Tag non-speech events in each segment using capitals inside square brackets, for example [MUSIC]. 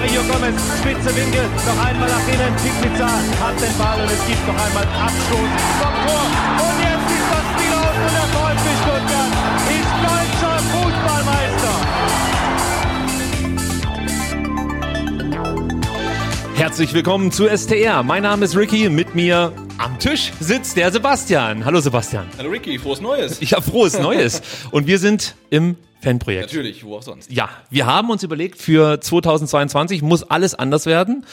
Mario Gomez, spitze Winkel, noch einmal nach innen. Pizza hat den Ball und es gibt noch einmal Abstoß vom Tor. Und jetzt ist das Spiel aus und der VfB Stuttgart ist deutscher Fußballmeister. Herzlich willkommen zu STR. Mein Name ist Ricky. Mit mir am Tisch sitzt der Sebastian. Hallo Sebastian. Hallo Ricky, frohes Neues. Ja, frohes Neues. [LAUGHS] Und wir sind im Fanprojekt. Natürlich, wo auch sonst. Ja, wir haben uns überlegt, für 2022 muss alles anders werden.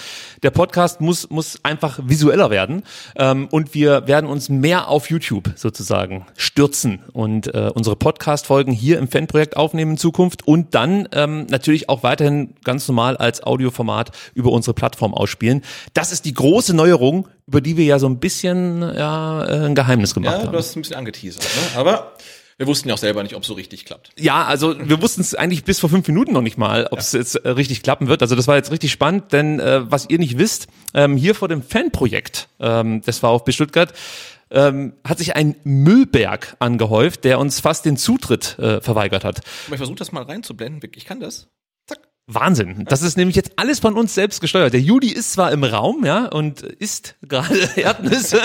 Der Podcast muss, muss einfach visueller werden. Ähm, und wir werden uns mehr auf YouTube sozusagen stürzen und äh, unsere Podcast-Folgen hier im Fanprojekt aufnehmen in Zukunft und dann ähm, natürlich auch weiterhin ganz normal als Audioformat über unsere Plattform ausspielen. Das ist die große Neuerung, über die wir ja so ein bisschen ja, äh, ein Geheimnis gemacht ja, haben. du hast ein bisschen angeteasert, ne? Aber wir wussten ja auch selber nicht, ob es so richtig klappt. Ja, also wir wussten es eigentlich bis vor fünf Minuten noch nicht mal, ob es jetzt äh, richtig klappen wird. Also das war jetzt richtig spannend, denn äh, was ihr nicht wisst, ähm, hier vor dem Fanprojekt ähm, des VfB Stuttgart ähm, hat sich ein Müllberg angehäuft, der uns fast den Zutritt äh, verweigert hat. Aber ich versuche das mal reinzublenden. Ich kann das. Wahnsinn. Das ist nämlich jetzt alles von uns selbst gesteuert. Der Juli ist zwar im Raum, ja, und isst gerade [LAUGHS] Erdnüsse,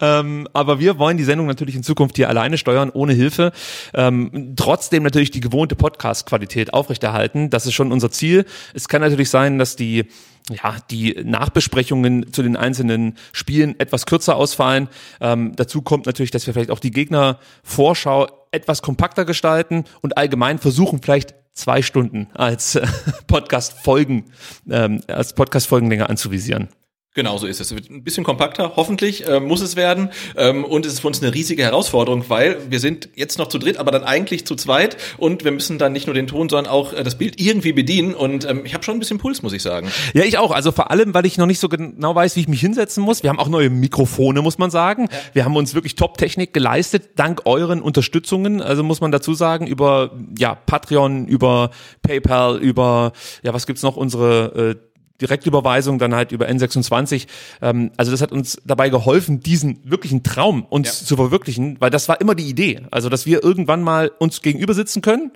ähm, aber wir wollen die Sendung natürlich in Zukunft hier alleine steuern, ohne Hilfe. Ähm, trotzdem natürlich die gewohnte Podcast-Qualität aufrechterhalten. Das ist schon unser Ziel. Es kann natürlich sein, dass die ja, die Nachbesprechungen zu den einzelnen Spielen etwas kürzer ausfallen. Ähm, dazu kommt natürlich, dass wir vielleicht auch die Gegnervorschau etwas kompakter gestalten und allgemein versuchen, vielleicht zwei Stunden als äh, [LAUGHS] Podcast-Folgen, ähm, als Podcast-Folgenlänge anzuvisieren. Genau so ist es. Es wird ein bisschen kompakter, hoffentlich äh, muss es werden. Ähm, und es ist für uns eine riesige Herausforderung, weil wir sind jetzt noch zu dritt, aber dann eigentlich zu zweit und wir müssen dann nicht nur den Ton, sondern auch äh, das Bild irgendwie bedienen. Und ähm, ich habe schon ein bisschen Puls, muss ich sagen. Ja, ich auch. Also vor allem, weil ich noch nicht so genau weiß, wie ich mich hinsetzen muss. Wir haben auch neue Mikrofone, muss man sagen. Ja. Wir haben uns wirklich Top-Technik geleistet, dank euren Unterstützungen. Also muss man dazu sagen, über ja Patreon, über PayPal, über ja was gibt's noch unsere äh, Direktüberweisung dann halt über N26. Ähm, also das hat uns dabei geholfen, diesen wirklichen Traum uns ja. zu verwirklichen, weil das war immer die Idee. Also dass wir irgendwann mal uns gegenüber sitzen können.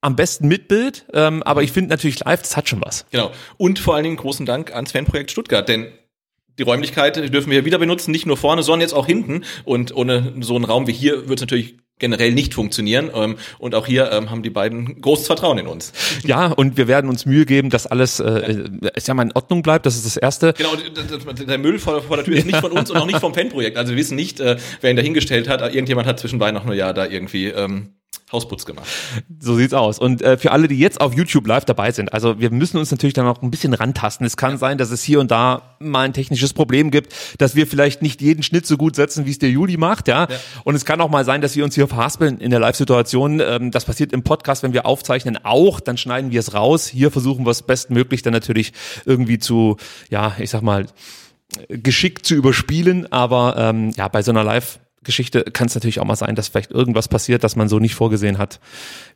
Am besten mit Bild, ähm, aber ich finde natürlich live, das hat schon was. Genau. Und vor allen Dingen großen Dank ans Fanprojekt Stuttgart, denn die Räumlichkeit dürfen wir wieder benutzen, nicht nur vorne, sondern jetzt auch hinten. Und ohne so einen Raum wie hier wird es natürlich generell nicht funktionieren. Ähm, und auch hier ähm, haben die beiden großes Vertrauen in uns. Ja, und wir werden uns Mühe geben, dass alles äh, ja mal in Ordnung bleibt. Das ist das Erste. Genau, der Müll vor, der Tür ist nicht von uns und auch nicht vom [LAUGHS] Fanprojekt. Also wir wissen nicht, äh, wer ihn dahingestellt hat. Irgendjemand hat zwischenbei noch nur ja da irgendwie ähm, Hausputz gemacht. So sieht's aus. Und äh, für alle, die jetzt auf YouTube live dabei sind, also wir müssen uns natürlich dann noch ein bisschen rantasten. Es kann ja. sein, dass es hier und da mal ein technisches Problem gibt, dass wir vielleicht nicht jeden Schnitt so gut setzen, wie es der Juli macht, ja. ja. Und es kann auch mal sein, dass wir uns hier verhaspeln in der Live-Situation. Ähm, das passiert im Podcast, wenn wir aufzeichnen, auch. Dann schneiden wir es raus. Hier versuchen wir es bestmöglich dann natürlich irgendwie zu, ja, ich sag mal, geschickt zu überspielen. Aber ähm, ja, bei so einer Live- Geschichte kann es natürlich auch mal sein, dass vielleicht irgendwas passiert, das man so nicht vorgesehen hat.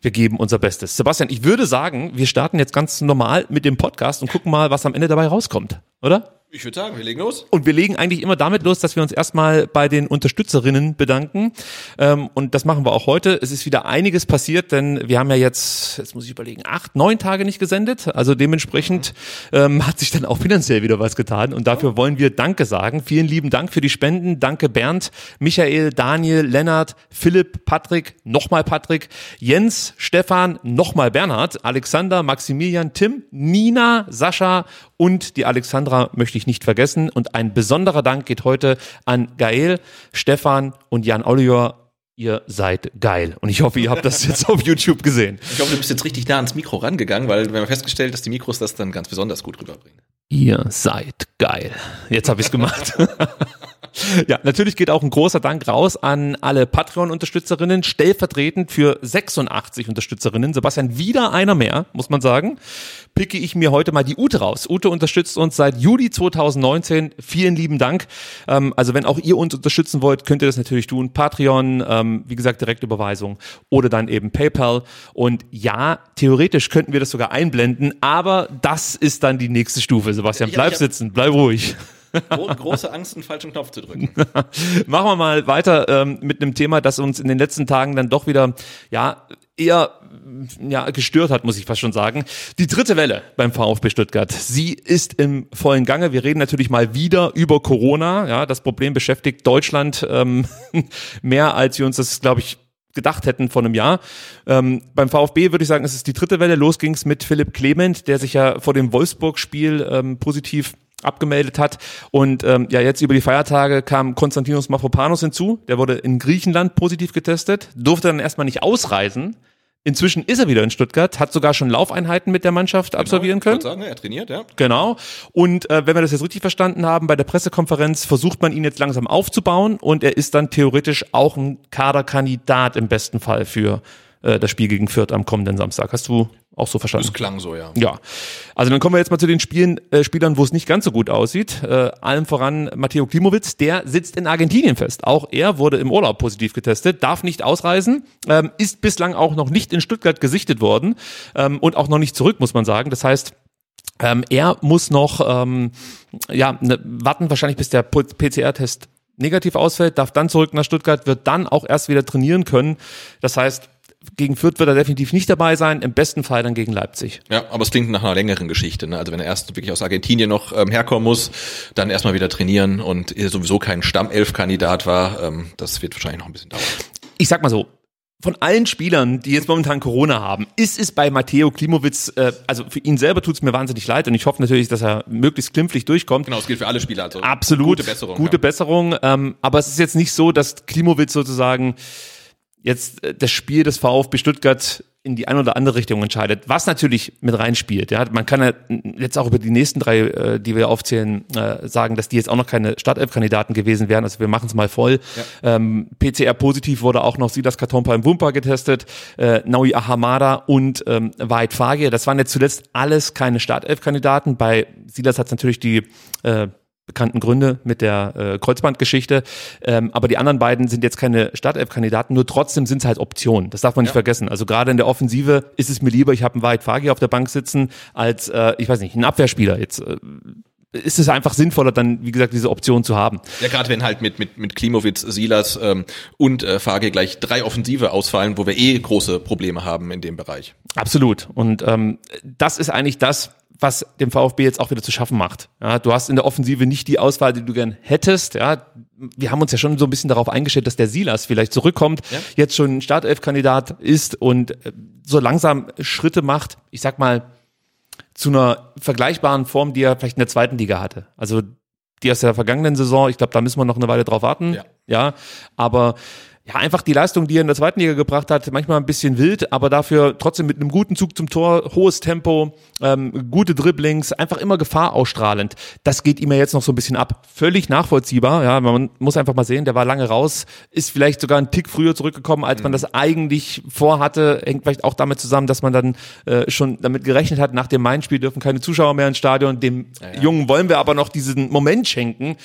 Wir geben unser Bestes. Sebastian, ich würde sagen, wir starten jetzt ganz normal mit dem Podcast und gucken mal, was am Ende dabei rauskommt, oder? Ich würde sagen, wir legen los. Und wir legen eigentlich immer damit los, dass wir uns erstmal bei den Unterstützerinnen bedanken. Ähm, und das machen wir auch heute. Es ist wieder einiges passiert, denn wir haben ja jetzt, jetzt muss ich überlegen, acht, neun Tage nicht gesendet. Also dementsprechend ähm, hat sich dann auch finanziell wieder was getan. Und dafür wollen wir Danke sagen. Vielen lieben Dank für die Spenden. Danke Bernd, Michael, Daniel, Lennart, Philipp, Patrick, nochmal Patrick, Jens, Stefan, nochmal Bernhard, Alexander, Maximilian, Tim, Nina, Sascha und die Alexandra möchte ich ich nicht vergessen. Und ein besonderer Dank geht heute an Gael, Stefan und Jan Oliver. Ihr seid geil. Und ich hoffe, ihr habt das jetzt auf YouTube gesehen. Ich hoffe, du bist jetzt richtig nah ans Mikro rangegangen, weil wir haben festgestellt, dass die Mikros das dann ganz besonders gut rüberbringen. Ihr seid geil. Jetzt habe ich es gemacht. [LAUGHS] [LAUGHS] ja, natürlich geht auch ein großer Dank raus an alle Patreon-Unterstützerinnen, stellvertretend für 86 Unterstützerinnen. Sebastian, wieder einer mehr, muss man sagen. Picke ich mir heute mal die Ute raus. Ute unterstützt uns seit Juli 2019. Vielen lieben Dank. Ähm, also wenn auch ihr uns unterstützen wollt, könnt ihr das natürlich tun. Patreon, ähm, wie gesagt, Direktüberweisung oder dann eben PayPal. Und ja, theoretisch könnten wir das sogar einblenden, aber das ist dann die nächste Stufe. Sebastian, bleib sitzen, bleib ruhig. Große Angst, einen falschen Knopf zu drücken. [LAUGHS] Machen wir mal weiter ähm, mit einem Thema, das uns in den letzten Tagen dann doch wieder, ja, eher ja, gestört hat, muss ich fast schon sagen. Die dritte Welle beim VfB Stuttgart. Sie ist im vollen Gange. Wir reden natürlich mal wieder über Corona. Ja, das Problem beschäftigt Deutschland ähm, [LAUGHS] mehr, als wir uns das, glaube ich, gedacht hätten vor einem Jahr. Ähm, beim VfB würde ich sagen, es ist die dritte Welle. Los ging es mit Philipp Clement, der sich ja vor dem Wolfsburg-Spiel ähm, positiv abgemeldet hat. Und ähm, ja, jetzt über die Feiertage kam Konstantinos Mafropanos hinzu. Der wurde in Griechenland positiv getestet, durfte dann erstmal nicht ausreisen. Inzwischen ist er wieder in Stuttgart, hat sogar schon Laufeinheiten mit der Mannschaft absolvieren genau, können. Sagen, er trainiert, ja. Genau. Und äh, wenn wir das jetzt richtig verstanden haben, bei der Pressekonferenz versucht man ihn jetzt langsam aufzubauen und er ist dann theoretisch auch ein Kaderkandidat im besten Fall für äh, das Spiel gegen Fürth am kommenden Samstag. Hast du auch so verstanden? Das klang so, ja. Ja. Also dann kommen wir jetzt mal zu den Spielen, äh, Spielern, wo es nicht ganz so gut aussieht. Äh, allem voran Matteo Klimowitz, der sitzt in Argentinien fest. Auch er wurde im Urlaub positiv getestet, darf nicht ausreisen, ähm, ist bislang auch noch nicht in Stuttgart gesichtet worden ähm, und auch noch nicht zurück, muss man sagen. Das heißt, ähm, er muss noch ähm, ja, ne, warten, wahrscheinlich bis der PCR-Test negativ ausfällt, darf dann zurück nach Stuttgart, wird dann auch erst wieder trainieren können. Das heißt, gegen Fürth wird er definitiv nicht dabei sein, im besten Fall dann gegen Leipzig. Ja, aber es klingt nach einer längeren Geschichte. Ne? Also wenn er erst wirklich aus Argentinien noch ähm, herkommen muss, dann erstmal wieder trainieren und er sowieso kein Stammelf-Kandidat war, ähm, das wird wahrscheinlich noch ein bisschen dauern. Ich sag mal so, von allen Spielern, die jetzt momentan Corona haben, ist es bei Matteo Klimowitz, äh, also für ihn selber tut es mir wahnsinnig leid und ich hoffe natürlich, dass er möglichst glimpflich durchkommt. Genau, es gilt für alle Spieler. Also Absolut. Gute Besserung. Gute ja. Besserung. Ähm, aber es ist jetzt nicht so, dass Klimowitz sozusagen jetzt äh, das Spiel des VfB Stuttgart in die eine oder andere Richtung entscheidet, was natürlich mit reinspielt. Ja, man kann ja jetzt auch über die nächsten drei, äh, die wir aufzählen, äh, sagen, dass die jetzt auch noch keine Startelf-Kandidaten gewesen wären. Also wir machen es mal voll. Ja. Ähm, PCR positiv wurde auch noch Silas Katompa im Wumpa getestet, äh, Naui Ahamada und ähm, Wahid Fagir. Das waren jetzt zuletzt alles keine Startelf-Kandidaten. Bei Silas hat es natürlich die äh, bekannten Gründe mit der äh, Kreuzbandgeschichte. Ähm, aber die anderen beiden sind jetzt keine Startelf-Kandidaten, nur trotzdem sind es halt Optionen. Das darf man nicht ja. vergessen. Also gerade in der Offensive ist es mir lieber, ich habe einen Wahid Fagi auf der Bank sitzen, als, äh, ich weiß nicht, einen Abwehrspieler. Jetzt äh, ist es einfach sinnvoller, dann, wie gesagt, diese Option zu haben. Ja, gerade wenn halt mit, mit, mit Klimowitz, Silas ähm, und äh, Fage gleich drei Offensive ausfallen, wo wir eh große Probleme haben in dem Bereich. Absolut. Und ähm, das ist eigentlich das, was dem VfB jetzt auch wieder zu schaffen macht. Ja, du hast in der Offensive nicht die Auswahl, die du gern hättest. Ja, wir haben uns ja schon so ein bisschen darauf eingestellt, dass der Silas vielleicht zurückkommt, ja. jetzt schon Startelf-Kandidat ist und äh, so langsam Schritte macht. Ich sag mal zu einer vergleichbaren Form, die er vielleicht in der zweiten Liga hatte. Also die aus der vergangenen Saison. Ich glaube, da müssen wir noch eine Weile drauf warten. Ja, ja aber ja, einfach die Leistung, die er in der zweiten Liga gebracht hat, manchmal ein bisschen wild, aber dafür trotzdem mit einem guten Zug zum Tor, hohes Tempo, ähm, gute Dribblings, einfach immer Gefahr ausstrahlend. Das geht ihm ja jetzt noch so ein bisschen ab. Völlig nachvollziehbar, ja, man muss einfach mal sehen, der war lange raus, ist vielleicht sogar einen Tick früher zurückgekommen, als man mhm. das eigentlich vorhatte, hängt vielleicht auch damit zusammen, dass man dann äh, schon damit gerechnet hat, nach dem Main-Spiel dürfen keine Zuschauer mehr ins Stadion, dem ja, ja. Jungen wollen wir aber noch diesen Moment schenken.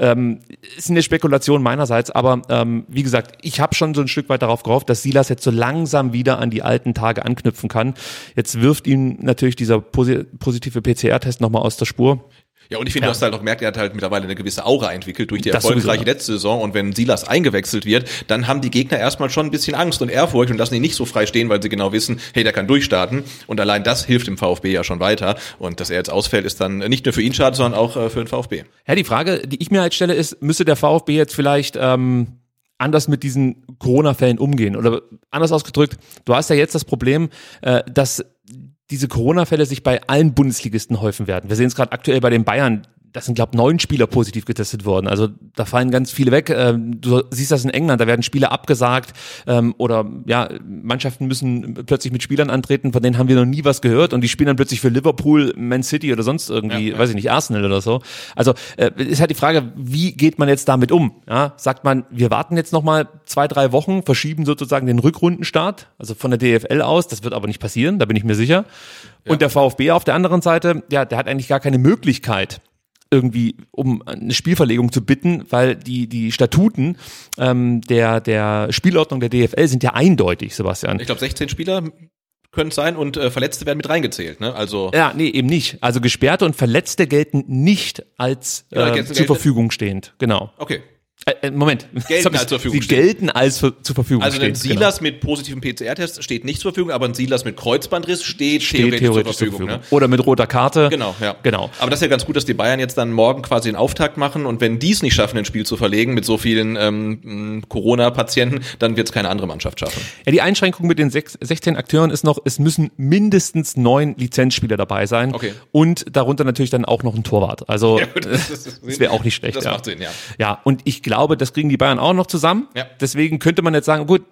Ähm, ist eine Spekulation meinerseits, aber ähm, wie gesagt, ich habe schon so ein Stück weit darauf gehofft, dass Silas jetzt so langsam wieder an die alten Tage anknüpfen kann. Jetzt wirft ihn natürlich dieser positive PCR-Test nochmal aus der Spur. Ja, und ich finde, ja. du hast halt auch gemerkt, er hat halt mittlerweile eine gewisse Aura entwickelt durch die das erfolgreiche letzte Saison. Und wenn Silas eingewechselt wird, dann haben die Gegner erstmal schon ein bisschen Angst und Ehrfurcht und lassen ihn nicht so frei stehen, weil sie genau wissen, hey, der kann durchstarten. Und allein das hilft dem VfB ja schon weiter. Und dass er jetzt ausfällt, ist dann nicht nur für ihn schade, sondern auch äh, für den VfB. Ja, die Frage, die ich mir halt stelle, ist, müsste der VfB jetzt vielleicht ähm, anders mit diesen Corona-Fällen umgehen? Oder anders ausgedrückt, du hast ja jetzt das Problem, äh, dass diese Corona-Fälle sich bei allen Bundesligisten häufen werden. Wir sehen es gerade aktuell bei den Bayern, das sind, glaube neun Spieler positiv getestet worden. Also da fallen ganz viele weg. Ähm, du siehst das in England, da werden Spiele abgesagt ähm, oder ja, Mannschaften müssen plötzlich mit Spielern antreten, von denen haben wir noch nie was gehört und die spielen dann plötzlich für Liverpool, Man City oder sonst irgendwie, Ja, ja. weiß ich nicht, Arsenal oder so. Also äh, ist halt die Frage, wie geht man jetzt damit um? Ja, sagt man, wir warten jetzt noch mal zwei, drei Wochen, verschieben sozusagen den Rückrundenstart, also von der DFL aus. Das wird aber nicht passieren, da bin ich mir sicher. Und der VfB auf der anderen Seite, ja, der hat eigentlich gar keine Möglichkeit, irgendwie um eine Spielverlegung zu bitten, weil die die Statuten ähm, der der Spielordnung der DFL sind ja eindeutig, Sebastian. Ich glaube, 16 Spieler können es sein und äh, Verletzte werden mit reingezählt. Ne? Also Ja, nee, eben nicht. Also Gesperrte und Verletzte gelten nicht als Ja, äh, gelten- zur Verfügung stehend. Genau. okay. Äh, äh, Moment. Gelten [LAUGHS] als zur Verfügung Sie stehen. gelten als für, zur Verfügung Also ein genau. Silas mit positivem PCR-Test steht nicht zur Verfügung, aber ein Silas mit Kreuzbandriss steht, steht theoretisch, theoretisch zur Verfügung. Ne? Oder mit roter Karte. Genau, ja. Genau. Aber das ist ja ganz gut, dass die Bayern jetzt dann morgen quasi den Auftakt machen und wenn die es nicht schaffen, ein Spiel zu verlegen mit so vielen ähm, Corona-Patienten, dann wird es keine andere Mannschaft schaffen. Ja, die Einschränkung mit den sechs, 16 Akteuren ist noch, es müssen mindestens neun Lizenzspieler dabei sein. Okay. Und darunter natürlich dann auch noch ein Torwart. Also Ja, das, das [LAUGHS] das wäre auch nicht schlecht. das ja. macht Sinn, ja. Ja, und ich glaube, das kriegen die Bayern auch noch zusammen. Ja. Deswegen könnte man jetzt sagen, gut,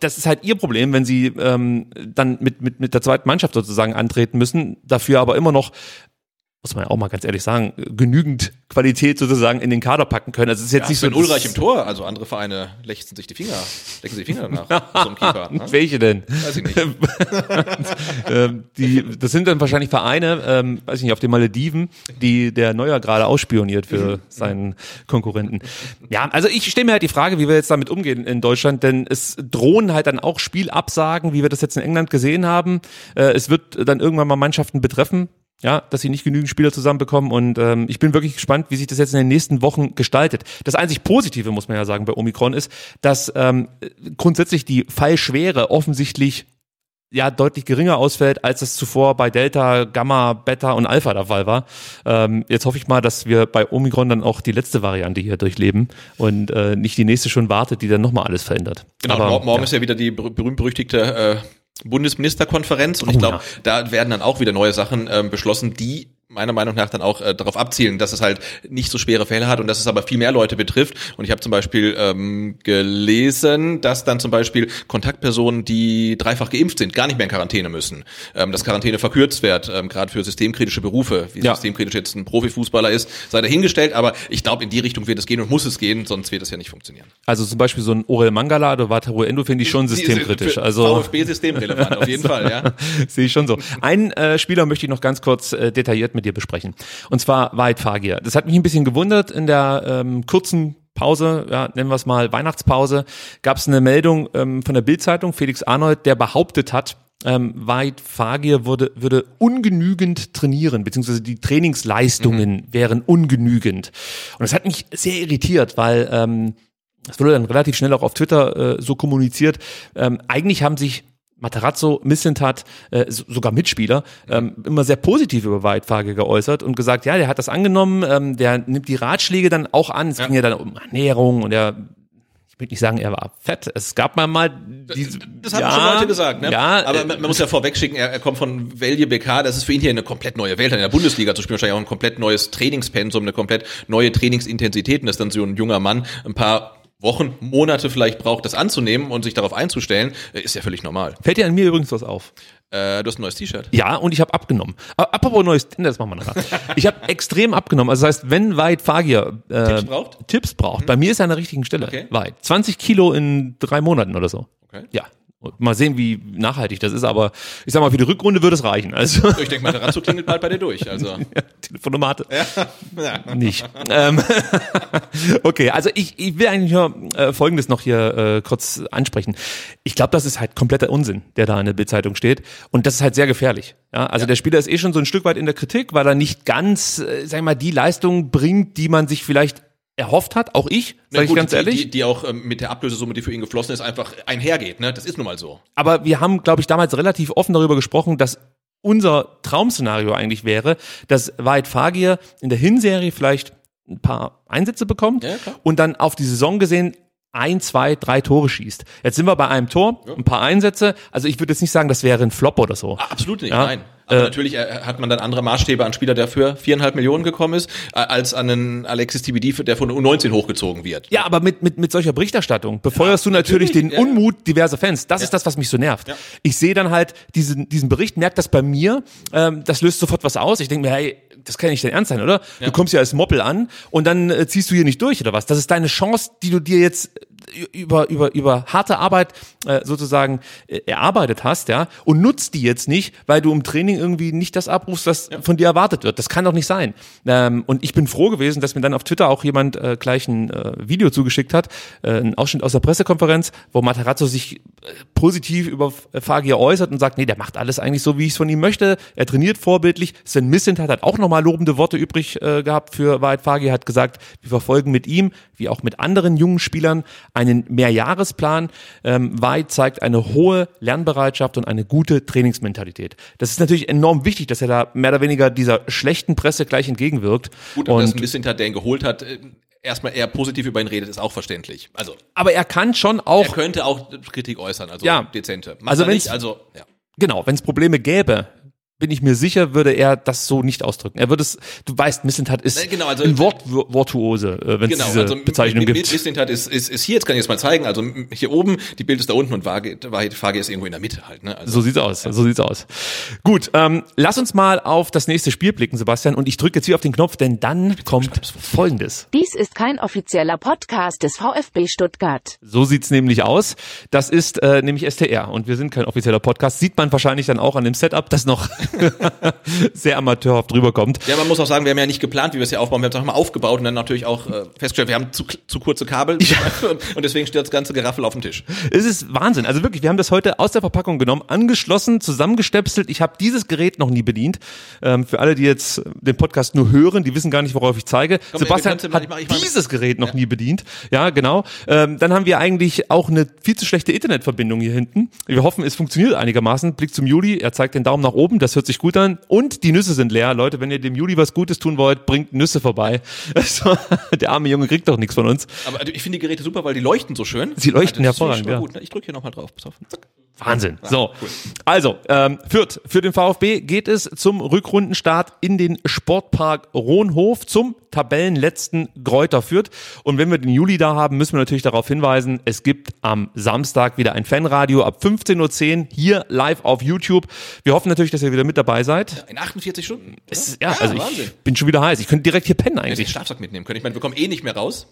das ist halt ihr Problem, wenn sie ähm, dann mit, mit, mit der zweiten Mannschaft sozusagen antreten müssen, dafür aber immer noch muss man ja auch mal ganz ehrlich sagen, genügend Qualität sozusagen in den Kader packen können. Also es ist jetzt Ja, nicht so Sven Ulreich im Tor, also andere Vereine lechzen sich die Finger, lecken sich die Finger nach so Keeper. Ne? [LAUGHS] Welche denn? Weiß ich nicht. [LAUGHS] ähm, die, das sind dann wahrscheinlich Vereine, ähm, weiß ich nicht, auf den Malediven, die der Neuer gerade ausspioniert für seinen Konkurrenten. Ja, also ich stelle mir halt die Frage, wie wir jetzt damit umgehen in Deutschland, denn es drohen halt dann auch Spielabsagen, wie wir das jetzt in England gesehen haben. Äh, es wird dann irgendwann mal Mannschaften betreffen. Ja, dass sie nicht genügend Spieler zusammenbekommen und ähm, ich bin wirklich gespannt, wie sich das jetzt in den nächsten Wochen gestaltet. Das einzig Positive, muss man ja sagen, bei Omikron ist, dass ähm, grundsätzlich die Fallschwere offensichtlich ja deutlich geringer ausfällt, als es zuvor bei Delta, Gamma, Beta und Alpha der Fall war. Ähm, jetzt hoffe ich mal, dass wir bei Omikron dann auch die letzte Variante hier durchleben und äh, nicht die nächste schon wartet, die dann nochmal alles verändert. Genau, Aber, mor- morgen ja. ist ja wieder die ber- berühmt-berüchtigte äh, Bundesministerkonferenz und ich Oh, glaube, ja. da werden dann auch wieder neue Sachen ähm, beschlossen, die meiner Meinung nach dann auch äh, darauf abzielen, dass es halt nicht so schwere Fälle hat und dass es aber viel mehr Leute betrifft. Und ich habe zum Beispiel ähm, gelesen, dass dann zum Beispiel Kontaktpersonen, die dreifach geimpft sind, gar nicht mehr in Quarantäne müssen. Ähm, dass Quarantäne verkürzt wird, ähm, gerade für systemkritische Berufe. Wie Ja. systemkritisch jetzt ein Profifußballer ist, sei dahingestellt. Aber ich glaube, in die Richtung wird es gehen und muss es gehen, sonst wird es ja nicht funktionieren. Also zum Beispiel so ein Orel Mangala oder Wataru Endo finde ich schon systemkritisch. Also VfB systemrelevant, auf jeden [LAUGHS] Fall, ja. Sehe ich schon so. Einen äh, Spieler möchte ich noch ganz kurz äh, detailliert mit dir besprechen. Und zwar Weit Fagir. Das hat mich ein bisschen gewundert in der ähm, kurzen Pause, ja, nennen wir es mal Weihnachtspause, gab es eine Meldung ähm, von der Bildzeitung, Felix Arnold, der behauptet hat, ähm, Weit Fagir würde, würde ungenügend trainieren, beziehungsweise die Trainingsleistungen wären ungenügend. Und das hat mich sehr irritiert, weil ähm, das wurde dann relativ schnell auch auf Twitter äh, so kommuniziert. Ähm, eigentlich haben sich Materazzo, Missentat, äh, so- sogar Mitspieler, ähm, immer sehr positiv über Weitfage geäußert und gesagt, ja, der hat das angenommen, ähm, der nimmt die Ratschläge dann auch an. Es ging ja dann um Ernährung und er, ich will nicht sagen, er war fett. Es gab mal mal diese, Das haben ja, schon Leute gesagt, ne? Ja, aber äh, man, man muss ja vorweg schicken, er, er kommt von Velje BK, das ist für ihn hier eine komplett neue Welt. In der Bundesliga zu spielen, wahrscheinlich auch ein komplett neues Trainingspensum, eine komplett neue Trainingsintensität. Und dass dann so ein junger Mann ein paar Wochen, Monate vielleicht braucht, das anzunehmen und sich darauf einzustellen, äh, ist ja völlig normal. fällt dir an mir übrigens was auf. Äh, du hast ein neues T-Shirt. Ja, und ich habe abgenommen. Apropos neues, [LAUGHS] das machen wir nachher. Ich habe extrem abgenommen. Also das heißt, wenn Weit Fagier äh, Tipps braucht? Tipps braucht, bei mir ist er an der richtigen Stelle. Okay. Weit. 20 Kilo in drei Monaten oder so. Okay. Ja. Mal sehen, wie nachhaltig das ist, aber ich sag mal, für die Rückrunde würde es reichen. Also [LAUGHS] Ich denke mal, der Ratzo klingelt bald bei dir durch. Also [LAUGHS] Telefonomate ja. nicht. ähm, [LAUGHS] okay, also ich, ich will eigentlich nur äh, Folgendes noch hier äh, kurz ansprechen. Ich glaube, das ist halt kompletter Unsinn, der da in der Bildzeitung steht. Und das ist halt sehr gefährlich. Ja, also der Spieler ist eh schon so ein Stück weit in der Kritik, weil er nicht ganz, äh, sag ich mal, die Leistung bringt, die man sich vielleicht erhofft hat. Auch ich, sage ich ganz die, ehrlich. Die, die auch ähm, mit der Ablösesumme, die für ihn geflossen ist, einfach einhergeht. Ne? Das ist nun mal so. Aber wir haben, glaube ich, damals relativ offen darüber gesprochen, dass unser Traumszenario eigentlich wäre, dass Weit Fagir in der Hinserie vielleicht ein paar Einsätze bekommt Ja, und dann auf die Saison gesehen ein, zwei, drei Tore schießt. Jetzt sind wir bei einem Tor, ein paar Einsätze. Also ich würde jetzt nicht sagen, das wäre ein Flop oder so. Absolut nicht, Ja. nein. Aber natürlich äh, hat man dann andere Maßstäbe an Spieler, der für viereinhalb Millionen gekommen ist, äh, als an einen Alexis TBD, der von U19 hochgezogen wird. Ja, aber mit, mit, mit solcher Berichterstattung befeuerst du natürlich, natürlich, den ja. Unmut diverser Fans. Das ist das, was mich so nervt. Ich sehe dann halt diesen, diesen Bericht, merke das bei mir, ähm, das löst sofort was aus. Ich denke mir, hey, das kann nicht dein Ernst sein, oder? Du kommst ja als Moppel an und dann äh, ziehst du hier nicht durch, oder was? Das ist deine Chance, die du dir jetzt äh, über, über, über harte Arbeit äh, sozusagen äh, erarbeitet hast, ja, und nutzt die jetzt nicht, weil du im Training irgendwie nicht das abrufst, was von dir erwartet wird. Das kann doch nicht sein. Ähm, und ich bin froh gewesen, dass mir dann auf Twitter auch jemand äh, gleich ein äh, Video zugeschickt hat, äh, ein Ausschnitt aus der Pressekonferenz, wo Matarazzo sich äh, positiv über Fagier äußert und sagt, nee, der macht alles eigentlich so, wie ich es von ihm möchte. Er trainiert vorbildlich. Sven Missentat hat auch nochmal lobende Worte übrig äh, gehabt für Wahrheit Fagier, hat gesagt, wir verfolgen mit ihm, wie auch mit anderen jungen Spielern, einen Mehrjahresplan. Ähm, Wahrheit zeigt eine hohe Lernbereitschaft und eine gute Trainingsmentalität. Das ist natürlich enorm wichtig, dass er da mehr oder weniger dieser schlechten Presse gleich entgegenwirkt. Gut, und dass ein bisschen ihn geholt hat, äh, erstmal eher positiv über ihn redet, ist auch verständlich. Also aber er kann schon er auch könnte auch Kritik äußern, also Ja. dezente. Macht Also er nicht, also ja. Genau, wenn es Probleme gäbe, bin ich mir sicher, würde er das so nicht ausdrücken. Er würde es, du weißt, Missentat ist Äh, genau, also- ein Wort, Wortuose, äh, wenn es Genau, diese also Bezeichnung gibt. mit Mislintat ist, ist, ist hier, jetzt kann ich es mal zeigen, also hier oben, die Bild ist da unten und Waage, Waage, ist irgendwo in der Mitte halt. Ne? Also, So sieht's aus, so sieht's aus. Gut, ähm, lass uns mal auf das nächste Spiel blicken, Sebastian, und ich drücke jetzt hier auf den Knopf, denn dann kommt Folgendes. Dies ist kein offizieller Podcast des VfB Stuttgart. So sieht's nämlich aus. Das ist äh, nämlich STR und wir sind kein offizieller Podcast. Sieht man wahrscheinlich dann auch an dem Setup, das noch [LAUGHS] sehr amateurhaft rüberkommt. ja, man muss auch sagen, wir haben ja nicht geplant, wie wir es hier aufbauen. Wir haben es einfach mal aufgebaut und dann natürlich auch äh, festgestellt, wir haben zu, zu kurze Kabel [LAUGHS] und, und deswegen steht das ganze Geraffel auf dem Tisch. Es ist Wahnsinn. Also wirklich, wir haben das heute aus der Verpackung genommen, angeschlossen, zusammengestöpselt. Ich habe dieses Gerät noch nie bedient. Ähm, für alle, die jetzt den Podcast nur hören, die wissen gar nicht, worauf ich zeige. Komm, Sebastian hat ich mach- ich mach- dieses Gerät noch nie bedient. Ja, genau. Ähm, dann haben wir eigentlich auch eine viel zu schlechte Internetverbindung hier hinten. Wir hoffen, es funktioniert einigermaßen. Blick zum Juli. Er zeigt den Daumen nach oben. Das hört sich gut an. Und die Nüsse sind leer. Leute, wenn ihr dem Juli was Gutes tun wollt, bringt Nüsse vorbei. Also, [LAUGHS] der arme Junge kriegt doch nichts von uns. Aber also, ich finde die Geräte super, weil die leuchten so schön. Sie leuchten das ist hervorragend, ja. Gut. ne? Ich drücke hier nochmal drauf. Pass auf. Zack. Wahnsinn. So, also ähm, Fürth, für den VfB geht es zum Rückrundenstart in den Sportpark Rohnhof zum Tabellenletzten Gräuter Fürth. Und wenn wir den Juli da haben, müssen wir natürlich darauf hinweisen, es gibt am Samstag wieder ein Fanradio ab 15.10 Uhr hier live auf YouTube. Wir hoffen natürlich, dass ihr wieder mit dabei seid. In 48 Stunden. Es ist, ja, also Wahnsinn. ich bin schon wieder heiß. Ich könnte direkt hier pennen Hätte ich den eigentlich. Schlafsack mitnehmen können. Ich meine, wir kommen eh nicht mehr raus.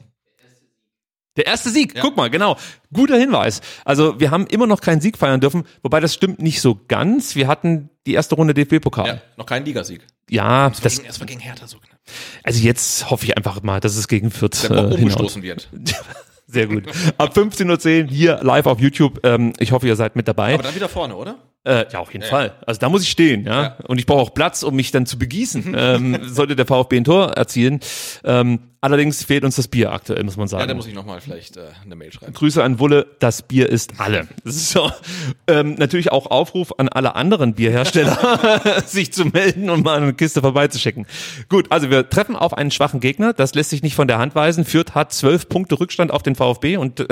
Der erste Sieg, guck mal, genau. Guter Hinweis. Also wir haben immer noch keinen Sieg feiern dürfen, wobei das stimmt nicht so ganz. Wir hatten die erste Runde DFB-Pokal. Ja, noch kein Ligasieg. Ja, Das, das, gegen, das war gegen Hertha so knapp. also jetzt hoffe ich einfach mal, dass es gegen Fürth Der äh, umgestoßen wird. [LAUGHS] Sehr gut. Ab 15.10 Uhr hier live auf YouTube. Ähm, ich hoffe, ihr seid mit dabei. Aber dann wieder vorne, oder? Äh, ja, auf jeden Fall. Also da muss ich stehen, ja. Ja. Und ich brauche auch Platz, um mich dann zu begießen, [LAUGHS] ähm, sollte der VfB ein Tor erzielen. Ähm, allerdings fehlt uns das Bier aktuell, muss man sagen. Ja, da muss ich nochmal vielleicht äh, eine Mail schreiben. Grüße an Wulle, das Bier ist alle. [LAUGHS] So. Ähm, natürlich auch Aufruf an alle anderen Bierhersteller, [LAUGHS] sich zu melden und mal eine Kiste vorbeizuschicken. Gut, also wir treffen auf einen schwachen Gegner, das lässt sich nicht von der Hand weisen. Fürth hat zwölf Punkte Rückstand auf den VfB und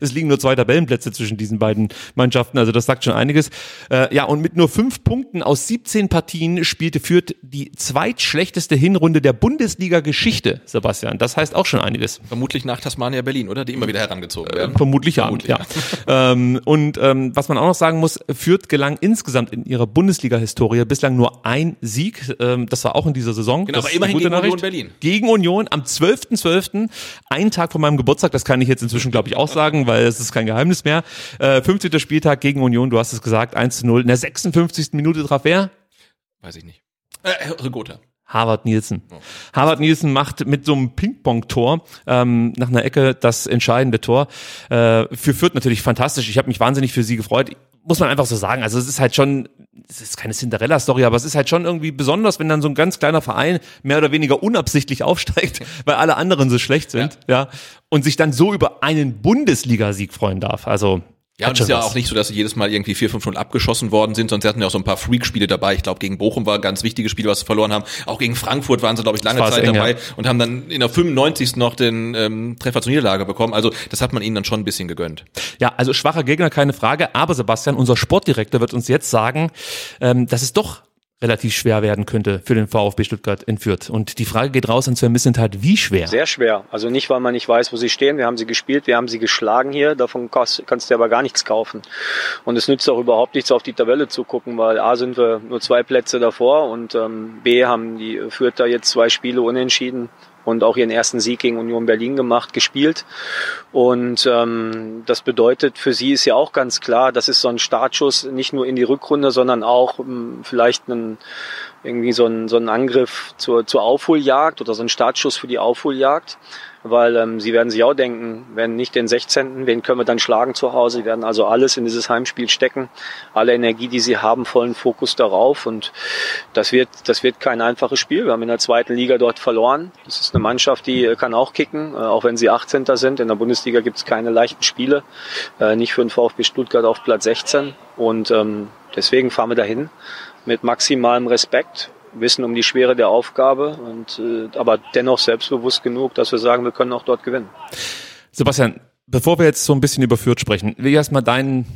es liegen nur zwei Tabellenplätze zwischen diesen beiden Mannschaften, also das sagt schon einiges. Äh, ja, und mit nur fünf Punkten aus 17 Partien spielte Fürth die zweitschlechteste Hinrunde der Bundesliga-Geschichte, Sebastian. Das heißt auch schon einiges. Vermutlich nach Tasmania Berlin, oder? Die immer wieder herangezogen werden. Vermutlich ja. Vermutlich, ja. [LAUGHS] ähm, und ähm, was man auch noch sagen muss, Fürth gelang insgesamt in ihrer Bundesliga-Historie bislang nur ein Sieg. Ähm, das war auch in dieser Saison. Genau, das aber immerhin gegen Union Nachricht. Berlin. Gegen Union am 12.12., einen Tag vor meinem Geburtstag, das kann ich jetzt inzwischen, glaube ich, auch sagen, weil es ist kein Geheimnis mehr. Äh, 15. Spieltag gegen Union, du hast es gesagt, 1 zu 0. In der 56. Minute traf wer? Weiß ich nicht. Äh, Rigota. Harvard Nielsen. Harvard Nielsen macht mit so einem Ping-Pong-Tor ähm, nach einer Ecke das entscheidende Tor. Äh, für Fürth natürlich fantastisch. Ich habe mich wahnsinnig für sie gefreut. Muss man einfach so sagen. Also es ist halt schon, es ist keine Cinderella-Story, aber es ist halt schon irgendwie besonders, wenn dann so ein ganz kleiner Verein mehr oder weniger unabsichtlich aufsteigt, [LAUGHS] weil alle anderen so schlecht sind, ja, und sich dann so über einen Bundesligasieg freuen darf. Also Ja, und es ist ja was. auch nicht so, dass sie jedes Mal irgendwie 4, 5 0 abgeschossen worden sind, sonst hatten ja auch so ein paar Freak-Spiele dabei. Ich glaube, gegen Bochum war ein ganz wichtiges Spiel, was sie verloren haben. Auch gegen Frankfurt waren sie, glaube ich, lange Zeit eng, dabei ja. und haben dann in der 95. noch den ähm, Treffer zur Niederlage bekommen. Also das hat man ihnen dann schon ein bisschen gegönnt. Ja, also schwacher Gegner, keine Frage. Aber Sebastian, unser Sportdirektor wird uns jetzt sagen, ähm, dass es doch relativ schwer werden könnte für den VfB Stuttgart in Fürth. Und die Frage geht raus an Sven Missentat, wie schwer? Sehr schwer. Also nicht, weil man nicht weiß, wo sie stehen. Wir haben sie gespielt, wir haben sie geschlagen hier. Davon kannst du aber gar nichts kaufen. Und es nützt auch überhaupt nichts, auf die Tabelle zu gucken, weil A sind wir nur zwei Plätze davor und ähm, B haben die Fürther jetzt zwei Spiele unentschieden und auch ihren ersten Sieg gegen Union Berlin gemacht, gespielt. Und ähm, das bedeutet, für sie ist ja auch ganz klar, das ist so ein Startschuss nicht nur in die Rückrunde, sondern auch ähm, vielleicht ein, irgendwie so ein, so ein Angriff zur, zur Aufholjagd oder so ein Startschuss für die Aufholjagd weil ähm, sie werden sich auch denken, wenn nicht den 16., wen können wir dann schlagen zu Hause? Sie werden also alles in dieses Heimspiel stecken, alle Energie, die sie haben, vollen Fokus darauf und das wird, das wird kein einfaches Spiel. Wir haben in der zweiten Liga dort verloren. Das ist eine Mannschaft, die äh, kann auch kicken, äh, auch wenn sie 18. sind. In der Bundesliga gibt es keine leichten Spiele, äh, nicht für den VfB Stuttgart auf Platz 16 und ähm, deswegen fahren wir dahin mit maximalem Respekt wissen um die Schwere der Aufgabe und äh, aber dennoch selbstbewusst genug, dass wir sagen, wir können auch dort gewinnen. Sebastian, bevor wir jetzt so ein bisschen über Fürth sprechen, will ich erstmal deinen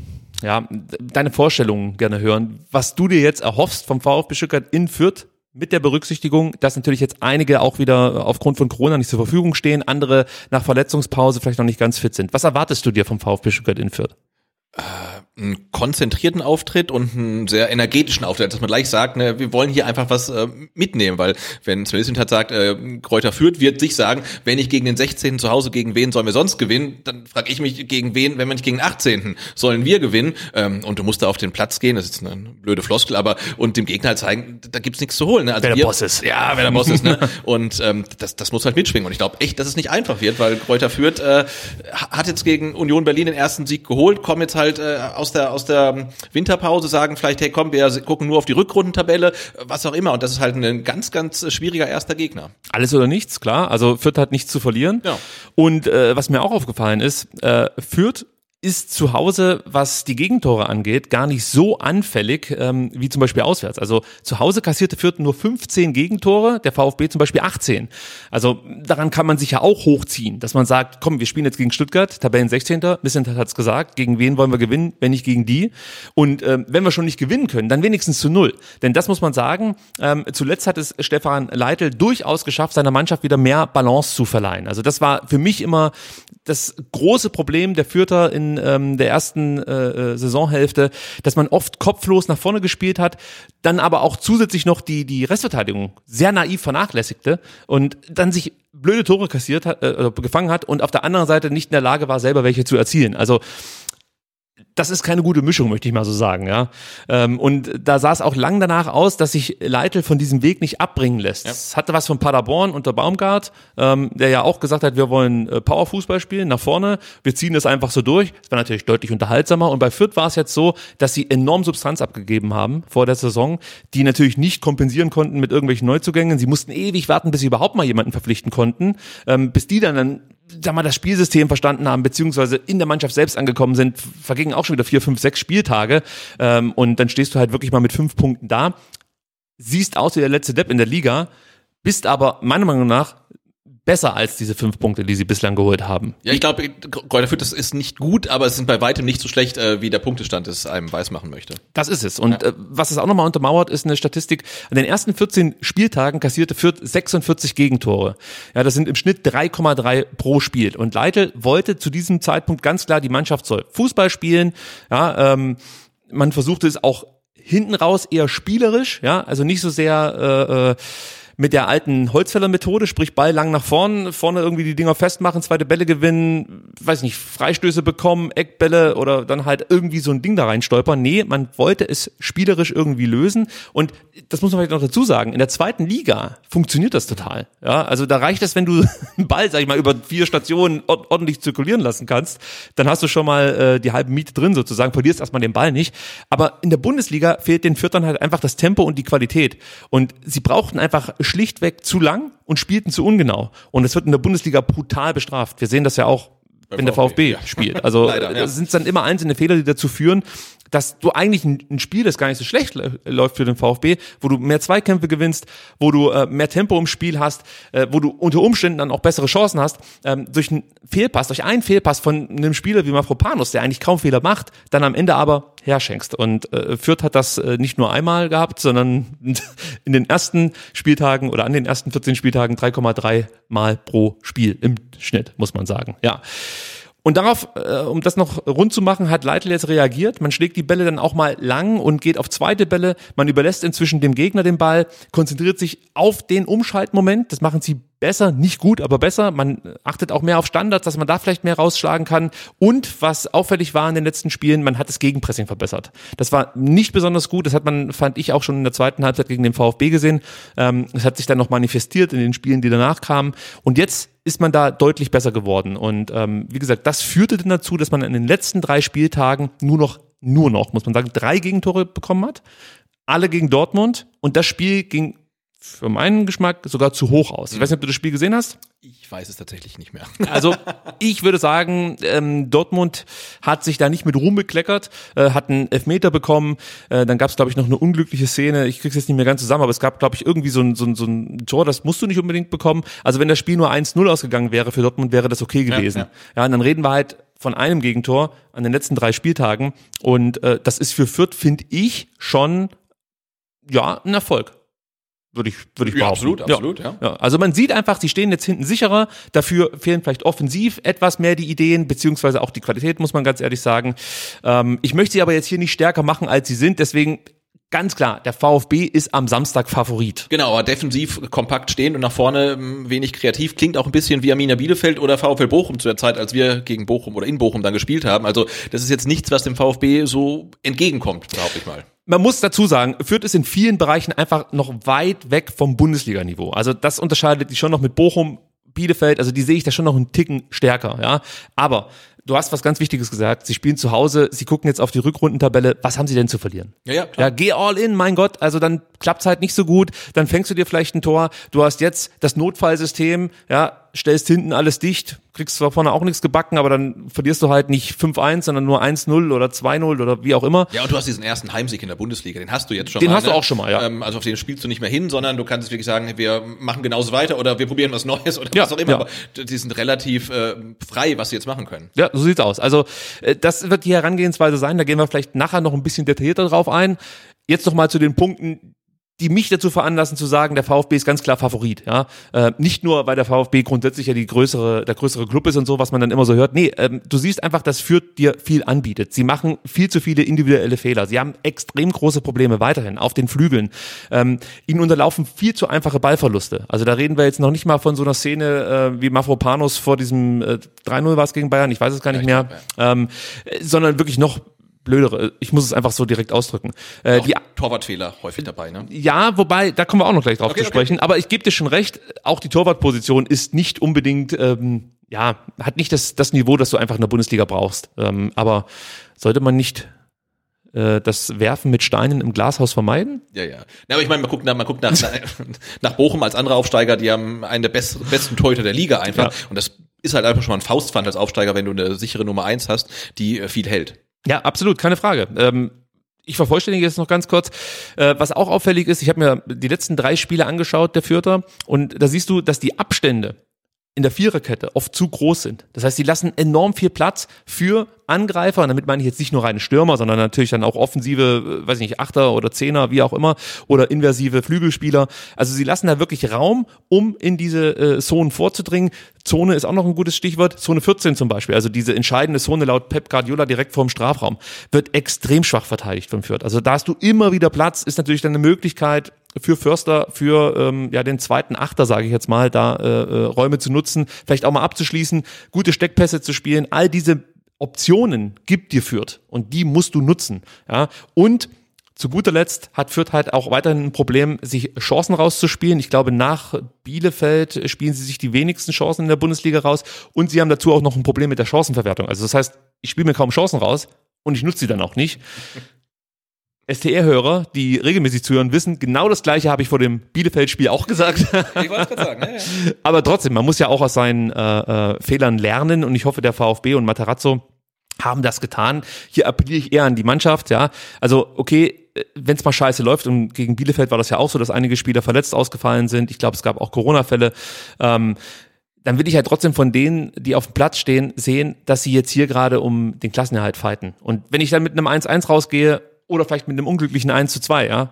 ja, deine Vorstellungen gerne hören, was du dir jetzt erhoffst vom VfB Stuttgart in Fürth mit der Berücksichtigung, dass natürlich jetzt einige auch wieder aufgrund von Corona nicht zur Verfügung stehen, andere nach Verletzungspause vielleicht noch nicht ganz fit sind. Was erwartest du dir vom VfB Stuttgart in Fürth? Äh, einen konzentrierten Auftritt und einen sehr energetischen Auftritt, dass man gleich sagt, ne, wir wollen hier einfach was äh, mitnehmen, weil wenn Sven hat sagt, äh, Kräuter führt, wird sich sagen, wenn ich gegen den 16. zu Hause gegen wen sollen wir sonst gewinnen, dann frage ich mich gegen wen, wenn wir nicht gegen den 18. sollen wir gewinnen ähm, und du musst da auf den Platz gehen, das ist eine blöde Floskel, aber und dem Gegner halt zeigen, da gibt's nichts zu holen. Ne? Also wer der wir, Boss ist. Ja, wer der Boss ist. Ne? [LAUGHS] Und ähm, das, das muss halt mitschwingen und ich glaube echt, dass es nicht einfach wird, weil Kräuter führt äh, hat jetzt gegen Union Berlin den ersten Sieg geholt, kommen jetzt halt äh, aus der, aus der Winterpause sagen vielleicht, hey komm, wir gucken nur auf die Rückrundentabelle, was auch immer. Und das ist halt ein ganz, ganz schwieriger erster Gegner. Alles oder nichts, klar. Also Fürth hat nichts zu verlieren. Ja. Und äh, was mir auch aufgefallen ist, äh, Fürth ist zu Hause, was die Gegentore angeht, gar nicht so anfällig ähm, wie zum Beispiel auswärts. Also zu Hause kassierte Fürth nur 15 Gegentore, der VfB zum Beispiel 18. Also daran kann man sich ja auch hochziehen, dass man sagt, komm, wir spielen jetzt gegen Stuttgart, Tabellen 16. Bisschen hat es gesagt, gegen wen wollen wir gewinnen, wenn nicht gegen die. Und ähm, wenn wir schon nicht gewinnen können, dann wenigstens zu null. Denn das muss man sagen, ähm, zuletzt hat es Stefan Leitl durchaus geschafft, seiner Mannschaft wieder mehr Balance zu verleihen. Also das war für mich immer das große Problem der Fürther in ähm, der ersten äh, äh, Saisonhälfte, dass man oft kopflos nach vorne gespielt hat, dann aber auch zusätzlich noch die, die Restverteidigung sehr naiv vernachlässigte und dann sich blöde Tore kassiert hat, äh, gefangen hat und auf der anderen Seite nicht in der Lage war, selber welche zu erzielen. Also das ist keine gute Mischung, möchte ich mal so sagen, ja. Ähm, und da sah es auch lang danach aus, dass sich Leitl von diesem Weg nicht abbringen lässt. Ja. Es hatte was von Paderborn unter Baumgart, ähm, der ja auch gesagt hat, wir wollen äh, Powerfußball spielen, nach vorne, wir ziehen das einfach so durch. Es war natürlich deutlich unterhaltsamer. Und bei Fürth war es jetzt so, dass sie enorm Substanz abgegeben haben vor der Saison, die natürlich nicht kompensieren konnten mit irgendwelchen Neuzugängen. Sie mussten ewig warten, bis sie überhaupt mal jemanden verpflichten konnten, ähm, bis die dann, dann sag mal, das Spielsystem verstanden haben, beziehungsweise in der Mannschaft selbst angekommen sind, vergingen auch schon wieder vier, fünf, sechs Spieltage. Ähm, und dann stehst du halt wirklich mal mit fünf Punkten da, siehst aus wie der letzte Depp in der Liga, bist aber meiner Meinung nach besser als diese fünf Punkte, die sie bislang geholt haben. Ja, ich glaube, Kräuter Fürth das ist nicht gut, aber es sind bei weitem nicht so schlecht, äh, wie der Punktestand es einem weismachen möchte. Das ist es. Und ja. äh, was es auch nochmal untermauert, ist eine Statistik. An den ersten 14 Spieltagen kassierte Fürth 46 Gegentore. Ja, das sind im Schnitt 3,3 pro Spiel. Und Leitl wollte zu diesem Zeitpunkt ganz klar, die Mannschaft soll Fußball spielen. Ja, ähm, man versuchte es auch hinten raus eher spielerisch, ja, also nicht so sehr äh, äh mit der alten Holzfäller-Methode, sprich Ball lang nach vorn, vorne irgendwie die Dinger festmachen, zweite Bälle gewinnen, weiß nicht, Freistöße bekommen, Eckbälle oder dann halt irgendwie so ein Ding da rein stolpern. Nee, man wollte es spielerisch irgendwie lösen und das muss man vielleicht noch dazu sagen, in der zweiten Liga funktioniert das total. Ja, also da reicht es, wenn du [LAUGHS] einen Ball, sag ich mal, über vier Stationen ordentlich zirkulieren lassen kannst, dann hast du schon mal äh, die halbe Miete drin sozusagen, verlierst erstmal den Ball nicht. Aber in der Bundesliga fehlt den Viertern halt einfach das Tempo und die Qualität. Und sie brauchten einfach schlichtweg zu lang und spielten zu ungenau. Und es wird in der Bundesliga brutal bestraft. Wir sehen das ja auch wenn der VfB ja. spielt. [LAUGHS] Also Leider, ja. das sind dann immer einzelne Fehler, die dazu führen, dass du eigentlich ein, Spiel, das gar nicht so schlecht läuft für den VfB, wo du mehr Zweikämpfe gewinnst, wo du äh, mehr Tempo im Spiel hast, äh, wo du unter Umständen dann auch bessere Chancen hast, ähm, durch einen Fehlpass, durch einen Fehlpass von einem Spieler wie Mafropanus, der eigentlich kaum Fehler macht, dann am Ende aber herschenkst. Und äh, Fürth hat das äh, nicht nur einmal gehabt, sondern [LAUGHS] in den ersten Spieltagen oder an den ersten 14 Spieltagen 3,3 Mal pro Spiel im Schnitt, muss man sagen. Ja. Und darauf, äh, um das noch rund zu machen, hat Leitl jetzt reagiert. Man schlägt die Bälle dann auch mal lang und geht auf zweite Bälle. Man überlässt inzwischen dem Gegner den Ball, konzentriert sich auf den Umschaltmoment. Das machen sie besser, nicht gut, aber besser. Man achtet auch mehr auf Standards, dass man da vielleicht mehr rausschlagen kann. Und was auffällig war in den letzten Spielen, man hat das Gegenpressing verbessert. Das war nicht besonders gut. Das hat man, fand ich, auch schon in der zweiten Halbzeit gegen den VfB gesehen. Ähm, es hat sich dann noch manifestiert in den Spielen, die danach kamen. Und jetzt ist man da deutlich besser geworden. Und ähm, wie gesagt, das führte dann dazu, dass man in den letzten drei Spieltagen nur noch, nur noch, muss man sagen, drei Gegentore bekommen hat. Alle gegen Dortmund. Und das Spiel ging für meinen Geschmack sogar zu hoch aus. Ich weiß nicht, ob du das Spiel gesehen hast. Ich weiß es tatsächlich nicht mehr. [LAUGHS] Also ich würde sagen, ähm, Dortmund hat sich da nicht mit Ruhm bekleckert, äh, hat einen Elfmeter bekommen. Äh, dann gab es, glaube ich, noch eine unglückliche Szene. Ich krieg's jetzt nicht mehr ganz zusammen, aber es gab, glaube ich, irgendwie so ein, so, ein, so ein Tor, das musst du nicht unbedingt bekommen. Also wenn das Spiel nur 1-0 ausgegangen wäre für Dortmund, wäre das okay gewesen. Ja, ja. ja, und dann reden wir halt von einem Gegentor an den letzten drei Spieltagen. Und äh, das ist für Fürth, finde ich, schon ja ein Erfolg würde ich, würde ich ja, behaupten. Absolut, absolut, ja. ja. Also man sieht einfach, sie stehen jetzt hinten sicherer. Dafür fehlen vielleicht offensiv etwas mehr die Ideen, beziehungsweise auch die Qualität, muss man ganz ehrlich sagen. Ähm, ich möchte sie aber jetzt hier nicht stärker machen, als sie sind. Deswegen Ganz klar, der VfB ist am Samstag Favorit. Genau, aber defensiv kompakt stehen und nach vorne hm, wenig kreativ. Klingt auch ein bisschen wie Amina Bielefeld oder VfL Bochum zu der Zeit, als wir gegen Bochum oder in Bochum dann gespielt haben. Also das ist jetzt nichts, was dem VfB so entgegenkommt, behaupte ich mal man muss dazu sagen, Fürth ist in vielen Bereichen einfach noch weit weg vom Bundesliga-Niveau. Also das unterscheidet die schon noch mit Bochum, Bielefeld, also die sehe ich da schon noch einen Ticken stärker, ja. Aber du hast was ganz Wichtiges gesagt. Sie spielen zu Hause, sie gucken jetzt auf die Rückrundentabelle. Was haben sie denn zu verlieren? Ja, ja, klar. ja geh all in, mein Gott. Also dann klappt's halt nicht so gut. Dann fängst du dir vielleicht ein Tor. Du hast jetzt das Notfallsystem, ja, stellst hinten alles dicht, kriegst zwar vorne auch nichts gebacken, aber dann verlierst du halt nicht 5-1, sondern nur 1-0 oder 2-0 oder wie auch immer. Ja, und du hast diesen ersten Heimsieg in der Bundesliga, den hast du jetzt schon den mal. Den hast ne? du auch schon mal, ja. Ähm, also auf den spielst du nicht mehr hin, sondern du kannst wirklich sagen, wir machen genauso weiter oder wir probieren was Neues oder ja, was auch immer. Ja. Aber die sind relativ äh, frei, was sie jetzt machen können. Ja, so sieht's aus. Also äh, das wird die Herangehensweise sein, da gehen wir vielleicht nachher noch ein bisschen detaillierter drauf ein. Jetzt noch mal zu den Punkten, die mich dazu veranlassen zu sagen, der VfB ist ganz klar Favorit. Ja, äh, nicht nur, weil der VfB grundsätzlich ja die größere, der größere Club ist und so, was man dann immer so hört. Nee, ähm, du siehst einfach, dass Fürth dir viel anbietet. Sie machen viel zu viele individuelle Fehler. Sie haben extrem große Probleme weiterhin auf den Flügeln. Ähm, ihnen unterlaufen viel zu einfache Ballverluste. Also da reden wir jetzt noch nicht mal von so einer Szene äh, wie Mafropanos vor diesem äh, 3-0 war es gegen Bayern, ich weiß es gar nicht mehr, ähm, sondern wirklich noch blödere. Ich muss es einfach so direkt ausdrücken. Äh, die Torwartfehler häufig dabei, ne? Ja, wobei, da kommen wir auch noch gleich drauf okay, zu sprechen. Okay. Aber ich gebe dir schon recht, auch die Torwartposition ist nicht unbedingt, ähm, ja, hat nicht das, das Niveau, das du einfach in der Bundesliga brauchst. Ähm, aber sollte man nicht äh, das Werfen mit Steinen im Glashaus vermeiden? Ja, ja. ja aber ich meine, man guckt, nach, man guckt [LAUGHS] nach, nach Bochum als andere Aufsteiger, die haben einen der best, besten Torhüter der Liga einfach. Ja. Und das ist halt einfach schon mal ein Faustpfand als Aufsteiger, wenn du eine sichere Nummer eins hast, die äh, viel hält. Ja, absolut, keine Frage. Ähm, ich vervollständige jetzt noch ganz kurz. Äh, was auch auffällig ist, ich habe mir die letzten drei Spiele angeschaut, der Vierter, und da siehst du, dass die Abstände in der Viererkette oft zu groß sind. Das heißt, sie lassen enorm viel Platz für Angreifer, und damit meine ich jetzt nicht nur reine Stürmer, sondern natürlich dann auch offensive, äh, weiß ich nicht, Achter oder Zehner, wie auch immer, oder inversive Flügelspieler. Also sie lassen da wirklich Raum, um in diese äh, Zonen vorzudringen. Zone ist auch noch ein gutes Stichwort. Zone 14 zum Beispiel, also diese entscheidende Zone laut Pep Guardiola direkt vorm Strafraum, wird extrem schwach verteidigt von Fürth. Also da hast du immer wieder Platz, ist natürlich dann eine Möglichkeit, für Förster, für ähm, ja den zweiten Achter, sage ich jetzt mal, da äh, äh, Räume zu nutzen, vielleicht auch mal abzuschließen, gute Steckpässe zu spielen, all diese Optionen gibt dir Fürth und die musst du nutzen. Ja? Und zu guter Letzt hat Fürth halt auch weiterhin ein Problem, sich Chancen rauszuspielen. Ich glaube, nach Bielefeld spielen sie sich die wenigsten Chancen in der Bundesliga raus und sie haben dazu auch noch ein Problem mit der Chancenverwertung. Also das heißt, ich spiele mir kaum Chancen raus und ich nutze sie dann auch nicht. STR-Hörer, die regelmäßig zuhören, wissen, genau das gleiche habe ich vor dem Bielefeld-Spiel auch gesagt. [LAUGHS] Ich wollte gerade sagen. Ja, ja. Aber trotzdem, man muss ja auch aus seinen äh, äh, Fehlern lernen und ich hoffe, der VfB und Matarazzo haben das getan. Hier appelliere ich eher an die Mannschaft, ja. Also, okay, wenn es mal scheiße läuft, und gegen Bielefeld war das ja auch so, dass einige Spieler verletzt ausgefallen sind. Ich glaube, es gab auch Corona-Fälle. Ähm, dann will ich halt trotzdem von denen, die auf dem Platz stehen, sehen, dass sie jetzt hier gerade um den Klassenerhalt fighten. Und wenn ich dann mit einem 1-1 rausgehe oder vielleicht mit einem unglücklichen 1 zu 2, ja,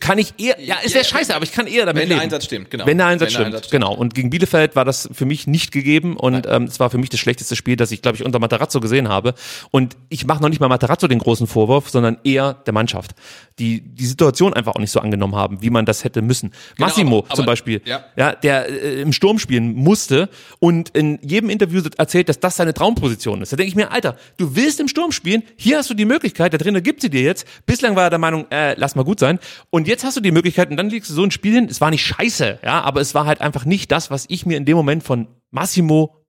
kann ich eher, ja, ist ja, ja scheiße, aber ich kann eher damit Wenn leben. der Einsatz stimmt, genau. Wenn der Einsatz, Wenn der stimmt, Einsatz stimmt. genau. Und gegen Bielefeld war das für mich nicht gegeben und ähm, es war für mich das schlechteste Spiel, das ich, glaube ich, unter Materazzo gesehen habe. Und ich mache noch nicht mal Materazzo den großen Vorwurf, sondern eher der Mannschaft, die die Situation einfach auch nicht so angenommen haben, wie man das hätte müssen. Massimo aber- aber- zum Beispiel, ja. ja, der äh, im Sturm spielen musste und in jedem Interview erzählt, dass das seine Traumposition ist. Da denke ich mir, Alter, du willst im Sturm spielen, hier hast du die Möglichkeit, der Trainer gibt sie dir jetzt. Bislang war er der Meinung, äh, lass mal gut sein. Und jetzt hast du die Möglichkeit und dann liegst du so ein Spiel hin. Es war nicht scheiße, ja, aber es war halt einfach nicht das, was ich mir in dem Moment von Massimo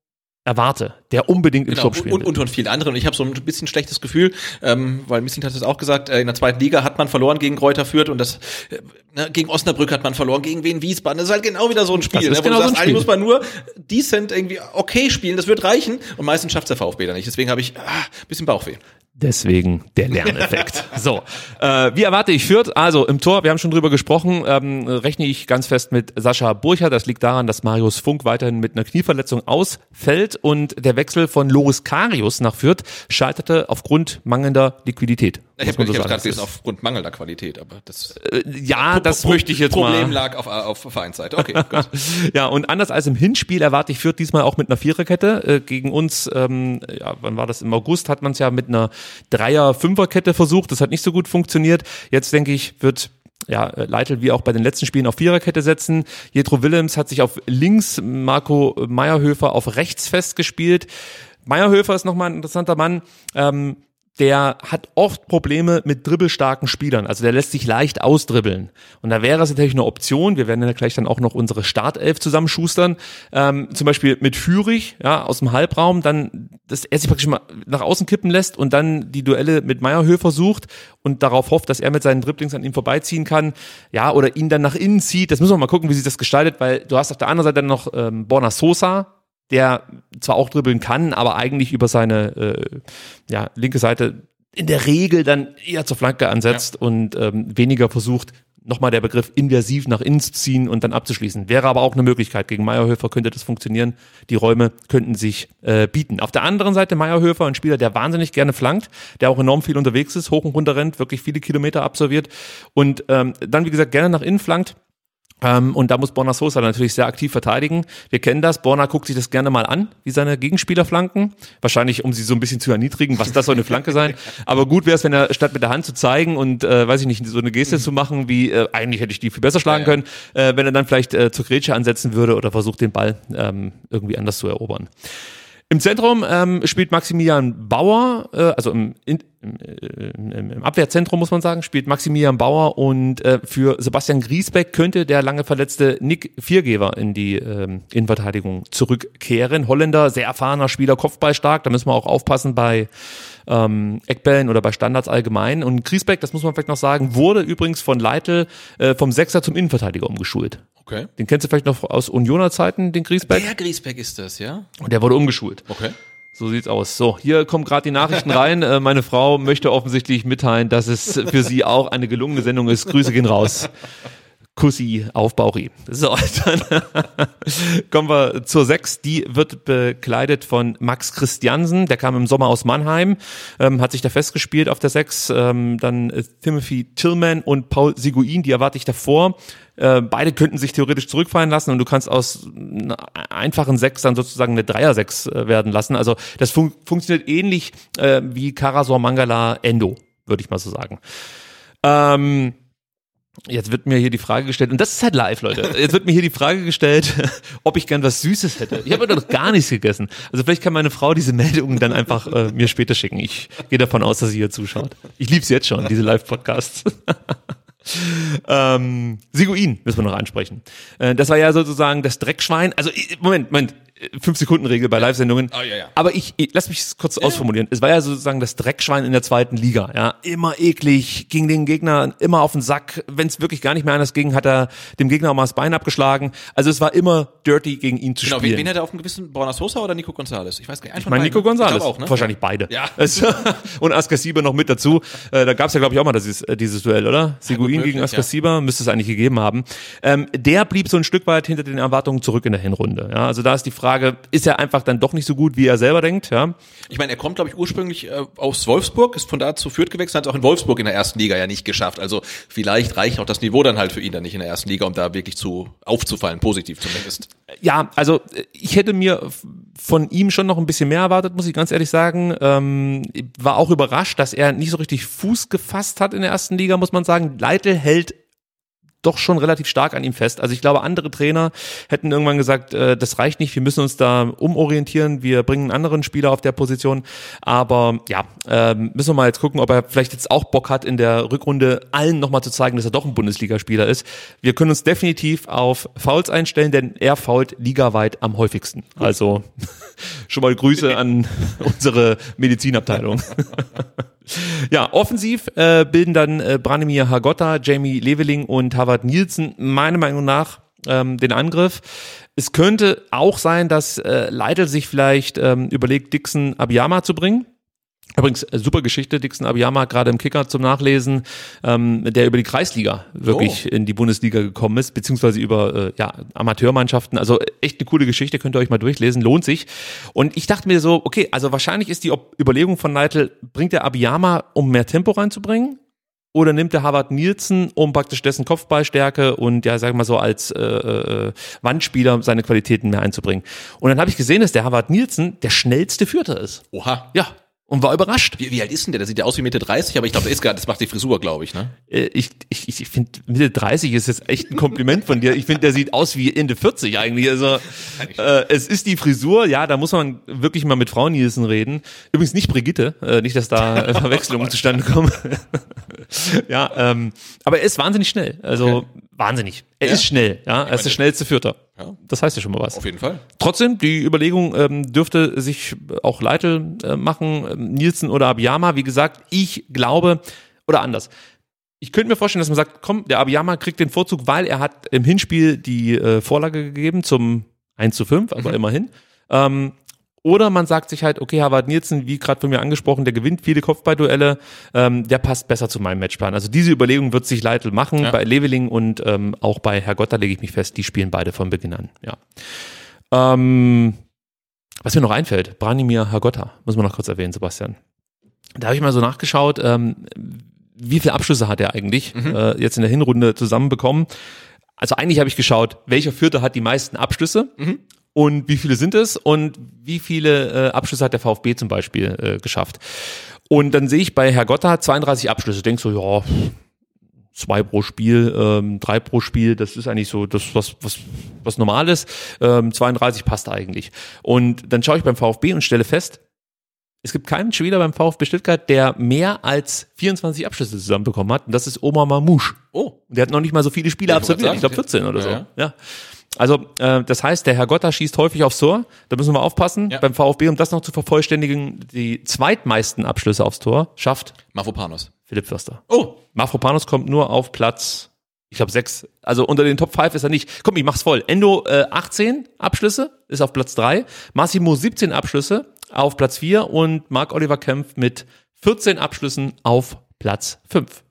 erwarte, der unbedingt im Genau, Sturm spielen und, will. und von vielen anderen. Und ich habe so ein bisschen schlechtes Gefühl, ähm, weil Missing hat es auch gesagt, äh, in der zweiten Liga hat man verloren gegen Kräuter Fürth und das äh, ne, gegen Osnabrück hat man verloren, gegen Wien Wiesbaden. Das ist halt genau wieder so ein Spiel. Das ist ne, genau du so ein sagst, Spiel. eigentlich muss man nur decent irgendwie okay spielen, das wird reichen. Und meistens schafft der VfB da nicht. Deswegen habe ich ah, bisschen Bauchweh. Deswegen der Lerneffekt. [LAUGHS] so, äh, wie erwarte ich Fürth? Also im Tor, wir haben schon drüber gesprochen, ähm, rechne ich ganz fest mit Sascha Burcher. Das liegt daran, dass Marius Funk weiterhin mit einer Knieverletzung ausfällt und der Wechsel von Loris Karius nach Fürth scheiterte aufgrund mangelnder Liquidität. Ich habe so gerade Das gelesen, ist- aufgrund mangelnder Qualität, aber das äh, ja, das Pro- möchte ich jetzt Problem mal. lag auf, auf Vereinsseite. Okay, [LAUGHS] gut. Ja, und anders als im Hinspiel erwarte ich Fürth diesmal auch mit einer Viererkette. Äh, gegen uns, ähm, ja, wann war das? Im August hat man es ja mit einer Dreier-Fünferkette versucht. Das hat nicht so gut funktioniert. Jetzt denke ich, wird ja, äh, Leitl wie auch bei den letzten Spielen auf Viererkette setzen. Jetro Willems hat sich auf links, Marco Meierhöfer auf rechts festgespielt. Meierhöfer ist nochmal ein interessanter Mann. Ähm, der hat oft Probleme mit dribbelstarken Spielern. Also der lässt sich leicht ausdribbeln. Und da wäre es natürlich eine Option, wir werden ja gleich dann auch noch unsere Startelf zusammenschustern, ähm, zum Beispiel mit Führig, ja, aus dem Halbraum, dann, dass er sich praktisch mal nach außen kippen lässt und dann die Duelle mit Meierhöfer sucht und darauf hofft, dass er mit seinen Dribblings an ihm vorbeiziehen kann, ja, oder ihn dann nach innen zieht. Das müssen wir mal gucken, wie sich das gestaltet, weil du hast auf der anderen Seite dann noch ähm, Borna Sosa, der zwar auch dribbeln kann, aber eigentlich über seine äh, ja, linke Seite in der Regel dann eher zur Flanke ansetzt und ähm, weniger versucht, nochmal der Begriff inversiv nach innen zu ziehen und dann abzuschließen. Wäre aber auch eine Möglichkeit. Gegen Meierhöfer könnte das funktionieren. Die Räume könnten sich äh, bieten. Auf der anderen Seite Meierhöfer, ein Spieler, der wahnsinnig gerne flankt, der auch enorm viel unterwegs ist, hoch und runter rennt, wirklich viele Kilometer absolviert und ähm, dann, wie gesagt, gerne nach innen flankt. Ähm, und da muss Borna Sosa natürlich sehr aktiv verteidigen. Wir kennen das. Borna guckt sich das gerne mal an, wie seine Gegenspieler flanken. Wahrscheinlich, um sie so ein bisschen zu erniedrigen, was das soll eine Flanke sein. [LAUGHS] Aber gut wäre es, wenn er statt mit der Hand zu zeigen und, äh, weiß ich nicht, so eine Geste zu machen, wie äh, eigentlich hätte ich die viel besser schlagen Ja, ja. können, äh, wenn er dann vielleicht äh, zur Grätsche ansetzen würde oder versucht, den Ball ähm, irgendwie anders zu erobern. Im Zentrum ähm, spielt Maximilian Bauer, äh, also im, in, äh, im, im Abwehrzentrum muss man sagen, spielt Maximilian Bauer und äh, für Sebastian Griesbeck könnte der lange verletzte Nick Viergeber in die ähm, Innenverteidigung zurückkehren. Holländer, sehr erfahrener Spieler, Kopfballstark, da müssen wir auch aufpassen bei ähm, Eckbällen oder bei Standards allgemein. Und Griesbeck, das muss man vielleicht noch sagen, wurde übrigens von Leitl äh, vom Sechser zum Innenverteidiger umgeschult. Okay. Den kennst du vielleicht noch aus Unioner Zeiten, den Griesbeck? Der Griesbeck ist das, ja? Und der wurde umgeschult. Okay. So sieht's aus. So, hier kommen gerade die Nachrichten rein. Äh, meine Frau möchte offensichtlich mitteilen, dass es für sie auch eine gelungene Sendung ist. Grüße gehen raus. Kussi auf Bauchi. So, [LAUGHS] dann kommen wir zur 6. Die wird bekleidet von Max Christiansen. Der kam im Sommer aus Mannheim, ähm, hat sich da festgespielt auf der 6. Ähm, dann äh, Timothy Tillman und Paul Seguin, die erwarte ich davor. Äh, beide könnten sich theoretisch zurückfallen lassen und du kannst aus einer einfachen 6 dann sozusagen eine Dreier-6 äh, werden lassen. Also das fun funktioniert ähnlich äh, wie Karasor Mangala Endo, würde ich mal so sagen. Ähm, Jetzt wird mir hier die Frage gestellt, und das ist halt live, Leute. Jetzt wird mir hier die Frage gestellt, [LAUGHS] ob ich gern was Süßes hätte. Ich habe noch gar nichts gegessen. Also vielleicht kann meine Frau diese Meldungen dann einfach äh, mir später schicken. Ich gehe davon aus, dass sie hier zuschaut. Ich lieb's jetzt schon, diese Live-Podcasts. [LAUGHS] ähm, Siguin müssen wir noch ansprechen. Äh, das war ja sozusagen das Dreckschwein. Also Moment, Moment. Fünf-Sekunden-Regel bei Live-Sendungen. Ah, ja, ja. Aber ich, ich lass mich kurz ausformulieren. Es war ja sozusagen das Dreckschwein in der zweiten Liga. Ja, immer eklig, ging den Gegner immer auf den Sack. Wenn es wirklich gar nicht mehr anders ging, hat er dem Gegner auch mal das Bein abgeschlagen. Also es war immer dirty gegen ihn zu Genau, wen, spielen. wen hat er auf dem gewissen Borna Sosa oder Nico Gonzalez? Ich weiß gar nicht. Ich meine Nico Gonzalez, auch, ne? wahrscheinlich beide. Ja. [LAUGHS] Also, und Askasiba noch mit dazu. Äh, da gab es ja, glaube ich, auch mal dieses, äh, dieses Duell, oder? Seguin gegen Askasiba müsste es eigentlich gegeben haben. Ähm, der blieb so ein Stück weit hinter den Erwartungen zurück in der Hinrunde. Ja, also da ist die Frage, ist er einfach dann doch nicht so gut, wie er selber denkt? Ja, Ich meine, er kommt, glaube ich, ursprünglich äh, aus Wolfsburg, ist von da zu Fürth gewechselt, hat es auch in Wolfsburg in der ersten Liga ja nicht geschafft. Also vielleicht reicht auch das Niveau dann halt für ihn dann nicht in der ersten Liga, um da wirklich zu aufzufallen, positiv zumindest. ja also äh, ich hätte mir von ihm schon noch ein bisschen mehr erwartet, muss ich ganz ehrlich sagen. Ähm, war auch überrascht, dass er nicht so richtig Fuß gefasst hat in der ersten Liga, muss man sagen. Leitl hält doch schon relativ stark an ihm fest. Also ich glaube, andere Trainer hätten irgendwann gesagt, äh, das reicht nicht, wir müssen uns da umorientieren, wir bringen einen anderen Spieler auf der Position. Aber ja, ähm, müssen wir mal jetzt gucken, ob er vielleicht jetzt auch Bock hat, in der Rückrunde allen nochmal zu zeigen, dass er doch ein Bundesligaspieler ist. Wir können uns definitiv auf Fouls einstellen, denn er fault ligaweit am häufigsten. Also [LAUGHS] schon mal Grüße an [LAUGHS] unsere Medizinabteilung. [LAUGHS] Ja, offensiv äh, bilden dann äh, Branimir Hagotta, Jamie Leveling und Harvard Nielsen meiner Meinung nach ähm, den Angriff. Es könnte auch sein, dass äh, Leitl sich vielleicht ähm, überlegt, Dixon Abiyama zu bringen. Übrigens, äh, super Geschichte, Dixon Abiyama gerade im Kicker zum Nachlesen, ähm, der über die Kreisliga wirklich in die Bundesliga gekommen ist, beziehungsweise über äh, ja, Amateurmannschaften. Also echt eine coole Geschichte, könnt ihr euch mal durchlesen, lohnt sich. Und ich dachte mir so, okay, also wahrscheinlich ist die Überlegung von Neidl, bringt der Abiyama, um mehr Tempo reinzubringen? Oder nimmt der Harvard Nielsen, um praktisch dessen Kopfballstärke und ja, sag ich mal so als äh, äh, Wandspieler seine Qualitäten mehr einzubringen? Und dann habe ich gesehen, dass der Harvard Nielsen der schnellste Vierter ist. Oha. Ja, und war überrascht. Wie, wie alt ist denn der? Der sieht ja aus wie Mitte 30, aber ich glaube, der ist gar, das macht die Frisur, glaube ich, ne? Äh, Ich, ich, ich finde, Mitte 30 ist jetzt echt ein Kompliment von dir. Ich finde, der sieht aus wie Ende 40 eigentlich. Also äh, es ist die Frisur, ja, da muss man wirklich mal mit Frau Nielsen reden. Übrigens nicht Brigitte, äh, nicht, dass da äh, [LAUGHS] Verwechslungen zustande kommen. [LAUGHS] ja, ähm, aber er ist wahnsinnig schnell. Also wahnsinnig. Er ist schnell, ja. Er ist der schnellste Vierter. Ja. Das heißt ja schon mal was. Auf jeden Fall. Trotzdem, die Überlegung ähm, dürfte sich auch Leitl äh, machen, ähm, Nielsen oder Abiyama. Wie gesagt, ich glaube, oder anders. Ich könnte mir vorstellen, dass man sagt, komm, der Abiyama kriegt den Vorzug, weil er hat im Hinspiel die äh, Vorlage gegeben zum 1 zu 5, aber immerhin. Ähm, oder man sagt sich halt, okay, Harvard Nielsen, wie gerade von mir angesprochen, der gewinnt viele Kopfballduelle, ähm, der passt besser zu meinem Matchplan. Also diese Überlegung wird sich Leitl machen. Ja. Bei Leveling und ähm, auch bei Herr Gotter lege ich mich fest, die spielen beide von Beginn an. Ja. Ähm, was mir noch einfällt, Branimir Hagotta, muss man noch kurz erwähnen, Sebastian. Da habe ich mal so nachgeschaut, ähm, wie viele Abschlüsse hat er eigentlich äh, jetzt in der Hinrunde zusammenbekommen. Also eigentlich habe ich geschaut, welcher Vierter hat die meisten Abschlüsse und wie viele sind es und wie viele äh, Abschlüsse hat der VfB zum Beispiel äh, geschafft. Und dann sehe ich bei Herr Gotta 32 Abschlüsse, denk so, ja, zwei pro Spiel, ähm, drei pro Spiel, das ist eigentlich so das, was, was, was normal ist. Ähm, 32 passt eigentlich. Und dann schaue ich beim VfB und stelle fest, es gibt keinen Spieler beim VfB Stuttgart, der mehr als 24 Abschlüsse zusammenbekommen hat. Und das ist Omar Mamouche. Oh. Der hat noch nicht mal so viele Spiele ich absolviert. Ich glaube sagen, 14 oder so. ja. Ja. Also äh, das heißt, der Herr Gotta schießt häufig aufs Tor. Da müssen wir aufpassen. Ja. Beim VfB, um das noch zu vervollständigen, die zweitmeisten Abschlüsse aufs Tor schafft Mavropanos. Philipp Förster. Oh. Mafropanos kommt nur auf Platz, ich glaube sechs. Also unter den Top 5 ist er nicht. Komm, ich mach's voll. Endo äh, 18 Abschlüsse, ist auf Platz 3. Massimo 17 Abschlüsse auf Platz 4 und Marc Oliver Kempf mit 14 Abschlüssen auf Platz 5.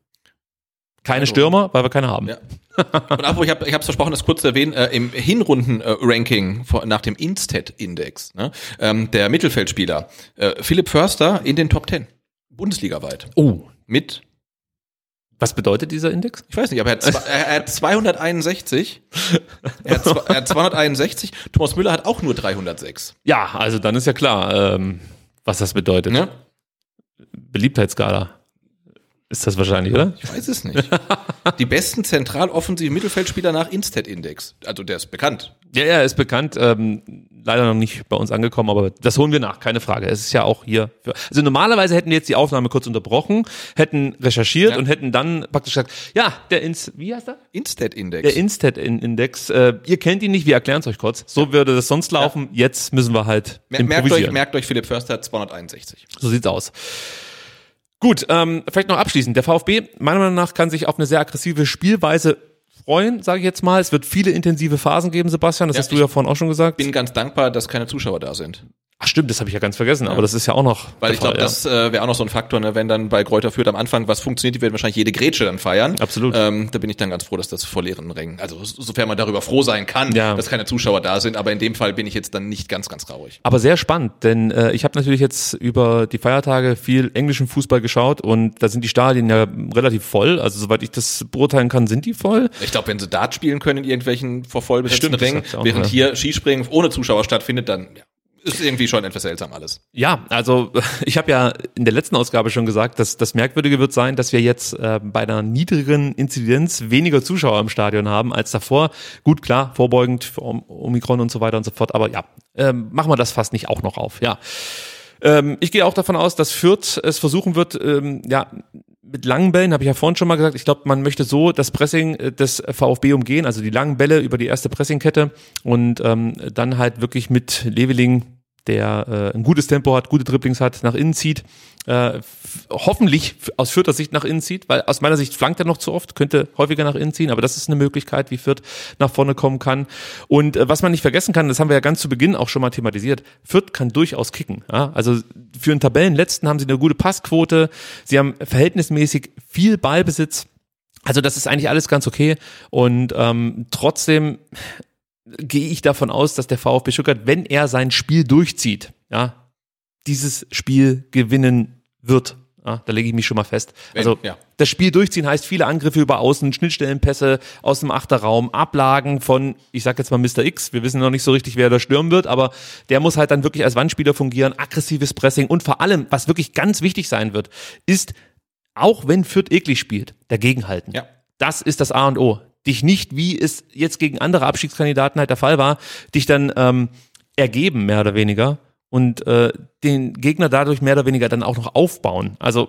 Keine Stürmer, weil wir keine haben. Ja. Und apropos, ich habe ich hab's versprochen, das kurz zu erwähnen, äh, im Hinrunden-Ranking nach dem Instat-Index, ne, ähm, der Mittelfeldspieler, äh, Philipp Förster in den Top 10, bundesligaweit. Oh, Mit, was bedeutet dieser Index? ich weiß nicht, aber er hat, zwei, er, hat 261, er hat, zwei, er hat 261, Thomas Müller hat auch nur 306. Ja, also dann ist ja klar, ähm, was das bedeutet. Ne? Beliebtheitsskala ist das wahrscheinlich, oder? Ich weiß es nicht. [LAUGHS] Die besten zentral offensiven Mittelfeldspieler nach Instat-Index. Also der ist bekannt. Ja, ja, ist bekannt. Ähm, leider noch nicht bei uns angekommen, aber das holen wir nach, keine Frage. Es ist ja auch hier. Für, also normalerweise hätten wir jetzt die Aufnahme kurz unterbrochen, hätten recherchiert Ja. und hätten dann praktisch gesagt, ja, der Ins, wie heißt der? Instat-Index. Der Instat-Index. Äh, ihr kennt ihn nicht, wir erklären es euch kurz. So würde das sonst laufen. Jetzt müssen wir halt Mer- merkt, improvisieren. euch, merkt euch, Philipp Förster hat 261. So sieht's aus. Gut, ähm, vielleicht noch abschließend. Der VfB, meiner Meinung nach, kann sich auf eine sehr aggressive Spielweise freuen, sage ich jetzt mal. Es wird viele intensive Phasen geben, Sebastian. Das Ja, hast du ich ja vorhin auch schon gesagt. Bin ganz dankbar, dass keine Zuschauer da sind. Ach stimmt, das habe ich ja ganz vergessen, aber das ist ja auch noch. Weil ich glaube, ja. das äh, wäre auch noch so ein Faktor, ne? wenn dann bei Kräuter Fürth am Anfang was funktioniert, die werden wahrscheinlich jede Grätsche dann feiern. Absolut. Ähm, da bin ich dann ganz froh, dass das vor leeren Rängen, also sofern man darüber froh sein kann, Ja. dass keine Zuschauer da sind, aber in dem Fall bin ich jetzt dann nicht ganz, ganz traurig. Aber sehr spannend, denn äh, ich habe natürlich jetzt über die Feiertage viel englischen Fußball geschaut und da sind die Stadien ja relativ voll. Also soweit ich das beurteilen kann, sind die voll. Ich glaube, wenn sie Dart spielen können in irgendwelchen vor voll besetzten Rängen, während ja. hier Skispringen ohne Zuschauer stattfindet, dann ja, ist irgendwie schon etwas seltsam alles. Ja, also [LAUGHS] ich habe ja in der letzten Ausgabe schon gesagt, dass das Merkwürdige wird sein, dass wir jetzt äh, bei einer niedrigeren Inzidenz weniger Zuschauer im Stadion haben als davor. Gut, klar, vorbeugend für Om- Omikron und so weiter und so fort. Aber ja, ähm, machen wir das fast nicht auch noch auf. Ja, ähm, ich gehe auch davon aus, dass Fürth es versuchen wird, ähm, ja mit langen Bällen, habe ich ja vorhin schon mal gesagt, ich glaube, man möchte so das Pressing äh, des VfB umgehen, also die langen Bälle über die erste Pressingkette und ähm, dann halt wirklich mit Leveling der äh, ein gutes Tempo hat, gute Dribblings hat, nach innen zieht, äh, hoffentlich aus Fürther Sicht nach innen zieht, weil aus meiner Sicht flankt er noch zu oft, könnte häufiger nach innen ziehen, aber das ist eine Möglichkeit, wie Fürth nach vorne kommen kann. Und äh, was man nicht vergessen kann, das haben wir ja ganz zu Beginn auch schon mal thematisiert, Fürth kann durchaus kicken. Ja? Also für einen Tabellenletzten haben sie eine gute Passquote, sie haben verhältnismäßig viel Ballbesitz, also das ist eigentlich alles ganz okay und ähm, trotzdem gehe ich davon aus, dass der VfB Stuttgart, wenn er sein Spiel durchzieht, ja, dieses Spiel gewinnen wird. Ja, da lege ich mich schon mal fest. Wenn, also ja. das Spiel durchziehen heißt viele Angriffe über Außen, Schnittstellenpässe aus dem Achterraum, Ablagen von, ich sag jetzt mal Mr. X, wir wissen noch nicht so richtig, wer da stürmen wird, aber der muss halt dann wirklich als Wandspieler fungieren, aggressives Pressing und vor allem, was wirklich ganz wichtig sein wird, ist, auch wenn Fürth eklig spielt, dagegenhalten. Ja. Das ist das A und O. Dich nicht, wie es jetzt gegen andere Abstiegskandidaten halt der Fall war, dich dann ähm, ergeben, mehr oder weniger, und äh, den Gegner dadurch mehr oder weniger dann auch noch aufbauen. Also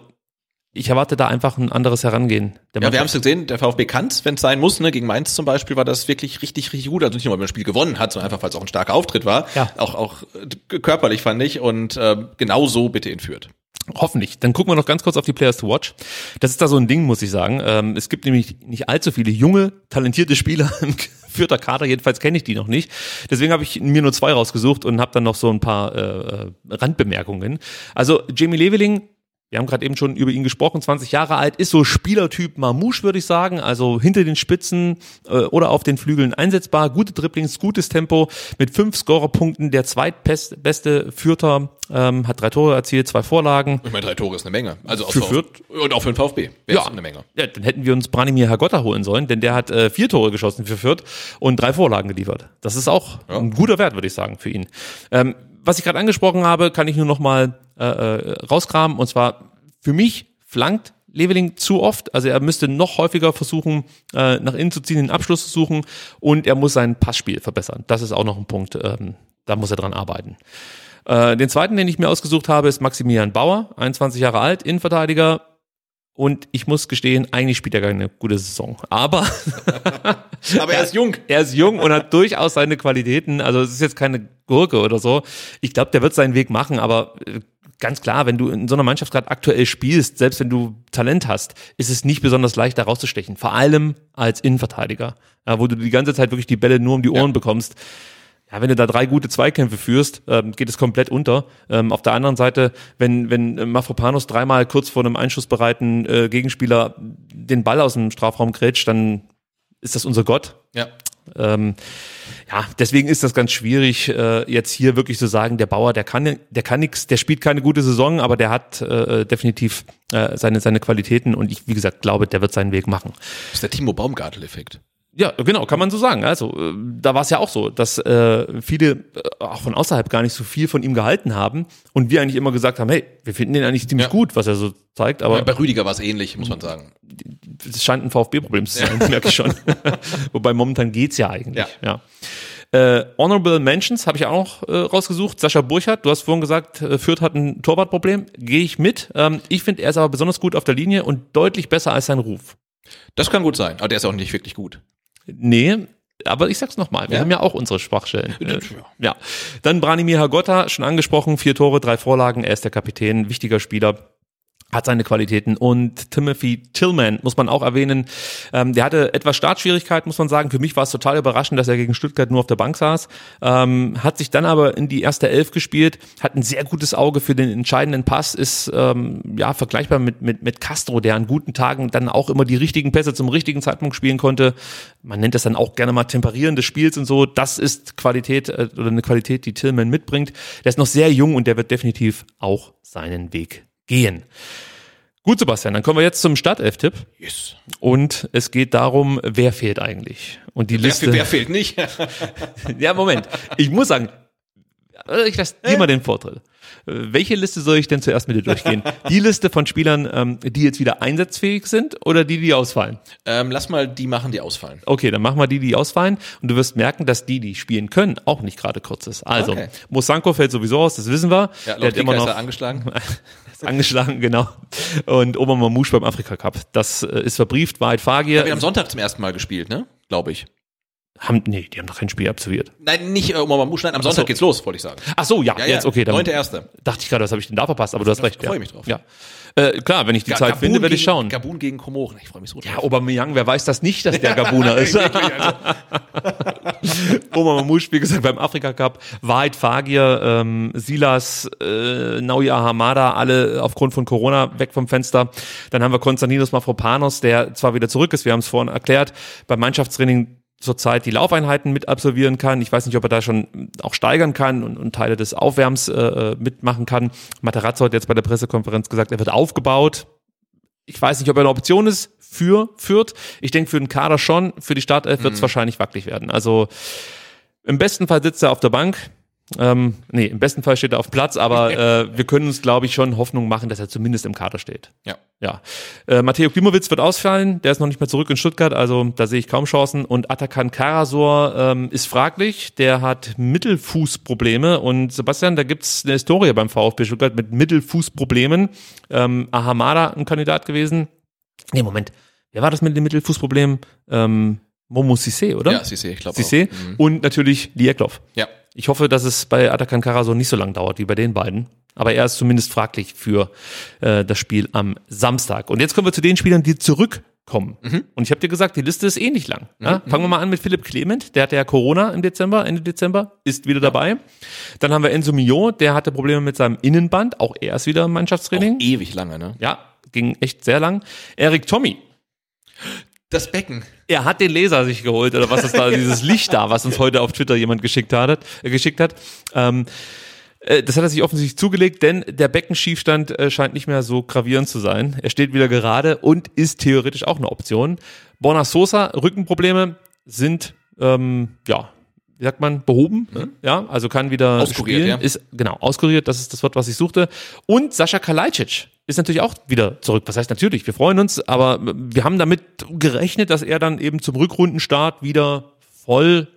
ich erwarte da einfach ein anderes Herangehen. Der Ja, wir haben es gesehen, der VfB kann wenn es sein muss. Ne? Gegen Mainz zum Beispiel war das wirklich richtig, richtig gut. Also nicht nur, weil man das Spiel gewonnen hat, sondern einfach, weil es auch ein starker Auftritt war. Ja. Auch, auch äh, körperlich fand ich. Und äh, genau so bitte in Fürth. Hoffentlich. Dann gucken wir noch ganz kurz auf die Players to Watch. Das ist da so ein Ding, muss ich sagen. Ähm, es gibt nämlich nicht allzu viele junge, talentierte Spieler [LAUGHS] im vierter Kader. Jedenfalls kenne ich die noch nicht. Deswegen habe ich mir nur zwei rausgesucht und habe dann noch so ein paar äh, äh, Randbemerkungen. Also Jamie Leveling, wir haben gerade eben schon über ihn gesprochen, 20 Jahre alt, ist so Spielertyp Mamouche, würde ich sagen, also hinter den Spitzen äh, oder auf den Flügeln einsetzbar, gute Dribblings, gutes Tempo, mit fünf Scorerpunkten, der zweitbeste Fürther, ähm, hat drei Tore erzielt, zwei Vorlagen. Ich meine, drei Tore ist eine Menge. Also auch Für Fürth? Und auch für den VfB. Wäre ja. eine Menge. Ja, dann hätten wir uns Branimir Hagotta holen sollen, denn der hat äh, vier Tore geschossen für Fürth und drei Vorlagen geliefert. Das ist auch Ja. ein guter Wert, würde ich sagen, für ihn. Ähm, was ich gerade angesprochen habe, kann ich nur noch mal äh, äh, rauskramen. Und zwar für mich flankt Leveling zu oft. Also er müsste noch häufiger versuchen, äh, nach innen zu ziehen, den Abschluss zu suchen und er muss sein Passspiel verbessern. Das ist auch noch ein Punkt, ähm, da muss er dran arbeiten. Äh, den zweiten, den ich mir ausgesucht habe, ist Maximilian Bauer, 21 Jahre alt, Innenverteidiger. Und ich muss gestehen, eigentlich spielt er gar keine gute Saison. Aber [LAUGHS] Aber er ist jung. er ist jung und hat durchaus seine Qualitäten. Also es ist jetzt keine Gurke oder so. Ich glaube, der wird seinen Weg machen, aber äh, ganz klar, wenn du in so einer Mannschaft gerade aktuell spielst, selbst wenn du Talent hast, ist es nicht besonders leicht, da rauszustechen. Vor allem als Innenverteidiger, ja, wo du die ganze Zeit wirklich die Bälle nur um die Ohren bekommst. Ja, wenn du da drei gute Zweikämpfe führst, ähm, geht es komplett unter. Ähm, auf der anderen Seite, wenn, wenn äh, Mafropanos dreimal kurz vor einem einschussbereiten äh, Gegenspieler den Ball aus dem Strafraum grätscht, dann ist das unser Gott. Ja. Ähm, ja, deswegen ist das ganz schwierig, äh, jetzt hier wirklich zu sagen, der Bauer, der kann, der kann nix, der spielt keine gute Saison, aber der hat äh, definitiv äh, seine, seine Qualitäten und ich, wie gesagt, glaube, der wird seinen Weg machen. Das ist der Timo Baumgartel-Effekt. Ja, genau, kann man so sagen. Also äh, da war es ja auch so, dass äh, viele äh, auch von außerhalb gar nicht so viel von ihm gehalten haben und wir eigentlich immer gesagt haben, hey, wir finden den eigentlich ziemlich Ja. gut, was er so zeigt, aber Bei Rüdiger war es ähnlich, muss man sagen. es scheint ein VfB-Problem zu sein, merke ich schon. [LAUGHS] Wobei momentan geht's ja eigentlich. Ja. Äh, Honorable Mentions habe ich auch äh, rausgesucht. Sascha Burchardt, du hast vorhin gesagt, äh, Fürth hat ein Torwartproblem. Gehe ich mit. Ähm, ich finde, er ist aber besonders gut auf der Linie und deutlich besser als sein Ruf. Das kann gut sein, aber der ist auch nicht wirklich gut. Nee, aber ich sag's nochmal, wir Ja? haben ja auch unsere Schwachstellen. Ja. Ja. Dann Branimir Hagotta, schon angesprochen, vier Tore, drei Vorlagen, er ist der Kapitän, wichtiger Spieler. Hat seine Qualitäten. Und Timothy Tillman muss man auch erwähnen. Ähm, der hatte etwas Startschwierigkeiten, muss man sagen. Für mich war es total überraschend, dass er gegen Stuttgart nur auf der Bank saß. Ähm, hat sich dann aber in die erste Elf gespielt, hat ein sehr gutes Auge für den entscheidenden Pass, ist ähm, ja vergleichbar mit, mit, mit Castro, der an guten Tagen dann auch immer die richtigen Pässe zum richtigen Zeitpunkt spielen konnte. Man nennt das dann auch gerne mal Temperieren des Spiels und so. Das ist Qualität äh, oder eine Qualität, die Tillman mitbringt. Der ist noch sehr jung und der wird definitiv auch seinen Weg gehen. Gut, Sebastian, dann kommen wir jetzt zum Startelf-Tipp. Yes. Und es geht darum, wer fehlt eigentlich? Und die Wer, Liste. wer fehlt nicht? [LAUGHS] Ja, Moment. Ich muss sagen, äh, ich lasse dir mal den Vortritt. Äh, Welche Liste soll ich denn zuerst mit dir durchgehen? [LAUGHS] Die Liste von Spielern, ähm, die jetzt wieder einsatzfähig sind oder die, die ausfallen? ähm, lass mal die machen, die ausfallen. Okay, dann machen wir die, die ausfallen. Und du wirst merken, dass die, die spielen können, auch nicht gerade kurz ist. Also, Okay. Mosanko fällt sowieso aus, das wissen wir. Ja, Der hat immer ist noch er angeschlagen. [LAUGHS] ist angeschlagen, genau. Und Oma Mamouche beim Afrika Cup. Das äh, ist verbrieft, Wahrheit Fagir. Wir haben am Sonntag zum ersten Mal gespielt, ne? Glaube ich. Haben, nee, die haben noch kein Spiel absolviert. Nein, nicht äh, Oma Mamouche, nein, am Sonntag so. geht's los, wollte ich sagen. Ach so, ja, Ja, jetzt okay. Dann neunte Erste. dachte ich gerade, was habe ich denn da verpasst? Aber du hast recht. freu ja. mich drauf. Ja. Äh, klar, wenn ich die Ga- Zeit Gabun finde, werde ich schauen. Gabun gegen Komoren. Ich freue mich so drauf. Ja, Aubameyang, wer weiß das nicht, dass der [LAUGHS] Gabuner ist? Also. [LAUGHS] Oma Mamouche, wie gesagt, beim Afrika Cup, Wahrheit Fagir, ähm, Silas, äh, Naoya Hamada, alle aufgrund von Corona weg vom Fenster. Dann haben wir Konstantinos Mafropanos, der zwar wieder zurück ist, wir haben es vorhin erklärt, beim Mannschaftstraining zurzeit die Laufeinheiten mit absolvieren kann. Ich weiß nicht, ob er da schon auch steigern kann und, und Teile des Aufwärms äh, mitmachen kann. Materazzo hat jetzt bei der Pressekonferenz gesagt, er wird aufgebaut. Ich weiß nicht, ob er eine Option ist für Fürth. Ich denke für den Kader schon. Für die Startelf wird es wahrscheinlich wackelig werden. Also im besten Fall sitzt er auf der Bank. Ähm, nee, im besten Fall steht er auf Platz, aber [LAUGHS] äh, wir können uns, glaube ich, schon Hoffnung machen, dass er zumindest im Kader steht. Ja. Ja. Äh, Matteo Klimowitz wird ausfallen, der ist noch nicht mehr zurück in Stuttgart, also da sehe ich kaum Chancen. Und Atakan Karasor ähm, ist fraglich, der hat Mittelfußprobleme. Und Sebastian, da gibt's eine Historie beim VfB Stuttgart mit Mittelfußproblemen. Ähm, Ahamada ein Kandidat gewesen. Nee, Moment. Wer war das mit dem Mittelfußproblem? Ähm, Momo Sissé, oder? Ja, Cissé, ich glaube Sissé. Mhm. Und natürlich Lieklov. Ja. Ich hoffe, dass es bei Atakan Karasor nicht so lang dauert wie bei den beiden. Aber er ist zumindest fraglich für äh, das Spiel am Samstag. Und jetzt kommen wir zu den Spielern, die zurückkommen. Und ich habe dir gesagt, die Liste ist ähnlich lang. Ja? Fangen wir mal an mit Philipp Clement. Der hatte ja Corona im Dezember, Ende Dezember, ist wieder dabei. Dann haben wir Enzo Mio, der hatte Probleme mit seinem Innenband. Auch er ist wieder im Mannschaftstraining. Ewig lange, ne? Ja, ging echt sehr lang. Erik Tommy, Das Becken. er hat den Laser sich geholt oder was ist da, [LAUGHS] dieses Licht da, was uns heute auf Twitter jemand geschickt hat, äh, geschickt hat. Ähm, äh, das hat er sich offensichtlich zugelegt, denn der Beckenschiefstand äh, scheint nicht mehr so gravierend zu sein. Er steht wieder gerade und ist theoretisch auch eine Option. Borna Sosa, Rückenprobleme sind, ähm, ja, wie sagt man, behoben, ne? ja, also kann wieder Auskuriert, spielen, ja. ist, genau, auskuriert, das ist das Wort, was ich suchte. Und Sascha Kalajdzic ist natürlich auch wieder zurück. Was heißt natürlich, wir freuen uns, aber wir haben damit gerechnet, dass er dann eben zum Rückrundenstart wieder voll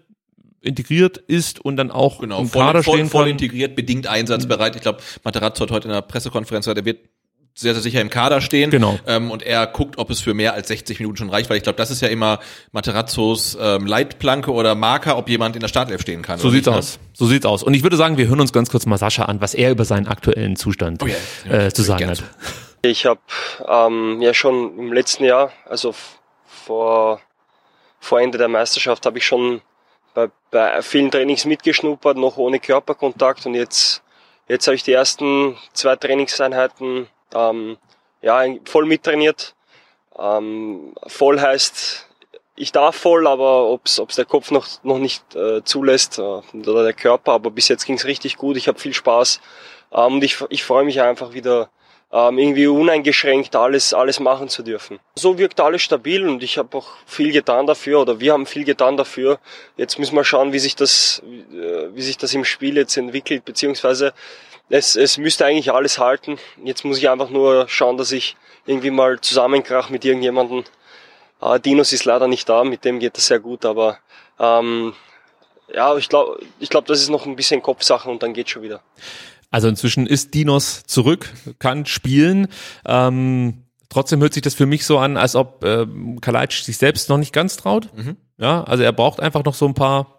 integriert ist und dann auch Genau, im voll, Kader voll, stehen voll kann. integriert, bedingt einsatzbereit. Ich glaube, Materazzo hat heute in der Pressekonferenz gesagt, er wird sehr, sehr sicher im Kader stehen. Genau. Ähm, und er guckt, ob es für mehr als 60 Minuten schon reicht, weil ich glaube, das ist ja immer Materazzos ähm, Leitplanke oder Marker, ob jemand in der Startelf stehen kann. So oder sieht's nicht, ne? aus. So sieht's aus. Und ich würde sagen, wir hören uns ganz kurz mal Sascha an, was er über seinen aktuellen Zustand Oh ja, ja, äh, zu sagen hat. Ich habe ähm, ja schon im letzten Jahr, also vor, vor Ende der Meisterschaft, habe ich schon bei, bei vielen Trainings mitgeschnuppert, noch ohne Körperkontakt und jetzt, jetzt habe ich die ersten zwei Trainingseinheiten ähm, ja, voll mittrainiert. Ähm, voll heißt, ich darf voll, aber ob's ob's der Kopf noch, noch nicht äh, zulässt äh, oder der Körper, aber bis jetzt ging's richtig gut, ich habe viel Spaß ähm, und ich, ich freue mich einfach wieder ähm, irgendwie uneingeschränkt alles, alles machen zu dürfen. So wirkt alles stabil und ich habe auch viel getan dafür oder wir haben viel getan dafür. Jetzt müssen wir schauen, wie sich das, äh, wie sich das im Spiel jetzt entwickelt, beziehungsweise es, es müsste eigentlich alles halten. Jetzt muss ich einfach nur schauen, dass ich irgendwie mal zusammenkrach mit irgendjemandem. Äh, Dinos ist leider nicht da, mit dem geht das sehr gut, aber ähm, Ja, ich glaube, ich glaube, das ist noch ein bisschen Kopfsache und dann geht schon wieder. Also inzwischen ist Dinos zurück, kann spielen. Ähm, trotzdem hört sich das für mich so an, als ob äh, Kalajdzic sich selbst noch nicht ganz traut. Mhm. Ja, also er braucht einfach noch so ein paar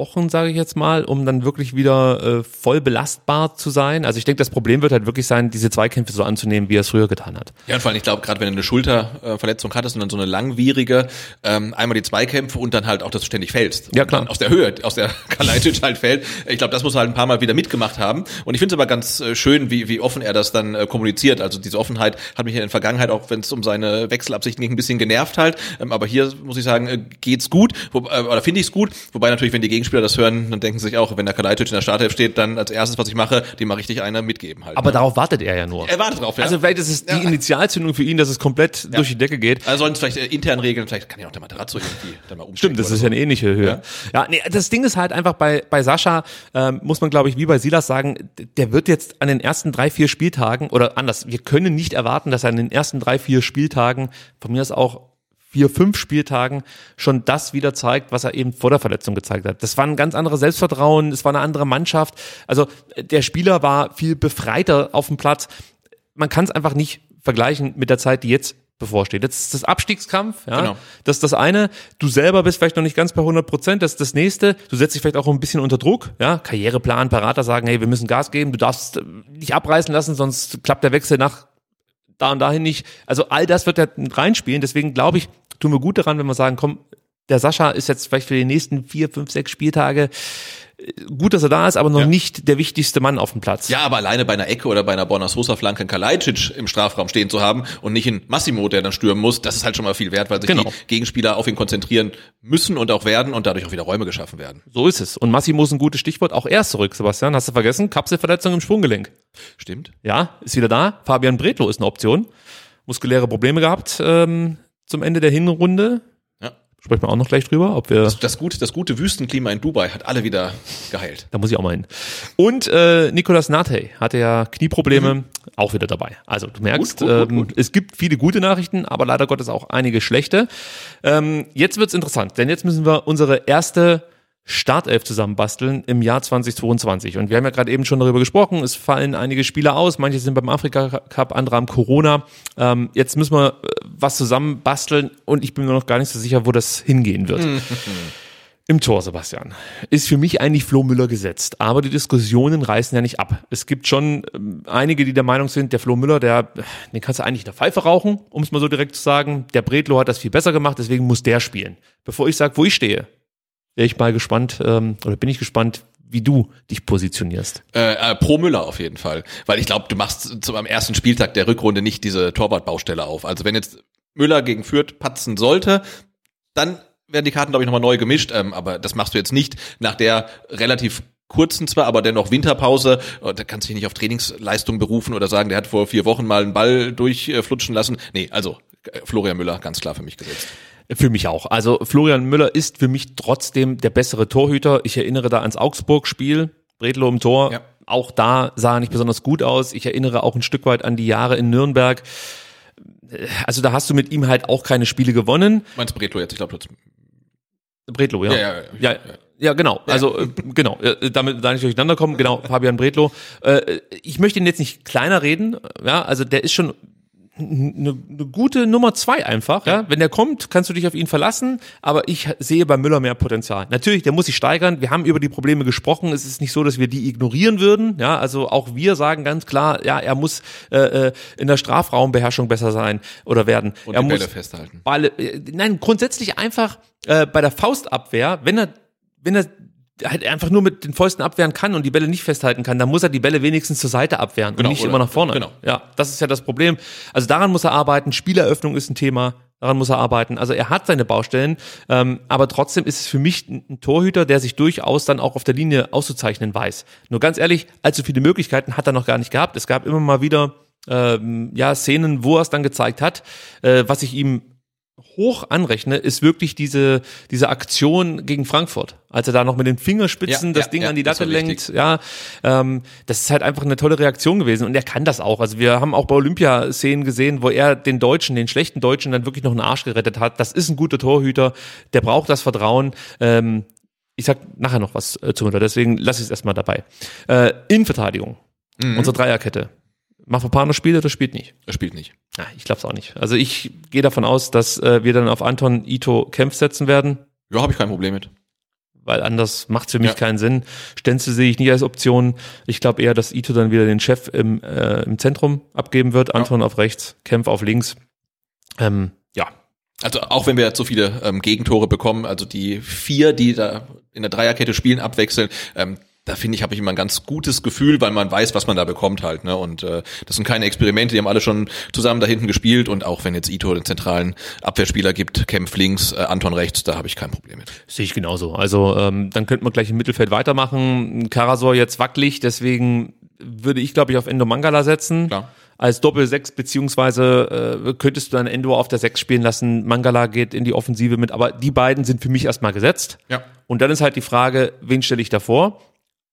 Wochen, sage ich jetzt mal, um dann wirklich wieder äh, voll belastbar zu sein. Also ich denke, das Problem wird halt wirklich sein, diese Zweikämpfe so anzunehmen, wie er es früher getan hat. Ja, und vor allem, ich glaube, gerade wenn du eine Schulterverletzung hattest und dann so eine langwierige, ähm, einmal die Zweikämpfe und dann halt auch, dass du ständig fällst. Ja, klar. Aus der Höhe, aus der [LAUGHS] Kalajdzic halt fällt. Ich glaube, das muss halt ein paar Mal wieder mitgemacht haben. Und ich finde es aber ganz äh, schön, wie, wie offen er das dann äh, kommuniziert. Also diese Offenheit hat mich in der Vergangenheit, auch wenn es um seine Wechselabsichten ging, ein bisschen genervt halt. Ähm, aber hier muss ich sagen, äh, geht's gut, wo, äh, oder finde ich es gut. Wobei natürlich, wenn die Gegenspieler das hören, dann denken sie sich auch, wenn der Kalajdzic in der Startelf steht, dann als erstes, was ich mache, dem mache ich dich einer mitgeben halt. Aber ne? darauf wartet er ja nur. er wartet drauf, ja. Also vielleicht ist es die Ja. Initialzündung für ihn, dass es komplett durch die Decke geht. also sollen es vielleicht äh, intern regeln, vielleicht kann ja auch der Materazzo irgendwie dann mal umstellen. Stimmt, das ist so. ja eine ähnliche Höhe. Ja, nee, das Ding ist halt einfach bei, bei Sascha, ähm, muss man glaube ich wie bei Silas sagen, der wird jetzt an den ersten drei, vier Spieltagen oder anders, wir können nicht erwarten, dass er an den ersten drei, vier Spieltagen, von mir aus auch vier, fünf Spieltagen schon das wieder zeigt, was er eben vor der Verletzung gezeigt hat. Das war ein ganz anderes Selbstvertrauen, es war eine andere Mannschaft. Also äh, der Spieler war viel befreiter auf dem Platz. Man kann es einfach nicht vergleichen mit der Zeit, die jetzt bevorsteht. Jetzt ist das Abstiegskampf, ja. Genau. Das ist das eine. Du selber bist vielleicht noch nicht ganz bei 100 Prozent. Das ist das nächste. Du setzt dich vielleicht auch ein bisschen unter Druck, ja. Karriereplan, Berater sagen, hey, wir müssen Gas geben. Du darfst äh, nicht abreißen lassen, sonst klappt der Wechsel nach da und dahin nicht. Also all das wird ja mit reinspielen. Deswegen glaube ich, tun wir gut daran, wenn wir sagen, komm, der Sascha ist jetzt vielleicht für die nächsten vier, fünf, sechs Spieltage gut, dass er da ist, aber noch Ja. nicht der wichtigste Mann auf dem Platz. Ja, aber alleine bei einer Ecke oder bei einer Bonner Sosa Flanke einen Kalajdzic im Strafraum stehen zu haben und nicht in Massimo, der dann stürmen muss, das ist halt schon mal viel wert, weil sich Genau. die Gegenspieler auf ihn konzentrieren müssen und auch werden und dadurch auch wieder Räume geschaffen werden. So ist es. Und Massimo ist ein gutes Stichwort. Auch er ist zurück, Sebastian. Hast du vergessen? Kapselverletzung im Sprunggelenk. Stimmt? Ja, ist wieder da. Fabian Bredlo ist eine Option. Muskuläre Probleme gehabt ähm, zum Ende der Hinrunde. Sprechen wir auch noch gleich drüber, ob wir. Das gute, das gute Wüstenklima in Dubai hat alle wieder geheilt. Da muss ich auch mal hin. Und äh, Nicolas Nate hatte ja Knieprobleme, auch wieder dabei. Also du merkst, Gut, gut, gut, ähm, es gibt viele gute Nachrichten, aber leider Gottes auch einige schlechte. Ähm, jetzt wird's interessant, denn jetzt müssen wir unsere erste Startelf zusammenbasteln im Jahr 2022. Und wir haben ja gerade eben schon darüber gesprochen, es fallen einige Spieler aus, manche sind beim Afrika Cup, andere haben Corona. Ähm, jetzt müssen wir äh, was zusammenbasteln und ich bin mir noch gar nicht so sicher, wo das hingehen wird. [LAUGHS] Im Tor, Sebastian, ist für mich eigentlich Flo Müller gesetzt. Aber die Diskussionen reißen ja nicht ab. Es gibt schon ähm, einige, die der Meinung sind, der Flo Müller, der, den kannst du eigentlich in der Pfeife rauchen, um es mal so direkt zu sagen. Der Bredlo hat das viel besser gemacht, deswegen muss der spielen. Bevor ich sage, wo ich stehe, wäre ich mal gespannt, ähm, oder bin ich gespannt, wie du dich positionierst. Äh, äh, pro Müller auf jeden Fall. Weil ich glaube, du machst zum, am ersten Spieltag der Rückrunde nicht diese Torwartbaustelle auf. Also wenn jetzt Müller gegen Fürth patzen sollte, dann werden die Karten, glaube ich, nochmal neu gemischt. Ähm, aber das machst du jetzt nicht nach der relativ kurzen zwar, aber dennoch Winterpause. Und Da kannst du dich nicht auf Trainingsleistung berufen oder sagen, der hat vor vier Wochen mal einen Ball durchflutschen lassen. Nee, also äh, Florian Müller, ganz klar für mich gesetzt. Für mich auch. Also Florian Müller ist für mich trotzdem der bessere Torhüter. Ich erinnere da ans Augsburg-Spiel, Bredlo im Tor. Ja. Auch da sah er nicht besonders gut aus. Ich erinnere auch ein Stück weit an die Jahre in Nürnberg. Also da hast du mit ihm halt auch keine Spiele gewonnen. Meinst Bretlo jetzt? Ich glaube, Bredlo, ja. Ja, ja, ja, ja. ja, genau. Also äh, genau, äh, damit da nicht durcheinander kommen. Genau, Fabian Bredlo. Äh, ich möchte ihn jetzt nicht kleiner reden. Ja, also der ist schon eine, eine gute Nummer zwei einfach. Ja. Wenn der kommt, kannst du dich auf ihn verlassen. Aber ich sehe bei Müller mehr Potenzial. Natürlich, der muss sich steigern. Wir haben über die Probleme gesprochen. Es ist nicht so, dass wir die ignorieren würden. Ja, also auch wir sagen ganz klar, ja, er muss äh, äh, in der Strafraumbeherrschung besser sein oder werden. und er die muss Bälle festhalten. Balle, äh, nein, grundsätzlich einfach äh, bei der Faustabwehr, wenn er, wenn er halt einfach nur mit den Fäusten abwehren kann und die Bälle nicht festhalten kann, dann muss er die Bälle wenigstens zur Seite abwehren Genau, und nicht oder- immer nach vorne. genau. Ja, das ist ja das Problem. Also daran muss er arbeiten. Spieleröffnung ist ein Thema. Daran muss er arbeiten. Also er hat seine Baustellen, ähm, aber trotzdem ist es für mich ein Torhüter, der sich durchaus dann auch auf der Linie auszuzeichnen weiß. Nur ganz ehrlich, allzu viele Möglichkeiten hat er noch gar nicht gehabt. Es gab immer mal wieder ähm, ja Szenen, wo er es dann gezeigt hat, äh, was ich ihm hoch anrechne, ist wirklich diese, diese Aktion gegen Frankfurt. Als er da noch mit den Fingerspitzen Ja, das ja, Ding ja, an die Latte lenkt. Ja, ähm, das ist halt einfach eine tolle Reaktion gewesen. Und er kann das auch. Also wir haben auch bei Olympia-Szenen gesehen, wo er den Deutschen, den schlechten Deutschen dann wirklich noch einen Arsch gerettet hat. Das ist ein guter Torhüter. Der braucht das Vertrauen. Ähm, ich sag nachher noch was äh, zu Müller, deswegen lasse ich es erstmal dabei. Äh, Innenverteidigung, unsere Dreierkette. Mafropanos spielt oder spielt nicht? Er spielt nicht. Ja, ich glaube es auch nicht. Also ich gehe davon aus, dass äh, wir dann auf Anton Ito Kempf setzen werden, Ja, habe ich kein Problem mit. weil anders macht es für mich Ja. keinen Sinn. Stenzel sehe ich nicht als Option. Ich glaube eher, dass Ito dann wieder den Chef im, äh, im Zentrum abgeben wird. Anton auf rechts, Kempf auf links. Ähm, ja, Also auch wenn wir jetzt so viele ähm, Gegentore bekommen, also die vier, die da in der Dreierkette spielen, abwechseln, ähm, da finde ich, habe ich immer ein ganz gutes Gefühl, weil man weiß, was man da bekommt halt. Ne? Und äh, das sind keine Experimente, die haben alle schon zusammen da hinten gespielt. Und auch wenn jetzt Ito den zentralen Abwehrspieler gibt, Kempf links, äh, Anton rechts, da habe ich kein Problem mit. Sehe ich genauso. Also ähm, dann könnte man gleich im Mittelfeld weitermachen. Karasor jetzt wackelig, deswegen würde ich, glaube ich, auf Endo Mangala setzen. Klar. Als Doppel-Sechs, beziehungsweise äh, könntest du dann Endo auf der Sechs spielen lassen. Mangala geht in die Offensive mit, aber die beiden sind für mich erstmal gesetzt. Ja. Und dann ist halt die Frage, wen stelle ich davor?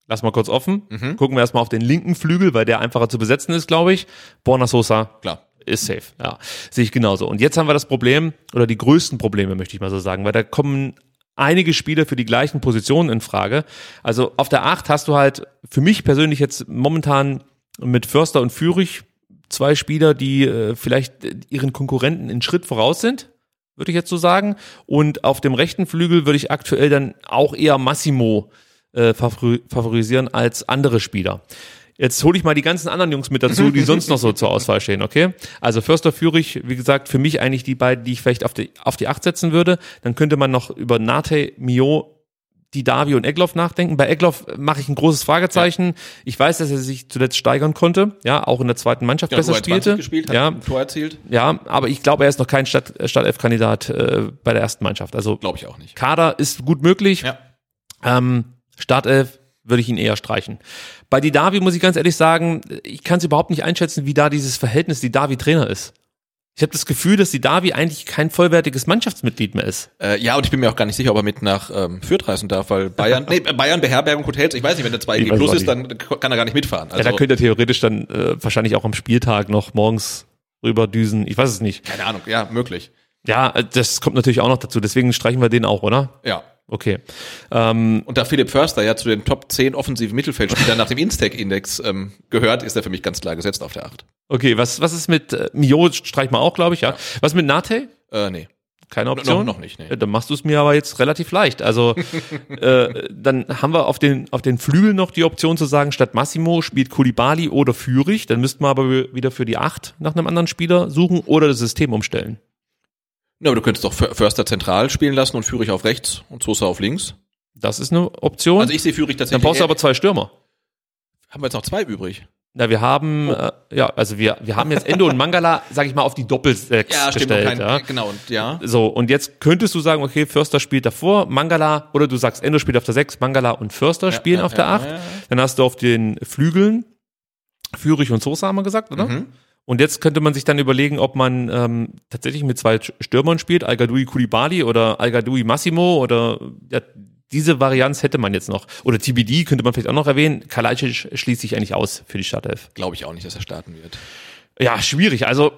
Lass mal kurz offen. Gucken wir erstmal auf den linken Flügel, weil der einfacher zu besetzen ist, glaube ich. Borna Sosa Klar. ist safe. Ja, sehe ich genauso. Und jetzt haben wir das Problem, oder die größten Probleme, möchte ich mal so sagen, weil da kommen einige Spieler für die gleichen Positionen in Frage. Also auf der Acht hast du halt für mich persönlich jetzt momentan mit Förster und Führig zwei Spieler, die äh, vielleicht ihren Konkurrenten einen Schritt voraus sind, würde ich jetzt so sagen. Und auf dem rechten Flügel würde ich aktuell dann auch eher Massimo äh, favori favorisieren als andere Spieler. Jetzt hole ich mal die ganzen anderen Jungs mit dazu, die sonst noch so zur Auswahl stehen, okay? Also Förster Führig, wie gesagt, für mich eigentlich die beiden, die ich vielleicht auf die, auf die Acht setzen würde. Dann könnte man noch über Nate, Mio, Didavi und Egloff nachdenken. Bei Egloff mache ich ein großes Fragezeichen. Ich weiß, dass er sich zuletzt steigern konnte, ja, auch in der zweiten Mannschaft Ja, besser U21 spielte. gespielt, hat ja, Tor erzielt. ja, aber ich glaube, er ist noch kein Stadt, Startelf-Kandidat äh, bei der ersten Mannschaft. Also Glaube ich auch nicht. Kader ist gut möglich. Ja. Ähm, Startelf würde ich ihn eher streichen. Bei Didavi muss ich ganz ehrlich sagen, ich kann es überhaupt nicht einschätzen, wie da dieses Verhältnis Didavi-Trainer ist. Ich habe das Gefühl, dass Didavi eigentlich kein vollwertiges Mannschaftsmitglied mehr ist. Äh, ja, und ich bin mir auch gar nicht sicher, ob er mit nach ähm, Fürth reisen darf, weil Bayern, [LAUGHS] nee, Bayern Beherbergung Hotels, ich weiß nicht, wenn der 2G Ich weiß plus ist, dann kann er gar nicht mitfahren. Also, ja, da könnte er theoretisch dann äh, wahrscheinlich auch am Spieltag noch morgens rüberdüsen. Ich weiß es nicht. keine Ahnung, ja, möglich. Ja, äh, das kommt natürlich auch noch dazu. Deswegen streichen wir den auch, oder? Ja. Okay. Ähm, Und da Philipp Förster ja zu den Top 10 offensiven Mittelfeldspielern nach dem Instec-Index ähm, gehört, ist er für mich ganz klar gesetzt auf der 8. okay, was, was ist mit äh, Mio? Streichen wir auch, glaube ich, ja. Was mit Nate? Äh, nee. Keine Option? noch nicht, nee. Ja, Dann machst du es mir aber jetzt relativ leicht. Also [LAUGHS] äh, dann haben wir auf den auf den Flügel noch die Option zu sagen, statt Massimo spielt Kulibali oder Führig. Dann müssten wir aber wieder für die Acht nach einem anderen Spieler suchen oder das System umstellen. Ja, aber du könntest doch Fö- Förster zentral spielen lassen und Führig auf rechts und Sosa auf links. Das ist eine Option. Also ich sehe Führig tatsächlich. dann brauchst du aber zwei Stürmer. haben wir jetzt noch zwei übrig. Na, wir haben, äh, ja, also wir, wir haben jetzt Endo und Mangala, [LAUGHS] sag ich mal, auf die Doppelsechs Ja, stimmt. gestellt. kein, ja. Genau, und ja. So, und jetzt könntest du sagen, okay, Förster spielt davor, Mangala, oder du sagst, Endo spielt auf der 6, Mangala und Förster spielen ja, auf der ja, 8. ja, ja. Dann hast du auf den Flügeln Führig und Sosa, haben wir gesagt, oder? Mhm. Und jetzt könnte man sich dann überlegen, ob man ähm, tatsächlich mit zwei Stürmern spielt, Al-Gadoui Koulibaly oder Al-Gadoui Massimo oder ja, diese Varianz hätte man jetzt noch. Oder TBD könnte man vielleicht auch noch erwähnen. Kalajdzic schließt sich eigentlich aus für die Startelf. Glaube ich auch nicht, dass er starten wird. Ja, schwierig. Also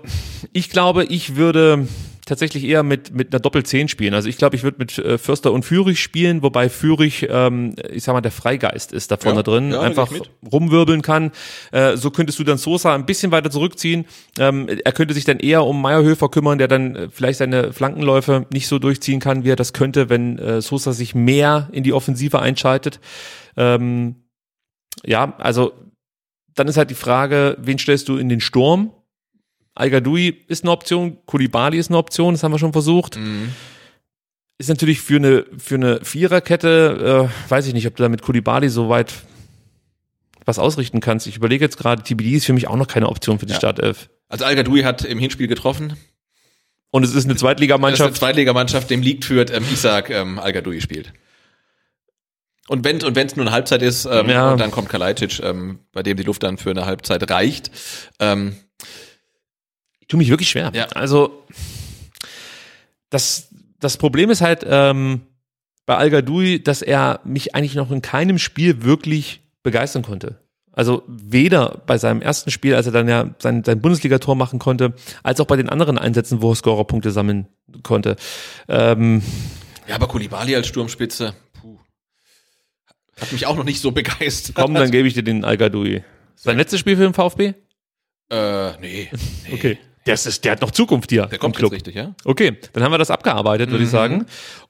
ich glaube, ich würde tatsächlich eher mit, mit einer Doppel-10 spielen. Also ich glaube, ich würde mit äh, Förster und Führig spielen, wobei Führig, ähm, ich sag mal, der Freigeist ist da vorne Ja, drin, ja, einfach rumwirbeln kann. Äh, so könntest du dann Sosa ein bisschen weiter zurückziehen. Ähm, er könnte sich dann eher um Meyerhöfer kümmern, der dann äh, vielleicht seine Flankenläufe nicht so durchziehen kann, wie er das könnte, wenn äh, Sosa sich mehr in die Offensive einschaltet. Ähm, ja, also dann ist halt die Frage, wen stellst du in den Sturm? Al-Gadoui ist eine Option, Kulibali ist eine Option, das haben wir schon versucht. Ist natürlich für eine, für eine Viererkette, äh, weiß ich nicht, ob du da mit Kulibali so weit was ausrichten kannst. Ich überlege jetzt gerade, TBD ist für mich auch noch keine Option für die Ja. Startelf. Also Al-Gadoui hat im Hinspiel getroffen. Und es ist eine Das ist eine Zweitligamannschaft. Zweitligamannschaft, dem liegt führt, ähm, ich sag, ähm, Al-Gadoui spielt. Und wenn und wenn es nur eine Halbzeit ist, ähm, Ja. und dann kommt Kalajdzic, ähm, bei dem die Luft dann für eine Halbzeit reicht. Ähm, tue mich wirklich schwer. Ja. Also das, das Problem ist halt ähm, bei Al-Gadoui, dass er mich eigentlich noch in keinem Spiel wirklich begeistern konnte. Also weder bei seinem ersten Spiel, als er dann ja sein, sein Bundesligator machen konnte, als auch bei den anderen Einsätzen, wo er Scorerpunkte sammeln konnte. Ähm, ja, aber Kulibali als Sturmspitze, puh. Hat mich auch noch nicht so begeistert. Komm, dann gebe ich dir den Al-Gadoui. Sein letztes Spiel für den VfB? Äh, nee. nee. Okay. Der, ist, der hat noch Zukunft hier. Der kommt Club. richtig, ja? Okay, dann haben wir das abgearbeitet, würde ich Mhm. sagen.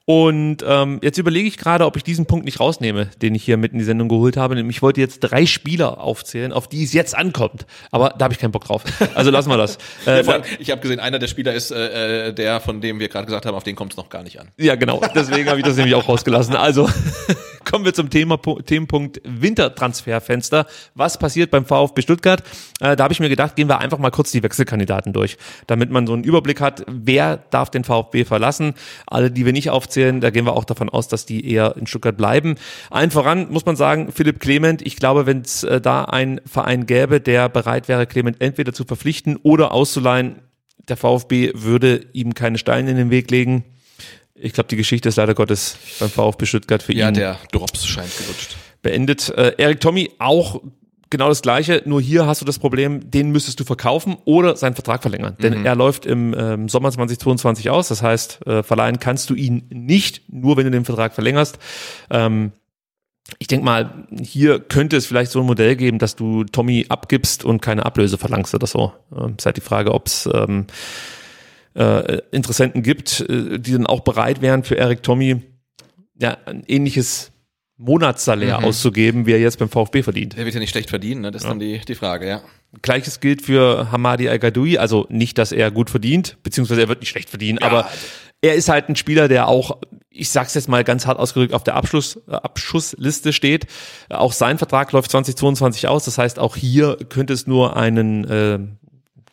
Und ähm, jetzt überlege ich gerade, ob ich diesen Punkt nicht rausnehme, den ich hier mit in die Sendung geholt habe. Nämlich ich wollte jetzt drei Spieler aufzählen, auf die es jetzt ankommt. Aber da habe ich keinen Bock drauf. Also lassen wir das. [LAUGHS] Ja, Äh, da, allem, ich habe gesehen, einer der Spieler ist äh, äh, der, von dem wir gerade gesagt haben, auf den kommt es noch gar nicht an. ja, genau. Deswegen habe ich das nämlich auch rausgelassen. Also [LAUGHS] kommen wir zum Thema, Themenpunkt Wintertransferfenster. Was passiert beim VfB Stuttgart? Äh, da habe ich mir gedacht, gehen wir einfach mal kurz die Wechselkandidaten durch, damit man so einen Überblick hat, wer darf den VfB verlassen. Alle, die wir nicht aufzählen, da gehen wir auch davon aus, dass die eher in Stuttgart bleiben. Allen voran muss man sagen, Philipp Clement, ich glaube, wenn es äh, da einen Verein gäbe, der bereit wäre, Clement entweder zu verpflichten oder auszuleihen, der VfB würde ihm keine Steine in den Weg legen. Ich glaube, die Geschichte ist leider Gottes beim VfB Stuttgart für Ja, ihn der Drops scheint gelutscht. beendet. Äh, Erik Tommy auch genau das gleiche, nur hier hast du das Problem, den müsstest du verkaufen oder seinen Vertrag verlängern. Denn er läuft im ähm, Sommer 2022 aus. Das heißt, äh, verleihen kannst du ihn nicht, nur wenn du den Vertrag verlängerst. Ähm, ich denke mal, hier könnte es vielleicht so ein Modell geben, dass du Tommy abgibst und keine Ablöse verlangst oder so. Ähm, ist halt die Frage, ob es ähm, äh, Interessenten gibt, äh, die dann auch bereit wären für Erik Tommy ja, ein ähnliches Monatssalär Mhm. auszugeben, wie er jetzt beim VfB verdient. Der wird ja nicht schlecht verdienen, ne? das ist dann die, die Frage, ja. Gleiches gilt für Hamadi Al-Gadoui, also nicht, dass er gut verdient, beziehungsweise er wird nicht schlecht verdienen, aber er ist halt ein Spieler, der auch, ich sag's jetzt mal ganz hart ausgedrückt, auf der Abschluss, äh, Abschussliste steht. Auch sein Vertrag läuft 2022 aus, das heißt, auch hier könnte es nur einen äh,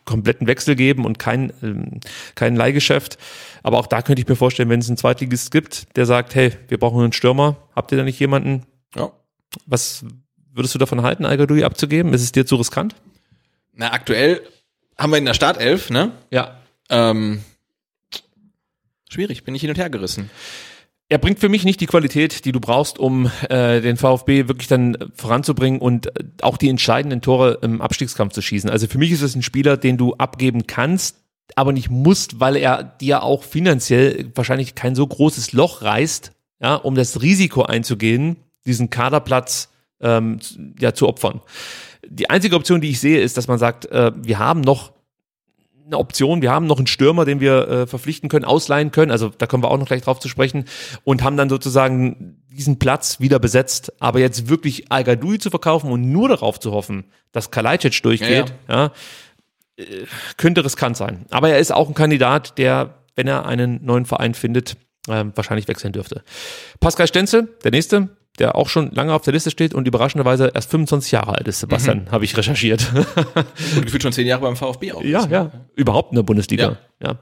kompletten Wechsel geben und kein, ähm, kein Leihgeschäft. Aber auch da könnte ich mir vorstellen, wenn es einen Zweitligist gibt, der sagt, hey, wir brauchen einen Stürmer, habt ihr da nicht jemanden? ja. Was würdest du davon halten, Al-Gadoui abzugeben? Ist es dir zu riskant? Na, aktuell haben wir in der Startelf, ne? Ja. Ähm, schwierig, bin ich hin und her gerissen. Er bringt für mich nicht die Qualität, die du brauchst, um äh, den VfB wirklich dann voranzubringen und äh, auch die entscheidenden Tore im Abstiegskampf zu schießen. Also für mich ist es ein Spieler, den du abgeben kannst, aber nicht musst, weil er dir auch finanziell wahrscheinlich kein so großes Loch reißt, ja, um das Risiko einzugehen, diesen Kaderplatz ähm, ja, zu opfern. Die einzige Option, die ich sehe, ist, dass man sagt, äh, wir haben noch eine Option. Wir haben noch einen Stürmer, den wir äh, verpflichten können, ausleihen können. Also da kommen wir auch noch gleich drauf zu sprechen. Und haben dann sozusagen diesen Platz wieder besetzt. Aber jetzt wirklich al zu verkaufen und nur darauf zu hoffen, dass Kalajdzic durchgeht, ja, äh, könnte riskant sein. Aber er ist auch ein Kandidat, der, wenn er einen neuen Verein findet, äh, wahrscheinlich wechseln dürfte. Pascal Stenzel, der nächste, der auch schon lange auf der Liste steht und überraschenderweise erst 25 Jahre alt ist, Sebastian, habe ich recherchiert. [LAUGHS] Und gefühlt schon zehn Jahre beim VfB auch. Ja, ja. Überhaupt in der Bundesliga. Ja.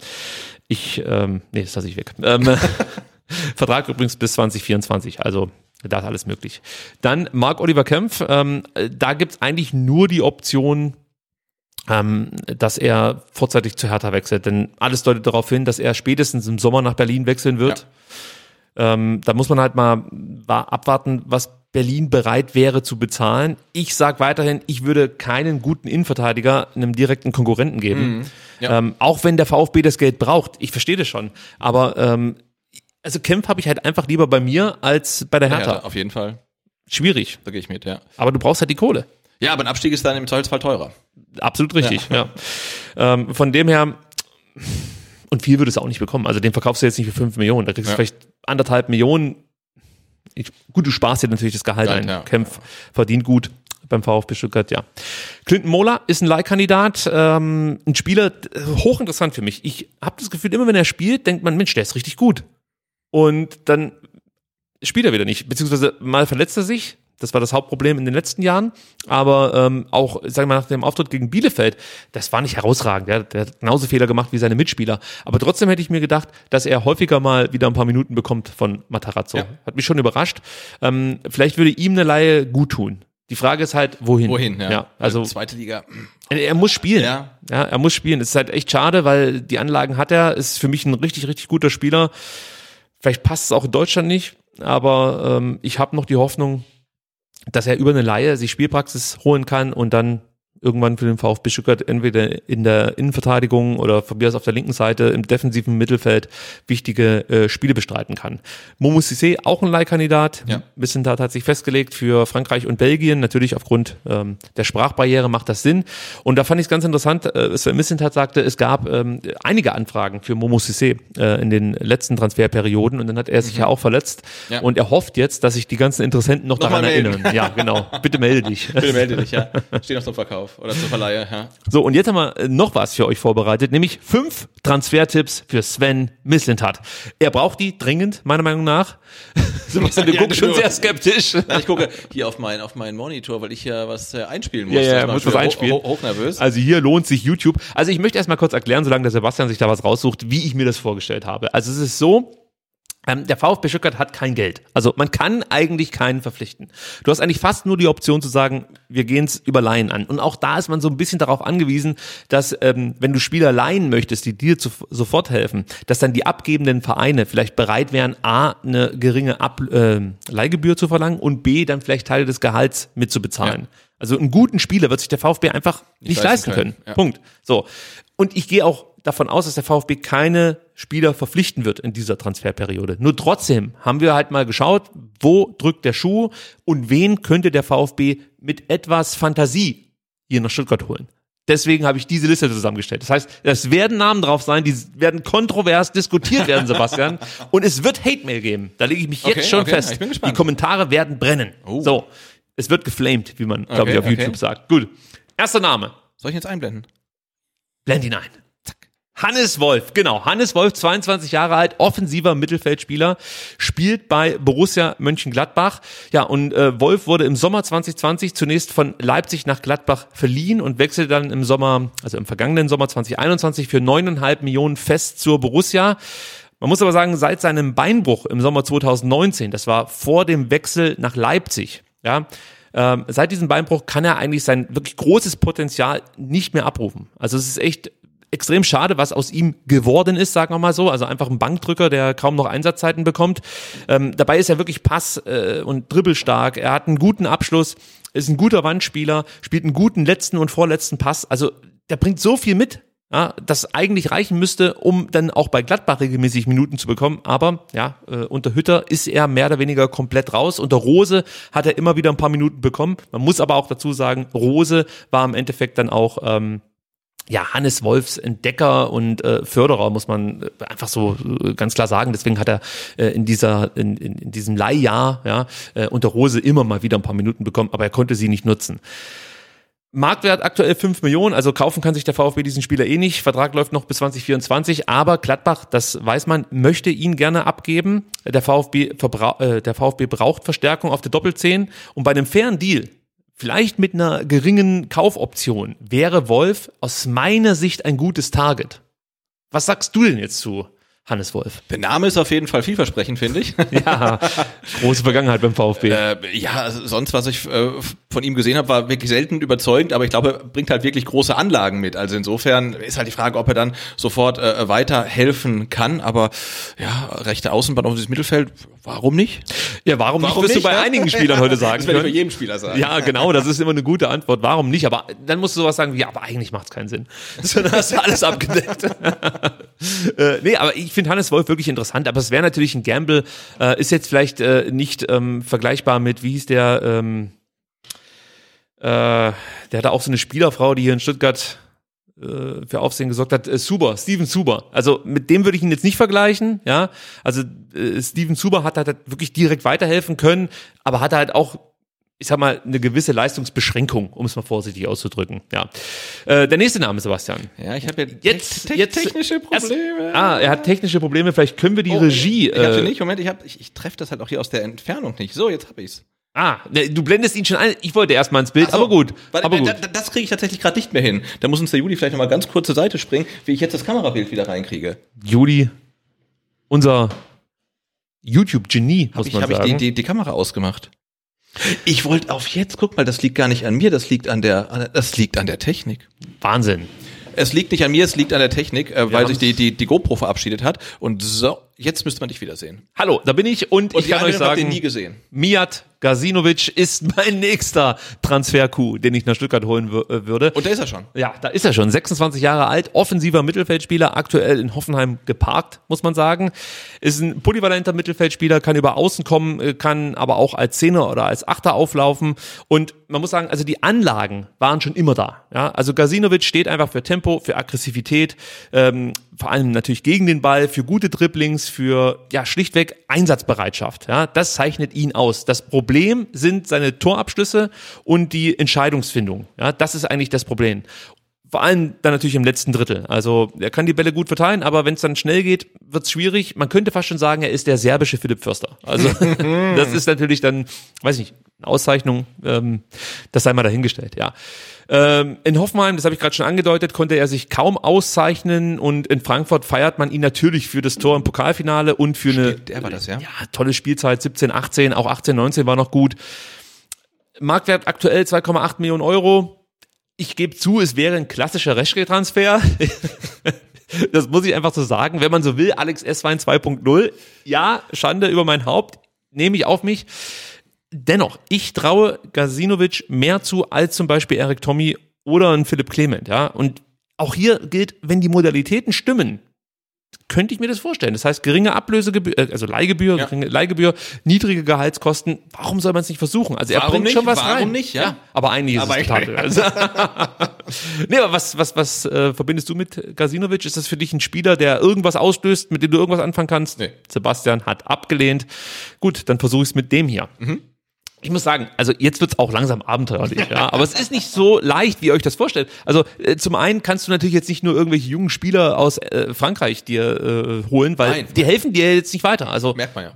Ich, ähm, nee, das lasse ich weg. Ähm, [LAUGHS] Vertrag übrigens bis 2024, also da ist alles möglich. Dann Marc Oliver Kempf, ähm, da gibt's eigentlich nur die Option, ähm, dass er vorzeitig zu Hertha wechselt. Denn alles deutet darauf hin, dass er spätestens im Sommer nach Berlin wechseln wird. Ähm, da muss man halt mal wa- abwarten, was Berlin bereit wäre zu bezahlen. Ich sage weiterhin, ich würde keinen guten Innenverteidiger einem direkten Konkurrenten geben. Ja. Ähm, auch wenn der VfB das Geld braucht. Ich verstehe das schon. Aber ähm, also Kempf habe ich halt einfach lieber bei mir als bei der Hertha. Ja, auf jeden Fall. Schwierig. Da gehe ich mit, ja. Aber du brauchst halt die Kohle. Ja, aber ein Abstieg ist dann im Zweifelsfall teurer. Absolut richtig, ja. Ähm, von dem her, und viel würde es auch nicht bekommen. Also den verkaufst du jetzt nicht für 5 Millionen. Da kriegst du Ja. vielleicht anderthalb Millionen. Ich, gut, du sparst dir natürlich das Gehalt Ja, ein. ja. Kempf verdient gut beim VfB Stuttgart, ja. Clinton Mola ist ein Leihkandidat, ähm, ein Spieler, äh, hochinteressant für mich. Ich habe das Gefühl, immer wenn er spielt, denkt man, Mensch, der ist richtig gut. Und dann spielt er wieder nicht, beziehungsweise mal verletzt er sich. Das war das Hauptproblem in den letzten Jahren. Aber ähm, auch, sagen wir mal, nach dem Auftritt gegen Bielefeld, das war nicht herausragend. Der, der hat genauso Fehler gemacht wie seine Mitspieler. Aber trotzdem hätte ich mir gedacht, dass er häufiger mal wieder ein paar Minuten bekommt von Matarazzo. Ja. Hat mich schon überrascht. Ähm, vielleicht würde ihm eine Laie gut tun. Die Frage ist halt, wohin? Wohin, ja. ja also Zweite Liga. er muss spielen. Ja. ja, er muss spielen. Es ist halt echt schade, weil die Anlagen hat er. Ist für mich ein richtig, richtig guter Spieler. Vielleicht passt es auch in Deutschland nicht, aber ähm, ich habe noch die Hoffnung, dass er über eine Laie sich Spielpraxis holen kann und dann irgendwann für den VfB Stuttgart entweder in der Innenverteidigung oder von mir aus auf der linken Seite im defensiven Mittelfeld wichtige äh, Spiele bestreiten kann. Momo Cissé, auch ein Leihkandidat. Ja. Missentat hat sich festgelegt für Frankreich und Belgien. Natürlich aufgrund ähm, der Sprachbarriere macht das Sinn. Und da fand ich es ganz interessant, äh, Sven Missentat sagte, es gab ähm, einige Anfragen für Momo Cissé äh, in den letzten Transferperioden und dann hat er sich ja auch verletzt. Ja. Und er hofft jetzt, dass sich die ganzen Interessenten noch, Noch daran erinnern. Ja, genau. [LAUGHS] Bitte melde dich. Bitte melde dich, ja. Steht noch zum Verkauf oder zur Verleihe, ja. So, und jetzt haben wir äh, noch was für euch vorbereitet, nämlich fünf Transfertipps für Sven Mislintat. Er braucht die dringend, meiner Meinung nach. [LAUGHS] Sebastian, du Ja, guckst schon nur- sehr skeptisch. Nein, ich gucke hier auf meinen auf meinen Monitor, weil ich ja was äh, einspielen muss. Ja, ja, muss was einspielen. Hoch, hochnervös. Also hier lohnt sich YouTube. Also ich möchte erstmal kurz erklären, solange der Sebastian sich da was raussucht, wie ich mir das vorgestellt habe. Also es ist so, der VfB Stuttgart hat kein Geld. Also man kann eigentlich keinen verpflichten. Du hast eigentlich fast nur die Option zu sagen, wir gehen es über Laien an. Und auch da ist man so ein bisschen darauf angewiesen, dass ähm, wenn du Spieler leihen möchtest, die dir zu, sofort helfen, dass dann die abgebenden Vereine vielleicht bereit wären, a eine geringe Ab äh, Leihgebühr zu verlangen und b dann vielleicht Teile des Gehalts mitzubezahlen. Ja. Also einen guten Spieler wird sich der VfB einfach nicht, leisten leisten können. können, ja. Punkt. So. Und ich gehe auch davon aus, dass der VfB keine Spieler verpflichten wird in dieser Transferperiode. Nur trotzdem haben wir halt mal geschaut, wo drückt der Schuh und wen könnte der VfB mit etwas Fantasie hier nach Stuttgart holen. Deswegen habe ich diese Liste zusammengestellt. Das heißt, es werden Namen drauf sein, die werden kontrovers diskutiert werden, Sebastian. [LAUGHS] Und es wird Hate-Mail geben. Da lege ich mich jetzt Okay, schon okay, fest. ich bin Die gespannt. Kommentare werden brennen. Oh. So. Es wird geflamed, wie man, glaube Okay, ich, auf. YouTube sagt. Gut. Erster Name. Soll ich jetzt einblenden? Blend ihn ein. Hannes Wolf, genau. Hannes Wolf, 22 Jahre alt, offensiver Mittelfeldspieler, spielt bei Borussia Mönchengladbach. Ja, und äh, Wolf wurde im Sommer 2020 zunächst von Leipzig nach Gladbach verliehen und wechselte dann im Sommer, also im vergangenen Sommer 2021 für neuneinhalb Millionen fest zur Borussia. Man muss aber sagen, seit seinem Beinbruch im Sommer 2019, das war vor dem Wechsel nach Leipzig, ja, ähm, seit diesem Beinbruch kann er eigentlich sein wirklich großes Potenzial nicht mehr abrufen. Also es ist echt extrem schade, was aus ihm geworden ist, sagen wir mal so. Also einfach ein Bankdrücker, der kaum noch Einsatzzeiten bekommt. Ähm, dabei ist er wirklich Pass- äh, und Dribbelstark. Er hat einen guten Abschluss, ist ein guter Wandspieler, spielt einen guten letzten und vorletzten Pass. Also der bringt so viel mit, ja, das eigentlich reichen müsste, um dann auch bei Gladbach regelmäßig Minuten zu bekommen. Aber ja, äh, unter Hütter ist er mehr oder weniger komplett raus. Unter Rose hat er immer wieder ein paar Minuten bekommen. Man muss aber auch dazu sagen, Rose war im Endeffekt dann auch ähm, ja, Hannes Wolfs Entdecker und äh, Förderer, muss man äh, einfach so äh, ganz klar sagen. Deswegen hat er äh, in dieser, in, in, in diesem Leihjahr, ja, äh, unter Rose immer mal wieder ein paar Minuten bekommen, aber er konnte sie nicht nutzen. Marktwert aktuell 5 Millionen, also kaufen kann sich der VfB diesen Spieler eh nicht. Vertrag läuft noch bis 2024, aber Gladbach, das weiß man, möchte ihn gerne abgeben. Der VfB, äh, der VfB braucht Verstärkung auf der Doppelzehn und bei einem fairen Deal, vielleicht mit einer geringen Kaufoption, wäre Wolf aus meiner Sicht ein gutes Target. Was sagst du denn jetzt zu Hannes Wolf? Der Name ist auf jeden Fall vielversprechend, finde ich. [LAUGHS] Ja, große Vergangenheit beim VfB. Äh, ja, sonst, was ich äh, von ihm gesehen habe, war wirklich selten überzeugend, aber ich glaube, er bringt halt wirklich große Anlagen mit. Also insofern ist halt die Frage, ob er dann sofort äh, weiterhelfen kann. Aber ja, rechte Außenbahn auf dieses Mittelfeld, warum nicht? ja, warum, Warum nicht, wirst nicht, du bei ne? einigen Spielern heute sagen Das werde ich bei jedem Spieler sagen. Ja, genau, das ist immer eine gute Antwort. Warum nicht? Aber dann musst du sowas sagen wie, ja, aber eigentlich macht es keinen Sinn. [LAUGHS] So, Dann hast du alles abgedeckt. [LAUGHS] äh, nee, aber ich finde Hannes Wolf wirklich interessant, aber es wäre natürlich ein Gamble, äh, ist jetzt vielleicht äh, nicht ähm, vergleichbar mit, wie hieß der, ähm, äh, der hatte auch so eine Spielerfrau, die hier in Stuttgart äh, für Aufsehen gesorgt hat, äh, Suber, Steven Suber. Also mit dem würde ich ihn jetzt nicht vergleichen, ja. Also äh, Steven Suber hat halt wirklich direkt weiterhelfen können, aber hatte halt auch ich sag mal, eine gewisse Leistungsbeschränkung, um es mal vorsichtig auszudrücken. Ja. Äh, der nächste Name, Sebastian. Ja, ich habe ja Jetzt, te- jetzt technische Probleme. Erst, ah, er hat technische Probleme. Vielleicht können wir die Oh, Regie. Ich habe Äh, nicht. Moment, ich, hab- ich, ich treffe das halt auch hier aus der Entfernung nicht. So, jetzt habe ich's. Ah, ne, du blendest ihn schon ein. Ich wollte erst mal ins Bild, so. aber gut. Warte, aber gut. da- Das kriege ich tatsächlich gerade nicht mehr hin. Da muss uns der Juli vielleicht noch mal ganz kurz zur Seite springen, wie ich jetzt das Kamerabild wieder reinkriege. Juli, unser YouTube-Genie, muss Habe ich, man hab ich sagen. die, die, die Kamera ausgemacht? Ich wollte auf jetzt, guck mal, das liegt gar nicht an mir, das liegt an der, das liegt an der Technik. Wahnsinn. Es liegt nicht an mir, es liegt an der Technik, äh, weil sich die, die, die GoPro verabschiedet hat. Und so, jetzt müsste man dich wiedersehen. Hallo, da bin ich und, Und ich kann euch sagen, nie gesehen. Miat Gazinovic ist [LAUGHS] mein nächster Transfer-Coup, den ich nach Stuttgart holen äh, würde. Und da ist er schon. Ja, da ist er schon. 26 Jahre alt, offensiver Mittelfeldspieler, aktuell in Hoffenheim geparkt, muss man sagen. Ist ein polyvalenter Mittelfeldspieler, kann über Außen kommen, äh, kann aber auch als Zehner oder als Achter auflaufen. Und man muss sagen, also die Anlagen waren schon immer da. Ja, also Gazinovic steht einfach für Tempo, für Aggressivität, ähm, vor allem natürlich gegen den Ball, für gute Dribblings, für ja schlichtweg Einsatzbereitschaft. Ja, das zeichnet ihn aus. Das Problem sind seine Torabschlüsse und die Entscheidungsfindung. Ja, das ist eigentlich das Problem. Vor allem dann natürlich im letzten Drittel. Also er kann die Bälle gut verteilen, aber wenn es dann schnell geht, wird es schwierig. Man könnte fast schon sagen, er ist der serbische Philipp Förster. Also [LAUGHS] das ist natürlich dann, weiß nicht, eine Auszeichnung. Ähm, das sei mal dahingestellt, ja. Ähm, in Hoffenheim, das habe ich gerade schon angedeutet, konnte er sich kaum auszeichnen und in Frankfurt feiert man ihn natürlich für das Tor im Pokalfinale und für eine Der war das, ja? ja, tolle Spielzeit, 17, 18, auch 18, 19 war noch gut. Marktwert aktuell 2,8 Millionen Euro. Ich gebe zu, es wäre ein klassischer Reschke-Transfer. [LAUGHS] das muss ich einfach so sagen. Wenn man so will, Alex S-Wein 2.0. Ja, Schande über mein Haupt. Nehme ich auf mich. Dennoch, ich traue Gazinovic mehr zu als zum Beispiel Eric Tommy oder ein Philipp Clement, ja. Und auch hier gilt, wenn die Modalitäten stimmen, könnte ich mir das vorstellen. Das heißt, geringe Ablösegebühr, äh, also Leihgebühr, Ja. geringe Leihgebühr, niedrige Gehaltskosten. Warum soll man es nicht versuchen? Also er Warum bringt nicht? schon was Warum rein. nicht? Ja. aber eigentlich ist Aber es total. Also, [LAUGHS] nee, aber was, was, was äh, verbindest du mit Gazinovic? Ist das für dich ein Spieler, der irgendwas auslöst, mit dem du irgendwas anfangen kannst? Nee. Sebastian hat abgelehnt. Gut, dann versuche ich es mit dem hier. Mhm. Ich muss sagen, also jetzt wird's auch langsam abenteuerlich, ja. Aber es ist nicht so leicht, wie ihr euch das vorstellt. Also äh, zum einen kannst du natürlich jetzt nicht nur irgendwelche jungen Spieler aus äh, Frankreich dir äh, holen, weil Nein. die helfen dir jetzt nicht weiter. Also Merkt man ja.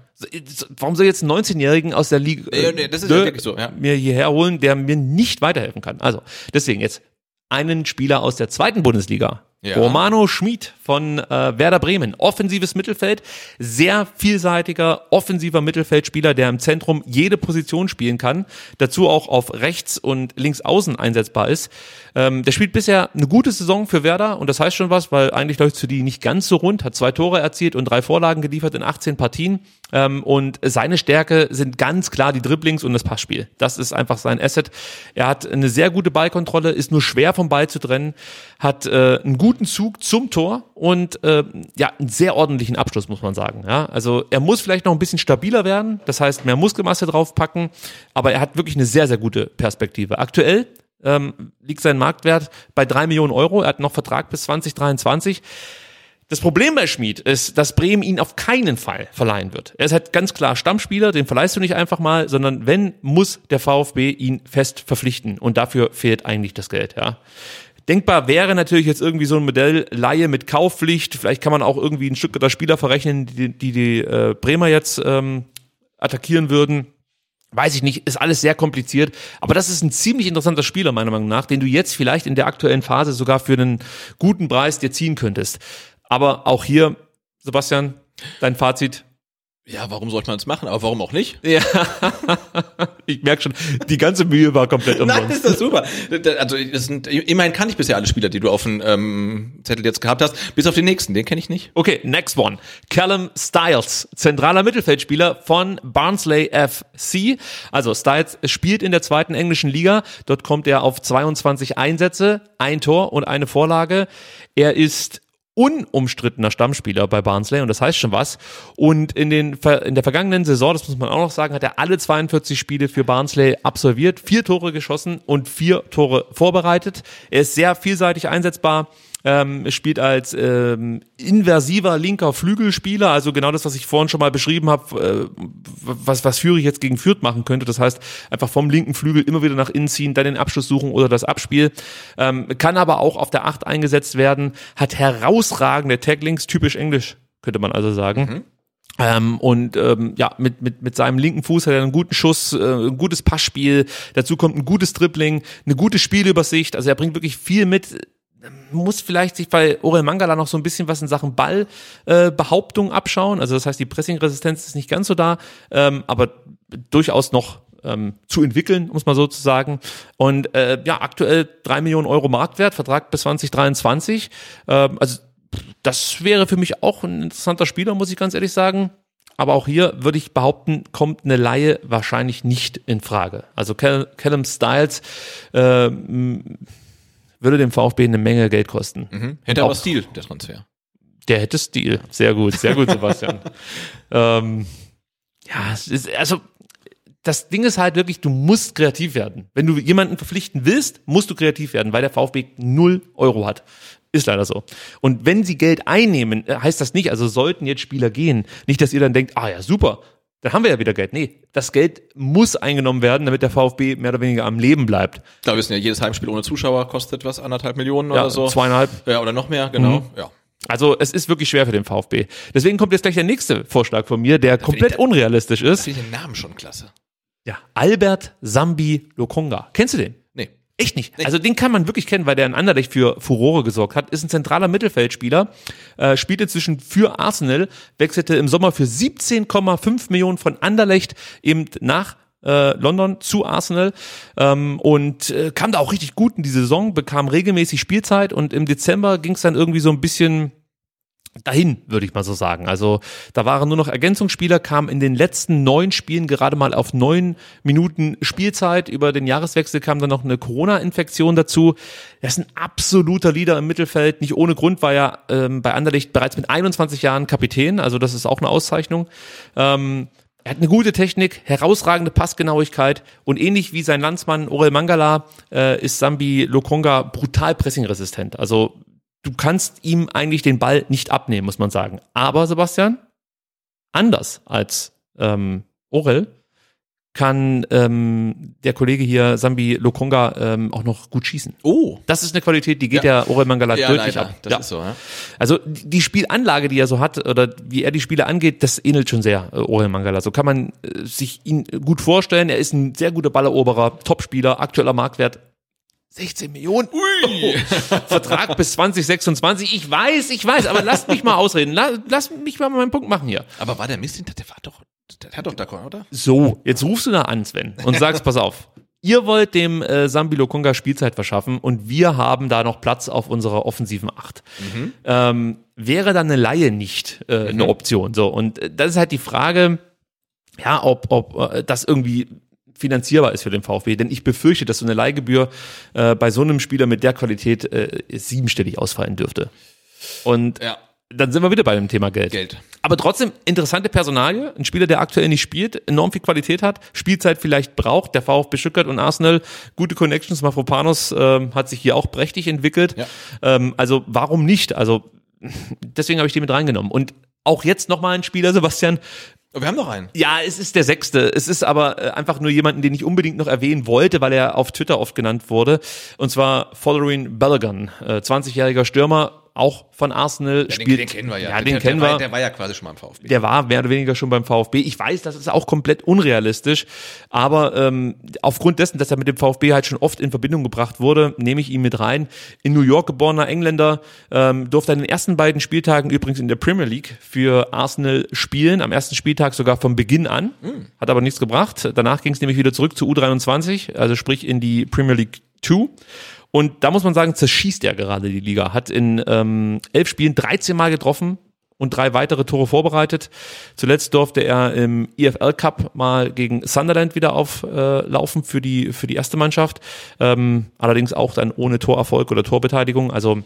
warum soll jetzt einen 19-Jährigen aus der Liga Nee, nee, das ist ja wirklich so, ja. mir hierher holen, der mir nicht weiterhelfen kann? Also deswegen jetzt einen Spieler aus der zweiten Bundesliga. Ja. Romano Schmid von äh, Werder Bremen. Offensives Mittelfeld, sehr vielseitiger offensiver Mittelfeldspieler, der im Zentrum jede Position spielen kann, dazu auch auf rechts und links außen einsetzbar ist. Ähm, der spielt bisher eine gute Saison für Werder und das heißt schon was, weil eigentlich läuft es für die nicht ganz so rund, hat zwei Tore erzielt und drei Vorlagen geliefert in 18 Partien. Ähm, und seine Stärke sind ganz klar die Dribblings und das Passspiel. Das ist einfach sein Asset. Er hat eine sehr gute Ballkontrolle, ist nur schwer vom Ball zu trennen, hat äh, einen guten Zug zum Tor und äh, ja, einen sehr ordentlichen Abschluss, muss man sagen. Ja, also er muss vielleicht noch ein bisschen stabiler werden, das heißt mehr Muskelmasse draufpacken, aber er hat wirklich eine sehr, sehr gute Perspektive. Aktuell ähm, liegt sein Marktwert bei drei Millionen Euro. Er hat noch Vertrag bis 2023. Das Problem bei Schmid ist, dass Bremen ihn auf keinen Fall verleihen wird. Er ist halt ganz klar Stammspieler, den verleihst du nicht einfach mal, sondern wenn, muss der VfB ihn fest verpflichten. Und dafür fehlt eigentlich das Geld, ja. Denkbar wäre natürlich jetzt irgendwie so ein Modell Laie mit Kaufpflicht. Vielleicht kann man auch irgendwie ein Stück der Spieler verrechnen, die die, die äh, Bremer jetzt ähm, attackieren würden. Weiß ich nicht, ist alles sehr kompliziert. Aber das ist ein ziemlich interessanter Spieler, meiner Meinung nach, den du jetzt vielleicht in der aktuellen Phase sogar für einen guten Preis dir ziehen könntest. Aber auch hier, Sebastian, dein Fazit. Ja, warum sollte man es machen? Aber warum auch nicht? Ja, [LAUGHS] ich merke schon, die ganze Mühe war komplett Nein, umsonst. ist das super. Also das sind, immerhin kann ich bisher alle Spieler, die du auf dem ähm, Zettel jetzt gehabt hast, bis auf den nächsten, den kenne ich nicht. Okay, next one. Callum Styles, zentraler Mittelfeldspieler von Barnsley FC. Also Styles spielt in der zweiten englischen Liga. Dort kommt er auf 22 Einsätze, ein Tor und eine Vorlage. Er ist unumstrittener Stammspieler bei Barnsley und das heißt schon was. Und in, den, in der vergangenen Saison, das muss man auch noch sagen, hat er alle 42 Spiele für Barnsley absolviert, vier Tore geschossen und vier Tore vorbereitet. Er ist sehr vielseitig einsetzbar. Ähm, spielt als ähm, inversiver linker Flügelspieler, also genau das, was ich vorhin schon mal beschrieben habe, äh, was, was Führig jetzt gegen Fürth machen könnte. Das heißt, einfach vom linken Flügel immer wieder nach innen ziehen, dann den Abschluss suchen oder das Abspiel. Ähm, kann aber auch auf der Acht eingesetzt werden, hat herausragende Taglings, typisch englisch, könnte man also sagen. Ähm, und ähm, ja, mit, mit, mit seinem linken Fuß hat er einen guten Schuss, äh, ein gutes Passspiel, dazu kommt ein gutes Dribbling, eine gute Spielübersicht, also er bringt wirklich viel mit, muss vielleicht sich bei Orel Mangala noch so ein bisschen was in Sachen Ballbehauptung äh, abschauen, also das heißt, die Pressingresistenz ist nicht ganz so da, ähm, aber durchaus noch ähm, zu entwickeln, muss man sozusagen. Und äh, ja, aktuell drei Millionen Euro Marktwert, Vertrag bis 2023. Ähm, also das wäre für mich auch ein interessanter Spieler, muss ich ganz ehrlich sagen. aber auch hier würde ich behaupten, kommt eine Laie wahrscheinlich nicht in Frage. Also Cal Callum Styles äh, m- würde dem VfB eine Menge Geld kosten. Mhm. Hätte aber Auch- Stil, der Transfer. Der hätte Stil. Sehr gut, sehr gut, Sebastian. [LAUGHS] ähm, ja, ist, also das Ding ist halt wirklich, du musst kreativ werden. Wenn du jemanden verpflichten willst, musst du kreativ werden, weil der VfB null Euro hat. Ist leider so. Und wenn sie Geld einnehmen, äh, heißt das nicht, also sollten jetzt Spieler gehen, nicht, dass ihr dann denkt, ah ja, super, dann haben wir ja wieder Geld. Nee, das Geld muss eingenommen werden, damit der VfB mehr oder weniger am Leben bleibt. Klar, wir wissen ja, jedes Heimspiel ohne Zuschauer kostet was, anderthalb Millionen Ja, oder so. zweieinhalb. Ja, oder noch mehr, genau. Mhm. Ja. Also es ist wirklich schwer für den VfB. Deswegen kommt jetzt gleich der nächste Vorschlag von mir, der komplett ich- unrealistisch ist. Finde ich den Namen schon klasse. Ja, Albert Sambi Lokonga. Kennst du den? Echt nicht. Also den kann man wirklich kennen, weil der in Anderlecht für Furore gesorgt hat. Ist ein zentraler Mittelfeldspieler, äh, spielte zwischen für Arsenal, wechselte im Sommer für 17,5 Millionen von Anderlecht eben nach äh, London zu Arsenal ähm, und äh, kam da auch richtig gut in die Saison, bekam regelmäßig Spielzeit und im Dezember ging es dann irgendwie so ein bisschen dahin, würde ich mal so sagen. Also da waren nur noch Ergänzungsspieler, kam in den letzten neun Spielen gerade mal auf neun Minuten Spielzeit. Über den Jahreswechsel kam dann noch eine Corona-Infektion dazu. Er ist ein absoluter Leader im Mittelfeld. Nicht ohne Grund war er ähm, bei Anderlecht bereits mit 21 Jahren Kapitän. Also das ist auch eine Auszeichnung. Ähm, er hat eine gute Technik, herausragende Passgenauigkeit und ähnlich wie sein Landsmann Orel Mangala äh, ist Sambi Lokonga brutal pressingresistent. Also du kannst ihm eigentlich den Ball nicht abnehmen, muss man sagen. Aber Sebastian, anders als ähm, Orel, kann ähm, der Kollege hier, Sambi Lokonga, ähm, auch noch gut schießen. Oh. Das ist eine Qualität, die geht Ja. Orel Mangala Ja, deutlich leider. ab. Das ja. ist so, ja. Also die die Spielanlage, die er so hat, oder wie er die Spiele angeht, das ähnelt schon sehr äh, Orel Mangala. So kann man äh, sich ihn gut vorstellen. Er ist ein sehr guter Balleroberer, Topspieler, aktueller Marktwert 16 Millionen. Ui. Vertrag bis 2026. Ich weiß, ich weiß, aber lasst mich mal ausreden. La- Lass mich mal meinen Punkt machen hier. Aber war der Mist, der war doch, der hat doch da, oder? So, jetzt rufst du da an, Sven, und sagst, pass auf. Ihr wollt dem äh, Sambi Lokonga Spielzeit verschaffen und wir haben da noch Platz auf unserer offensiven Acht. Ähm, wäre dann eine Laie nicht äh, eine Option? So, und äh, das ist halt die Frage, ja, ob, ob äh, das irgendwie finanzierbar ist für den VfB. Denn ich befürchte, dass so eine Leihgebühr äh, bei so einem Spieler mit der Qualität äh, siebenstellig ausfallen dürfte. Und Ja. dann sind wir wieder bei dem Thema Geld. Geld. Aber trotzdem interessante Personalie, ein Spieler, der aktuell nicht spielt, enorm viel Qualität hat, Spielzeit vielleicht braucht, der VfB Stuttgart und Arsenal, gute Connections, Mafropanos ähm, hat sich hier auch prächtig entwickelt. Ja. Ähm, also warum nicht? Also [LAUGHS] deswegen habe ich den mit reingenommen. Und auch jetzt nochmal ein Spieler, Sebastian, wir haben noch einen. ja, es ist der sechste. Es ist aber äh, einfach nur jemanden, den ich unbedingt noch erwähnen wollte, weil er auf Twitter oft genannt wurde. Und zwar Following Balogun, äh, 20-jähriger Stürmer, auch von Arsenal. Ja, spielt, den, den kennen wir ja. Ja, Der- den der, kennen der wir. War, der war ja quasi schon mal im VfB. Der war mehr oder weniger schon beim VfB. Ich weiß, das ist auch komplett unrealistisch, aber ähm, aufgrund dessen, dass er mit dem VfB halt schon oft in Verbindung gebracht wurde, nehme ich ihn mit rein. In New York geborener Engländer, ähm, durfte an den ersten beiden Spieltagen übrigens in der Premier League für Arsenal spielen, am ersten Spieltag sogar von Beginn an, hat aber nichts gebracht. Danach ging es nämlich wieder zurück zu U23, also sprich in die Premier League 2. Und da muss man sagen, zerschießt er gerade die Liga. Hat in ähm, elf Spielen 13 Mal getroffen und drei weitere Tore vorbereitet. Zuletzt durfte er im EFL Cup mal gegen Sunderland wieder auflaufen äh, für die für die erste Mannschaft. Ähm, allerdings auch dann ohne Torerfolg oder Torbeteiligung. Also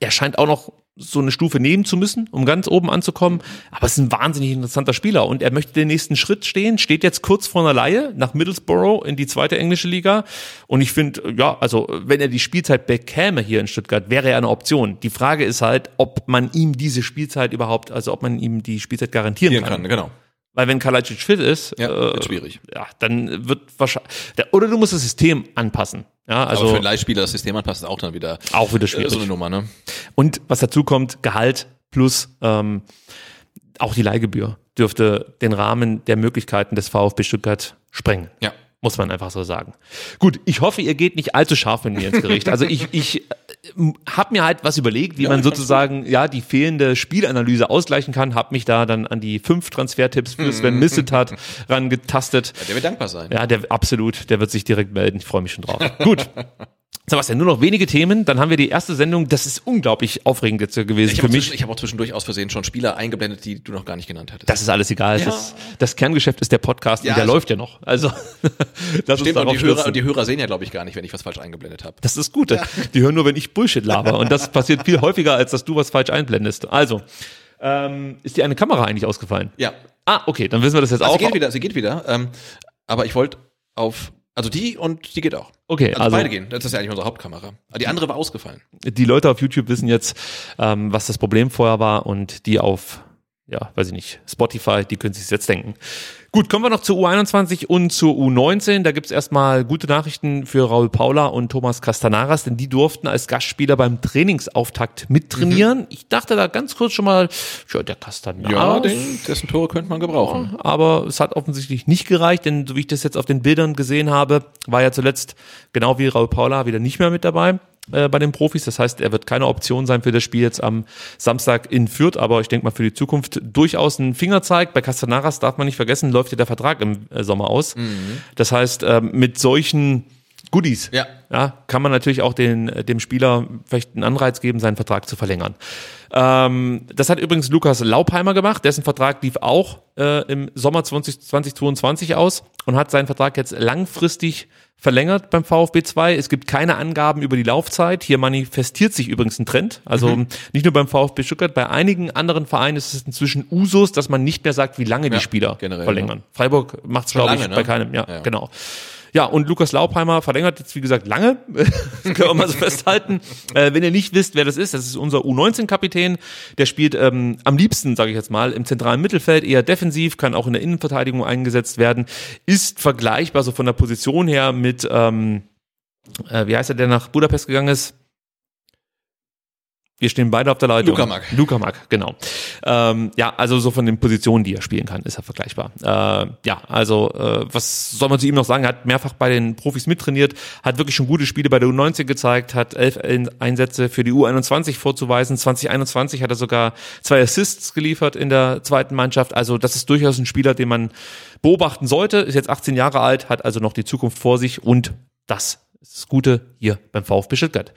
er scheint auch noch so eine Stufe nehmen zu müssen, um ganz oben anzukommen. Aber es ist ein wahnsinnig interessanter Spieler und er möchte den nächsten Schritt stehen, steht jetzt kurz vor einer Laie nach Middlesbrough in die zweite englische Liga. Und ich finde, ja, also wenn er die Spielzeit bekäme hier in Stuttgart, wäre er eine Option. Die Frage ist halt, ob man ihm diese Spielzeit überhaupt, also ob man ihm die Spielzeit garantieren kann. kann, genau. Weil wenn Kalajdzic fit ist, Ja, äh, schwierig. ja, dann wird wahrscheinlich, oder du musst das System anpassen. Ja, Also Aber für einen Leihspieler das System anpassen, ist auch dann wieder auch wieder äh, schwierig. so eine Nummer, ne? Und was dazu kommt, Gehalt plus ähm, auch die Leihgebühr dürfte den Rahmen der Möglichkeiten des VfB Stuttgart sprengen. Ja. Muss man einfach so sagen. Gut, ich hoffe, ihr geht nicht allzu scharf mit mir ins Gericht. Also ich, ich habe mir halt was überlegt, wie man sozusagen ja die fehlende Spielanalyse ausgleichen kann. Habe mich da dann an die fünf Transfertipps für Sven Missetat rangetastet. Der wird dankbar sein. Ja, der absolut, der wird sich direkt melden. Ich freue mich schon drauf. Gut. [LAUGHS] Sebastian, nur noch wenige Themen, dann haben wir die erste Sendung. Das ist unglaublich aufregend jetzt gewesen Ich für habe mich. auch, ich hab auch zwischendurch aus Versehen schon Spieler eingeblendet, die du noch gar nicht genannt hattest. Das ist alles egal. Ja. Das, das Kerngeschäft ist der Podcast Ja, und der also- läuft ja noch. Also [LAUGHS] uns Stimmt, und darauf die Hörer, und die Hörer sehen ja, glaube ich, gar nicht, wenn ich was falsch eingeblendet habe. Das ist gut. Die hören nur, wenn ich Bullshit laber. Und das passiert viel häufiger, als dass du was falsch einblendest. Also, ähm, ist dir eine Kamera eigentlich ausgefallen? Ja. Ah, okay, dann wissen wir das jetzt Also auch. sie geht wieder, sie geht wieder. Ähm, aber ich wollte auf, also die und die geht auch. Okay, Also, also beide gehen. Das ist ja eigentlich unsere Hauptkamera. Aber die andere war ausgefallen. die Leute auf YouTube wissen jetzt, ähm, was das Problem vorher war und die auf, ja, weiß ich nicht, Spotify, die können sich jetzt denken. Gut, kommen wir noch zur U21 und zur U19. Da gibt's erstmal gute Nachrichten für Raul Paula und Thomas Castanaras, denn die durften als Gastspieler beim Trainingsauftakt mittrainieren. Mhm. Ich dachte da ganz kurz schon mal, ja, der Castanaras, dessen Tore könnte man gebrauchen. aber es hat offensichtlich nicht gereicht, denn so wie ich das jetzt auf den Bildern gesehen habe, war er zuletzt genau wie Raul Paula wieder nicht mehr mit dabei äh, bei den Profis. Das heißt, er wird keine Option sein für das Spiel jetzt am Samstag in Fürth, aber ich denke mal für die Zukunft durchaus ein Fingerzeig. Bei Castanaras darf man nicht vergessen, läuft ja der Vertrag im äh, Sommer aus. Das heißt, ähm, mit solchen Goodies Ja. ja, kann man natürlich auch den, dem Spieler vielleicht einen Anreiz geben, seinen Vertrag zu verlängern. Ähm, das hat übrigens Lukas Laupheimer gemacht, dessen Vertrag lief auch äh, im Sommer 20, 2022 aus und hat seinen Vertrag jetzt langfristig verlängert beim VfB 2. Es gibt keine Angaben über die Laufzeit. Hier manifestiert sich übrigens ein Trend. Also nicht nur beim VfB Stuttgart, bei einigen anderen Vereinen ist es inzwischen Usus, dass man nicht mehr sagt, wie lange die Spieler generell, verlängern. Freiburg macht es, glaube ich, lange, ne? bei keinem. Ja, Ja. genau. Ja, und Lukas Laupheimer verlängert jetzt, wie gesagt, lange. [LAUGHS] das können wir mal so festhalten. Äh, wenn ihr nicht wisst, wer das ist, das ist unser U19-Kapitän. Der spielt ähm, am liebsten, sage ich jetzt mal, im zentralen Mittelfeld, eher defensiv, kann auch in der Innenverteidigung eingesetzt werden. Ist vergleichbar so von der Position her mit, ähm, äh, wie heißt er, der nach Budapest gegangen ist? Wir stehen beide auf der Leitung. Luka Mack. Luka Mack, genau. Ähm, ja, also so von den Positionen, die er spielen kann, ist er vergleichbar. Äh, ja, also äh, was soll man zu ihm noch sagen? Er hat mehrfach bei den Profis mittrainiert, hat wirklich schon gute Spiele bei der U19 gezeigt, hat elf Einsätze für die U21 vorzuweisen. 2021 hat er sogar zwei Assists geliefert in der zweiten Mannschaft. Also das ist durchaus ein Spieler, den man beobachten sollte. Ist jetzt 18 Jahre alt, hat also noch die Zukunft vor sich und das das Gute hier beim VfB Stuttgart.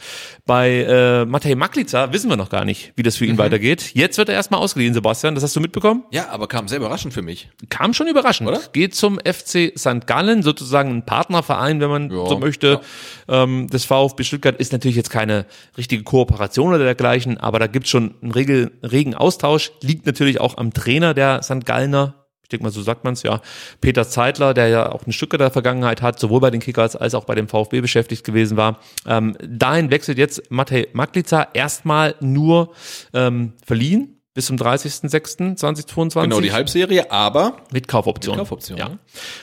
Bei äh, Matej Maklica wissen wir noch gar nicht, wie das für ihn weitergeht. Jetzt wird er erstmal ausgeliehen, Sebastian. Das hast du mitbekommen? Ja, aber kam sehr überraschend für mich. Kam schon überraschend. Oder? Geht zum FC St. Gallen, sozusagen ein Partnerverein, wenn man Ja, so möchte. Ähm, das VfB Stuttgart ist natürlich jetzt keine richtige Kooperation oder dergleichen, aber da gibt's schon einen regel, regen Austausch. Liegt natürlich auch am Trainer der St. Gallener. Ich denke mal, so sagt man's ja. Peter Zeitler, der ja auch ein Stück der Vergangenheit hat, sowohl bei den Kickers als auch bei dem VfB beschäftigt gewesen war. Ähm, dahin wechselt jetzt Matej Maklica erstmal nur ähm, verliehen bis zum 30.06.2022. Genau, die Halbserie, aber Mit Kaufoption. Mit Kaufoption, ja.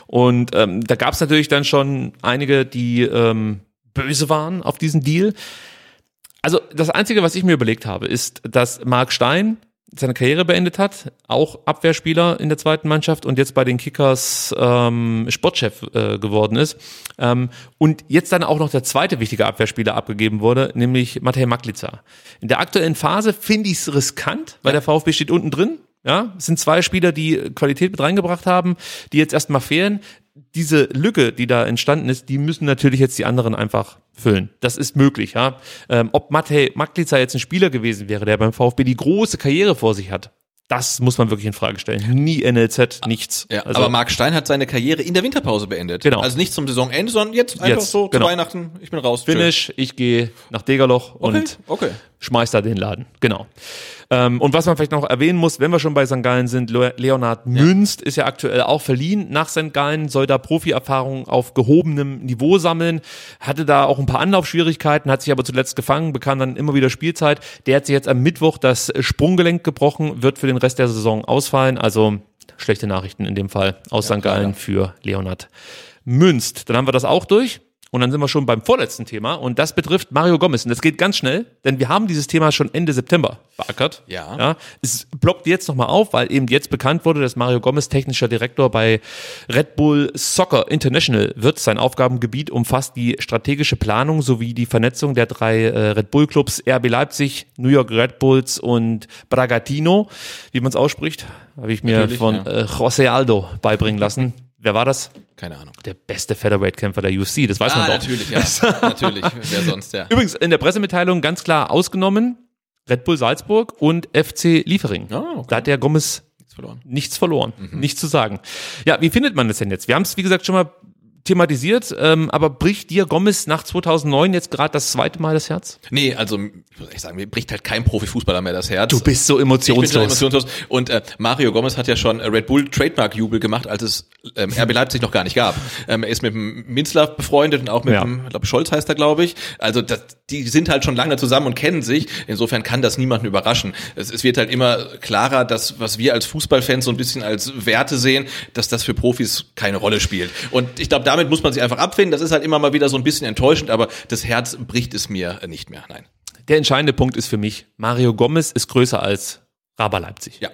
Und ähm, da gab es natürlich dann schon einige, die ähm, böse waren auf diesen Deal. Also das Einzige, was ich mir überlegt habe, ist, dass Marc Stein seine Karriere beendet hat, auch Abwehrspieler in der zweiten Mannschaft und jetzt bei den Kickers ähm, Sportchef äh, geworden ist. Ähm, und jetzt dann auch noch der zweite wichtige Abwehrspieler abgegeben wurde, nämlich Matej Maklica. In der aktuellen Phase finde ich es riskant, weil der VfB steht unten drin. Ja, es sind zwei Spieler, die Qualität mit reingebracht haben, die jetzt erstmal fehlen. Diese Lücke, die da entstanden ist, die müssen natürlich jetzt die anderen einfach füllen. Das ist möglich, ja. Ähm, ob Matej Maklica jetzt ein Spieler gewesen wäre, der beim VfB die große Karriere vor sich hat, das muss man wirklich in Frage stellen. Nie NLZ, nichts. Ja, Also, aber Marc Stein hat seine Karriere in der Winterpause beendet. Genau. Also nicht zum Saisonende, sondern jetzt einfach Jetzt, so genau. zu Weihnachten, ich bin raus. tschö. Finish, ich gehe nach Degerloch Okay, und okay. schmeiß da den Laden. Genau. Ähm, und was man vielleicht noch erwähnen muss, wenn wir schon bei St. Gallen sind, Le Leonhard Münst ist ja aktuell auch verliehen nach St. Gallen, soll da Profi-Erfahrung auf gehobenem Niveau sammeln, hatte da auch ein paar Anlaufschwierigkeiten, hat sich aber zuletzt gefangen, bekam dann immer wieder Spielzeit. Der hat sich jetzt am Mittwoch das Sprunggelenk gebrochen, wird für den Rest der Saison ausfallen. Also schlechte Nachrichten in dem Fall aus St. Gallen für Leonhard Münst. Dann haben wir das auch durch. Und dann sind wir schon beim vorletzten Thema und das betrifft Mario Gomez. Und das geht ganz schnell, denn wir haben dieses Thema schon Ende September beackert. Ja. ja es blockt jetzt nochmal auf, weil eben jetzt bekannt wurde, dass Mario Gomez technischer Direktor bei Red Bull Soccer International wird. Sein Aufgabengebiet umfasst die strategische Planung sowie die Vernetzung der drei äh, Red Bull Clubs RB Leipzig, New York Red Bulls und Bragantino, wie man es ausspricht, habe ich mir Natürlich, von ja. äh, José Aldo beibringen lassen. Wer war das? Keine Ahnung. Der beste Featherweight-Kämpfer der UFC, das weiß man Ah, doch. natürlich, [LAUGHS] ja. natürlich. Wer sonst, ja. Übrigens, in der Pressemitteilung ganz klar ausgenommen, Red Bull Salzburg und FC Liefering. Ah, okay. Da hat der Gomez Nichts verloren. nichts verloren, nichts zu sagen. Ja, wie findet man das denn jetzt? Wir haben es, wie gesagt, schon mal thematisiert, ähm, aber bricht dir Gomez nach 2009 jetzt gerade das zweite Mal das Herz? Nee, also ich muss echt sagen, mir bricht halt kein Profifußballer mehr das Herz. Du bist so Ich bin schon emotionslos. emotionslos. Und äh, Mario Gomez hat ja schon Red Bull Trademark-Jubel gemacht, als es ähm, RB Leipzig noch gar nicht gab. Ähm, er ist mit dem Minzlaff befreundet und auch mit Ja. dem, ich glaube Scholz heißt er, glaube ich. Also das, die sind halt schon lange zusammen und kennen sich. Insofern kann das niemanden überraschen. Es, es wird halt immer klarer, dass was wir als Fußballfans so ein bisschen als Werte sehen, dass das für Profis keine Rolle spielt. Und ich glaube, damit muss man sich einfach abfinden. Das ist halt immer mal wieder so ein bisschen enttäuschend, aber das Herz bricht es mir äh, nicht mehr. Nein. Der entscheidende Punkt ist für mich, Mario Gomez ist größer als Raber Leipzig. Ja.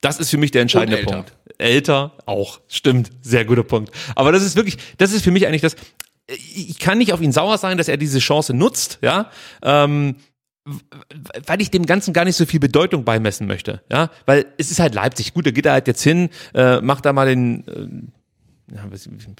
Das ist für mich der entscheidende älter. Punkt. Älter auch, stimmt, sehr guter Punkt. Aber das ist wirklich, das ist für mich eigentlich das. Ich kann nicht auf ihn sauer sein, dass er diese Chance nutzt, ja, ähm, weil ich dem Ganzen gar nicht so viel Bedeutung beimessen möchte, ja, weil es ist halt Leipzig. Gut, da geht er halt jetzt hin, äh, macht da mal den, äh, ja,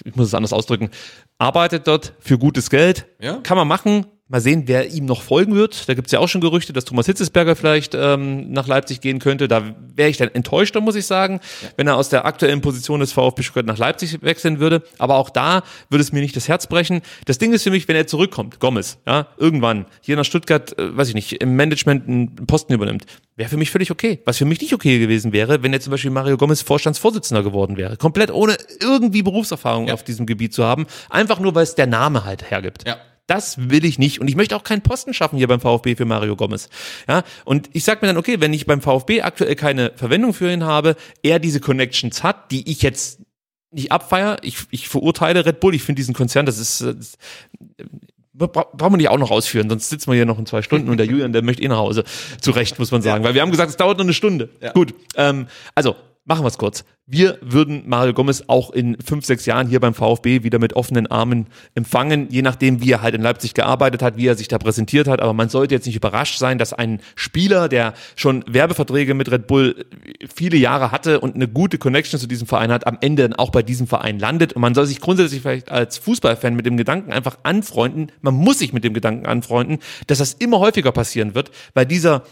ich muss es anders ausdrücken, arbeitet dort für gutes Geld, Ja. kann man machen. Mal sehen, wer ihm noch folgen wird. Da gibt's ja auch schon Gerüchte, dass Thomas Hitzesberger vielleicht ähm, nach Leipzig gehen könnte. Da wäre ich dann enttäuschter, muss ich sagen, wenn er aus der aktuellen Position des VfB Stuttgart nach Leipzig wechseln würde. Aber auch da würde es mir nicht das Herz brechen. Das Ding ist für mich, wenn er zurückkommt, Gomez, ja, irgendwann hier nach Stuttgart, äh, weiß ich nicht, im Management einen Posten übernimmt, wäre für mich völlig okay. Was für mich nicht okay gewesen wäre, wenn jetzt zum Beispiel Mario Gomez Vorstandsvorsitzender geworden wäre. Komplett ohne irgendwie Berufserfahrung auf diesem Gebiet zu haben. Einfach nur, weil es der Name halt hergibt. Ja. Das will ich nicht. Und ich möchte auch keinen Posten schaffen hier beim VfB für Mario Gomez. Ja, und ich sag mir dann, okay, wenn ich beim VfB aktuell keine Verwendung für ihn habe, er diese Connections hat, die ich jetzt nicht abfeier, ich, ich verurteile Red Bull, ich finde diesen Konzern, das ist, äh, das, bra brauchen wir nicht auch noch ausführen, sonst sitzen wir hier noch in zwei Stunden und der Julian, der möchte eh nach Hause. Zu Recht, muss man sagen, weil wir haben gesagt, es dauert nur eine Stunde. Gut, ähm, also machen wir es kurz. Wir würden Mario Gomez auch in fünf, sechs Jahren hier beim VfB wieder mit offenen Armen empfangen, je nachdem, wie er halt in Leipzig gearbeitet hat, wie er sich da präsentiert hat. Aber man sollte jetzt nicht überrascht sein, dass ein Spieler, der schon Werbeverträge mit Red Bull viele Jahre hatte und eine gute Connection zu diesem Verein hat, am Ende dann auch bei diesem Verein landet. Und man soll sich grundsätzlich vielleicht als Fußballfan mit dem Gedanken einfach anfreunden. Man muss sich mit dem Gedanken anfreunden, dass das immer häufiger passieren wird, weil dieser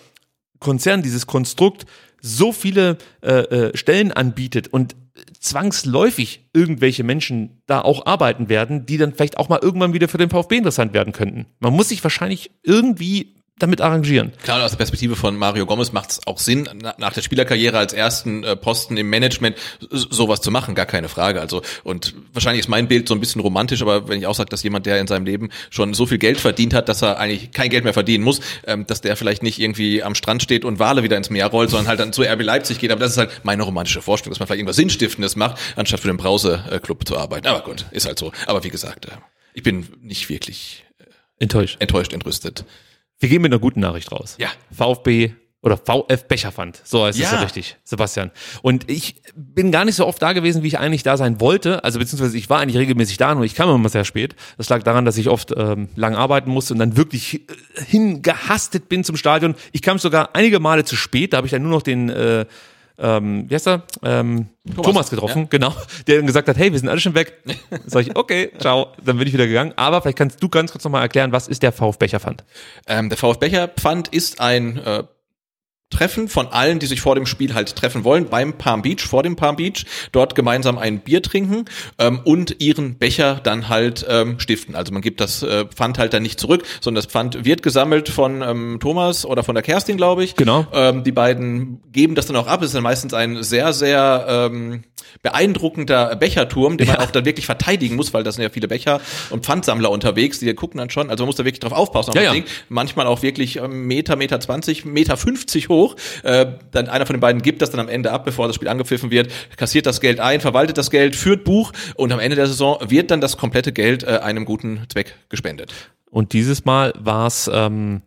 Konzern, dieses Konstrukt so viele äh, äh, Stellen anbietet und zwangsläufig irgendwelche Menschen da auch arbeiten werden, die dann vielleicht auch mal irgendwann wieder für den VfB interessant werden könnten. Man muss sich wahrscheinlich irgendwie damit arrangieren. Klar, aus der Perspektive von Mario Gomez macht es auch Sinn, na- nach der Spielerkarriere als ersten äh, Posten im Management sowas zu machen, gar keine Frage. Also und wahrscheinlich ist mein Bild so ein bisschen romantisch, aber wenn ich auch sage, dass jemand, der in seinem Leben schon so viel Geld verdient hat, dass er eigentlich kein Geld mehr verdienen muss, ähm, dass der vielleicht nicht irgendwie am Strand steht und Wale wieder ins Meer rollt, sondern halt dann zu RB Leipzig geht. Aber das ist halt meine romantische Vorstellung, dass man vielleicht irgendwas Sinnstiftendes macht, anstatt für den Brause-Club zu arbeiten. Aber gut, ist halt so. Aber wie gesagt, äh, ich bin nicht wirklich Enttäuscht. enttäuscht, entrüstet. Wir gehen mit einer guten Nachricht raus. Ja. VfB oder VF Becherpfand, so heißt es Ja. ja richtig, Sebastian. Und ich bin gar nicht so oft da gewesen, wie ich eigentlich da sein wollte. Also beziehungsweise ich war eigentlich regelmäßig da, nur ich kam immer sehr spät. Das lag daran, dass ich oft ähm, lang arbeiten musste und dann wirklich äh, hingehastet bin zum Stadion. Ich kam sogar einige Male zu spät, da habe ich dann nur noch den äh, ähm, wie heißt er? Ähm, Thomas, getroffen, genau, der dann gesagt hat, hey, wir sind alle schon weg. Sag ich, okay, ciao, dann bin ich wieder gegangen. Aber vielleicht kannst du ganz kurz nochmal erklären, was ist der VfB Becherpfand? Ähm, der VfB Becher Pfand ist ein äh, Treffen von allen, die sich vor dem Spiel halt treffen wollen, beim Palm Beach, vor dem Palm Beach, dort gemeinsam ein Bier trinken ähm, und ihren Becher dann halt ähm, stiften. Also man gibt das äh, Pfand halt dann nicht zurück, sondern das Pfand wird gesammelt von ähm, Thomas oder von der Kerstin, glaube ich. Genau. Ähm, die beiden geben das dann auch ab. Es ist dann meistens ein sehr, sehr ähm, beeindruckender Becherturm, den man Ja. auch dann wirklich verteidigen muss, weil da sind ja viele Becher und Pfandsammler unterwegs, die gucken dann schon, also man muss da wirklich drauf aufpassen auf Ja, das ja. Manchmal auch wirklich ähm, Meter, Meter 20, Meter 50 hoch. Äh, dann einer von den beiden gibt das dann am Ende ab, bevor das Spiel angepfiffen wird, kassiert das Geld ein, verwaltet das Geld, führt Buch und am Ende der Saison wird dann das komplette Geld äh, einem guten Zweck gespendet. Und dieses Mal war es, ähm,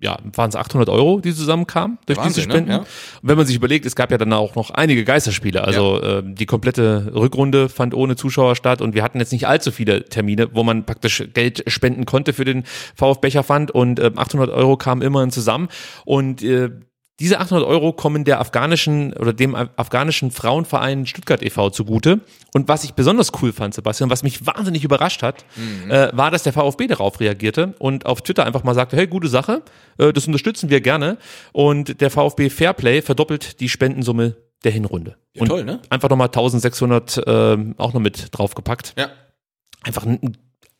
ja, waren es 800 Euro, die zusammenkamen durch Wahnsinn, diese Spenden. ne? Ja. Und wenn man sich überlegt, es gab ja dann auch noch einige Geisterspiele. Also ähm, die komplette Rückrunde fand ohne Zuschauer statt und wir hatten jetzt nicht allzu viele Termine, wo man praktisch Geld spenden konnte für den VfB Becher Fund und ähm, 800 Euro kamen immerhin zusammen. Und äh, Diese 800 Euro kommen der afghanischen oder dem afghanischen Frauenverein Stuttgart e.V. zugute. Und was ich besonders cool fand, Sebastian, was mich wahnsinnig überrascht hat, mhm. äh, war, dass der VfB darauf reagierte und auf Twitter einfach mal sagte, hey, gute Sache, äh, das unterstützen wir gerne. Und der VfB Fairplay verdoppelt die Spendensumme der Hinrunde. Ja, toll, ne? Einfach nochmal 1600 äh, auch noch mit draufgepackt. Ja. Einfach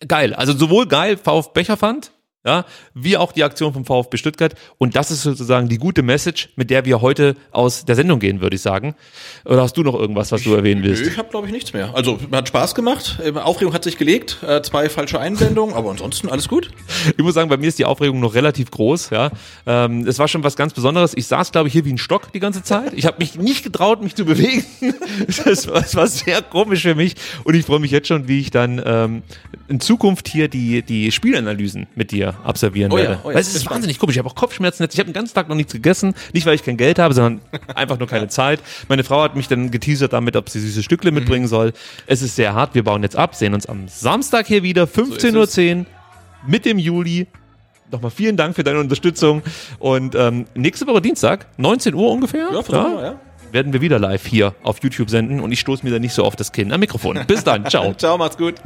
geil. Also sowohl geil VfB Becherpfand, ja, wie auch die Aktion vom VfB Stuttgart. Und das ist sozusagen die gute Message, mit der wir heute aus der Sendung gehen, würde ich sagen. Oder hast du noch irgendwas, was du erwähnen willst? Nö, ich habe, glaube ich, nichts mehr. Also, hat Spaß gemacht. Äh, Aufregung hat sich gelegt. Äh, zwei falsche Einblendungen, aber ansonsten alles gut. Ich muss sagen, bei mir ist die Aufregung noch relativ groß. Ja, ähm, Es war schon was ganz Besonderes. Ich saß, glaube ich, hier wie ein Stock die ganze Zeit. Ich habe mich nicht getraut, mich zu bewegen. [LAUGHS] das, war, das war sehr komisch für mich. Und ich freue mich jetzt schon, wie ich dann ähm, in Zukunft hier die, die Spielanalysen mit dir absolvieren oh werde. Ja, oh ja, weil es ist wahnsinnig komisch. Ich habe auch Kopfschmerzen jetzt. Ich habe den ganzen Tag noch nichts gegessen. Nicht, weil ich kein Geld habe, sondern [LAUGHS] einfach nur keine Zeit. Meine Frau hat mich dann geteasert damit, ob sie süße Stückle mhm. mitbringen soll. Es ist sehr hart. Wir bauen jetzt ab, sehen uns am Samstag hier wieder, 15.10 Uhr mit dem Juli. Nochmal vielen Dank für deine Unterstützung. Und ähm, nächste Woche Dienstag, 19 Uhr ungefähr. Ja, ja. ja werden wir wieder live hier auf YouTube senden und ich stoße mir da nicht so oft das Kinn am Mikrofon. Bis dann, ciao. [LAUGHS] ciao, macht's gut.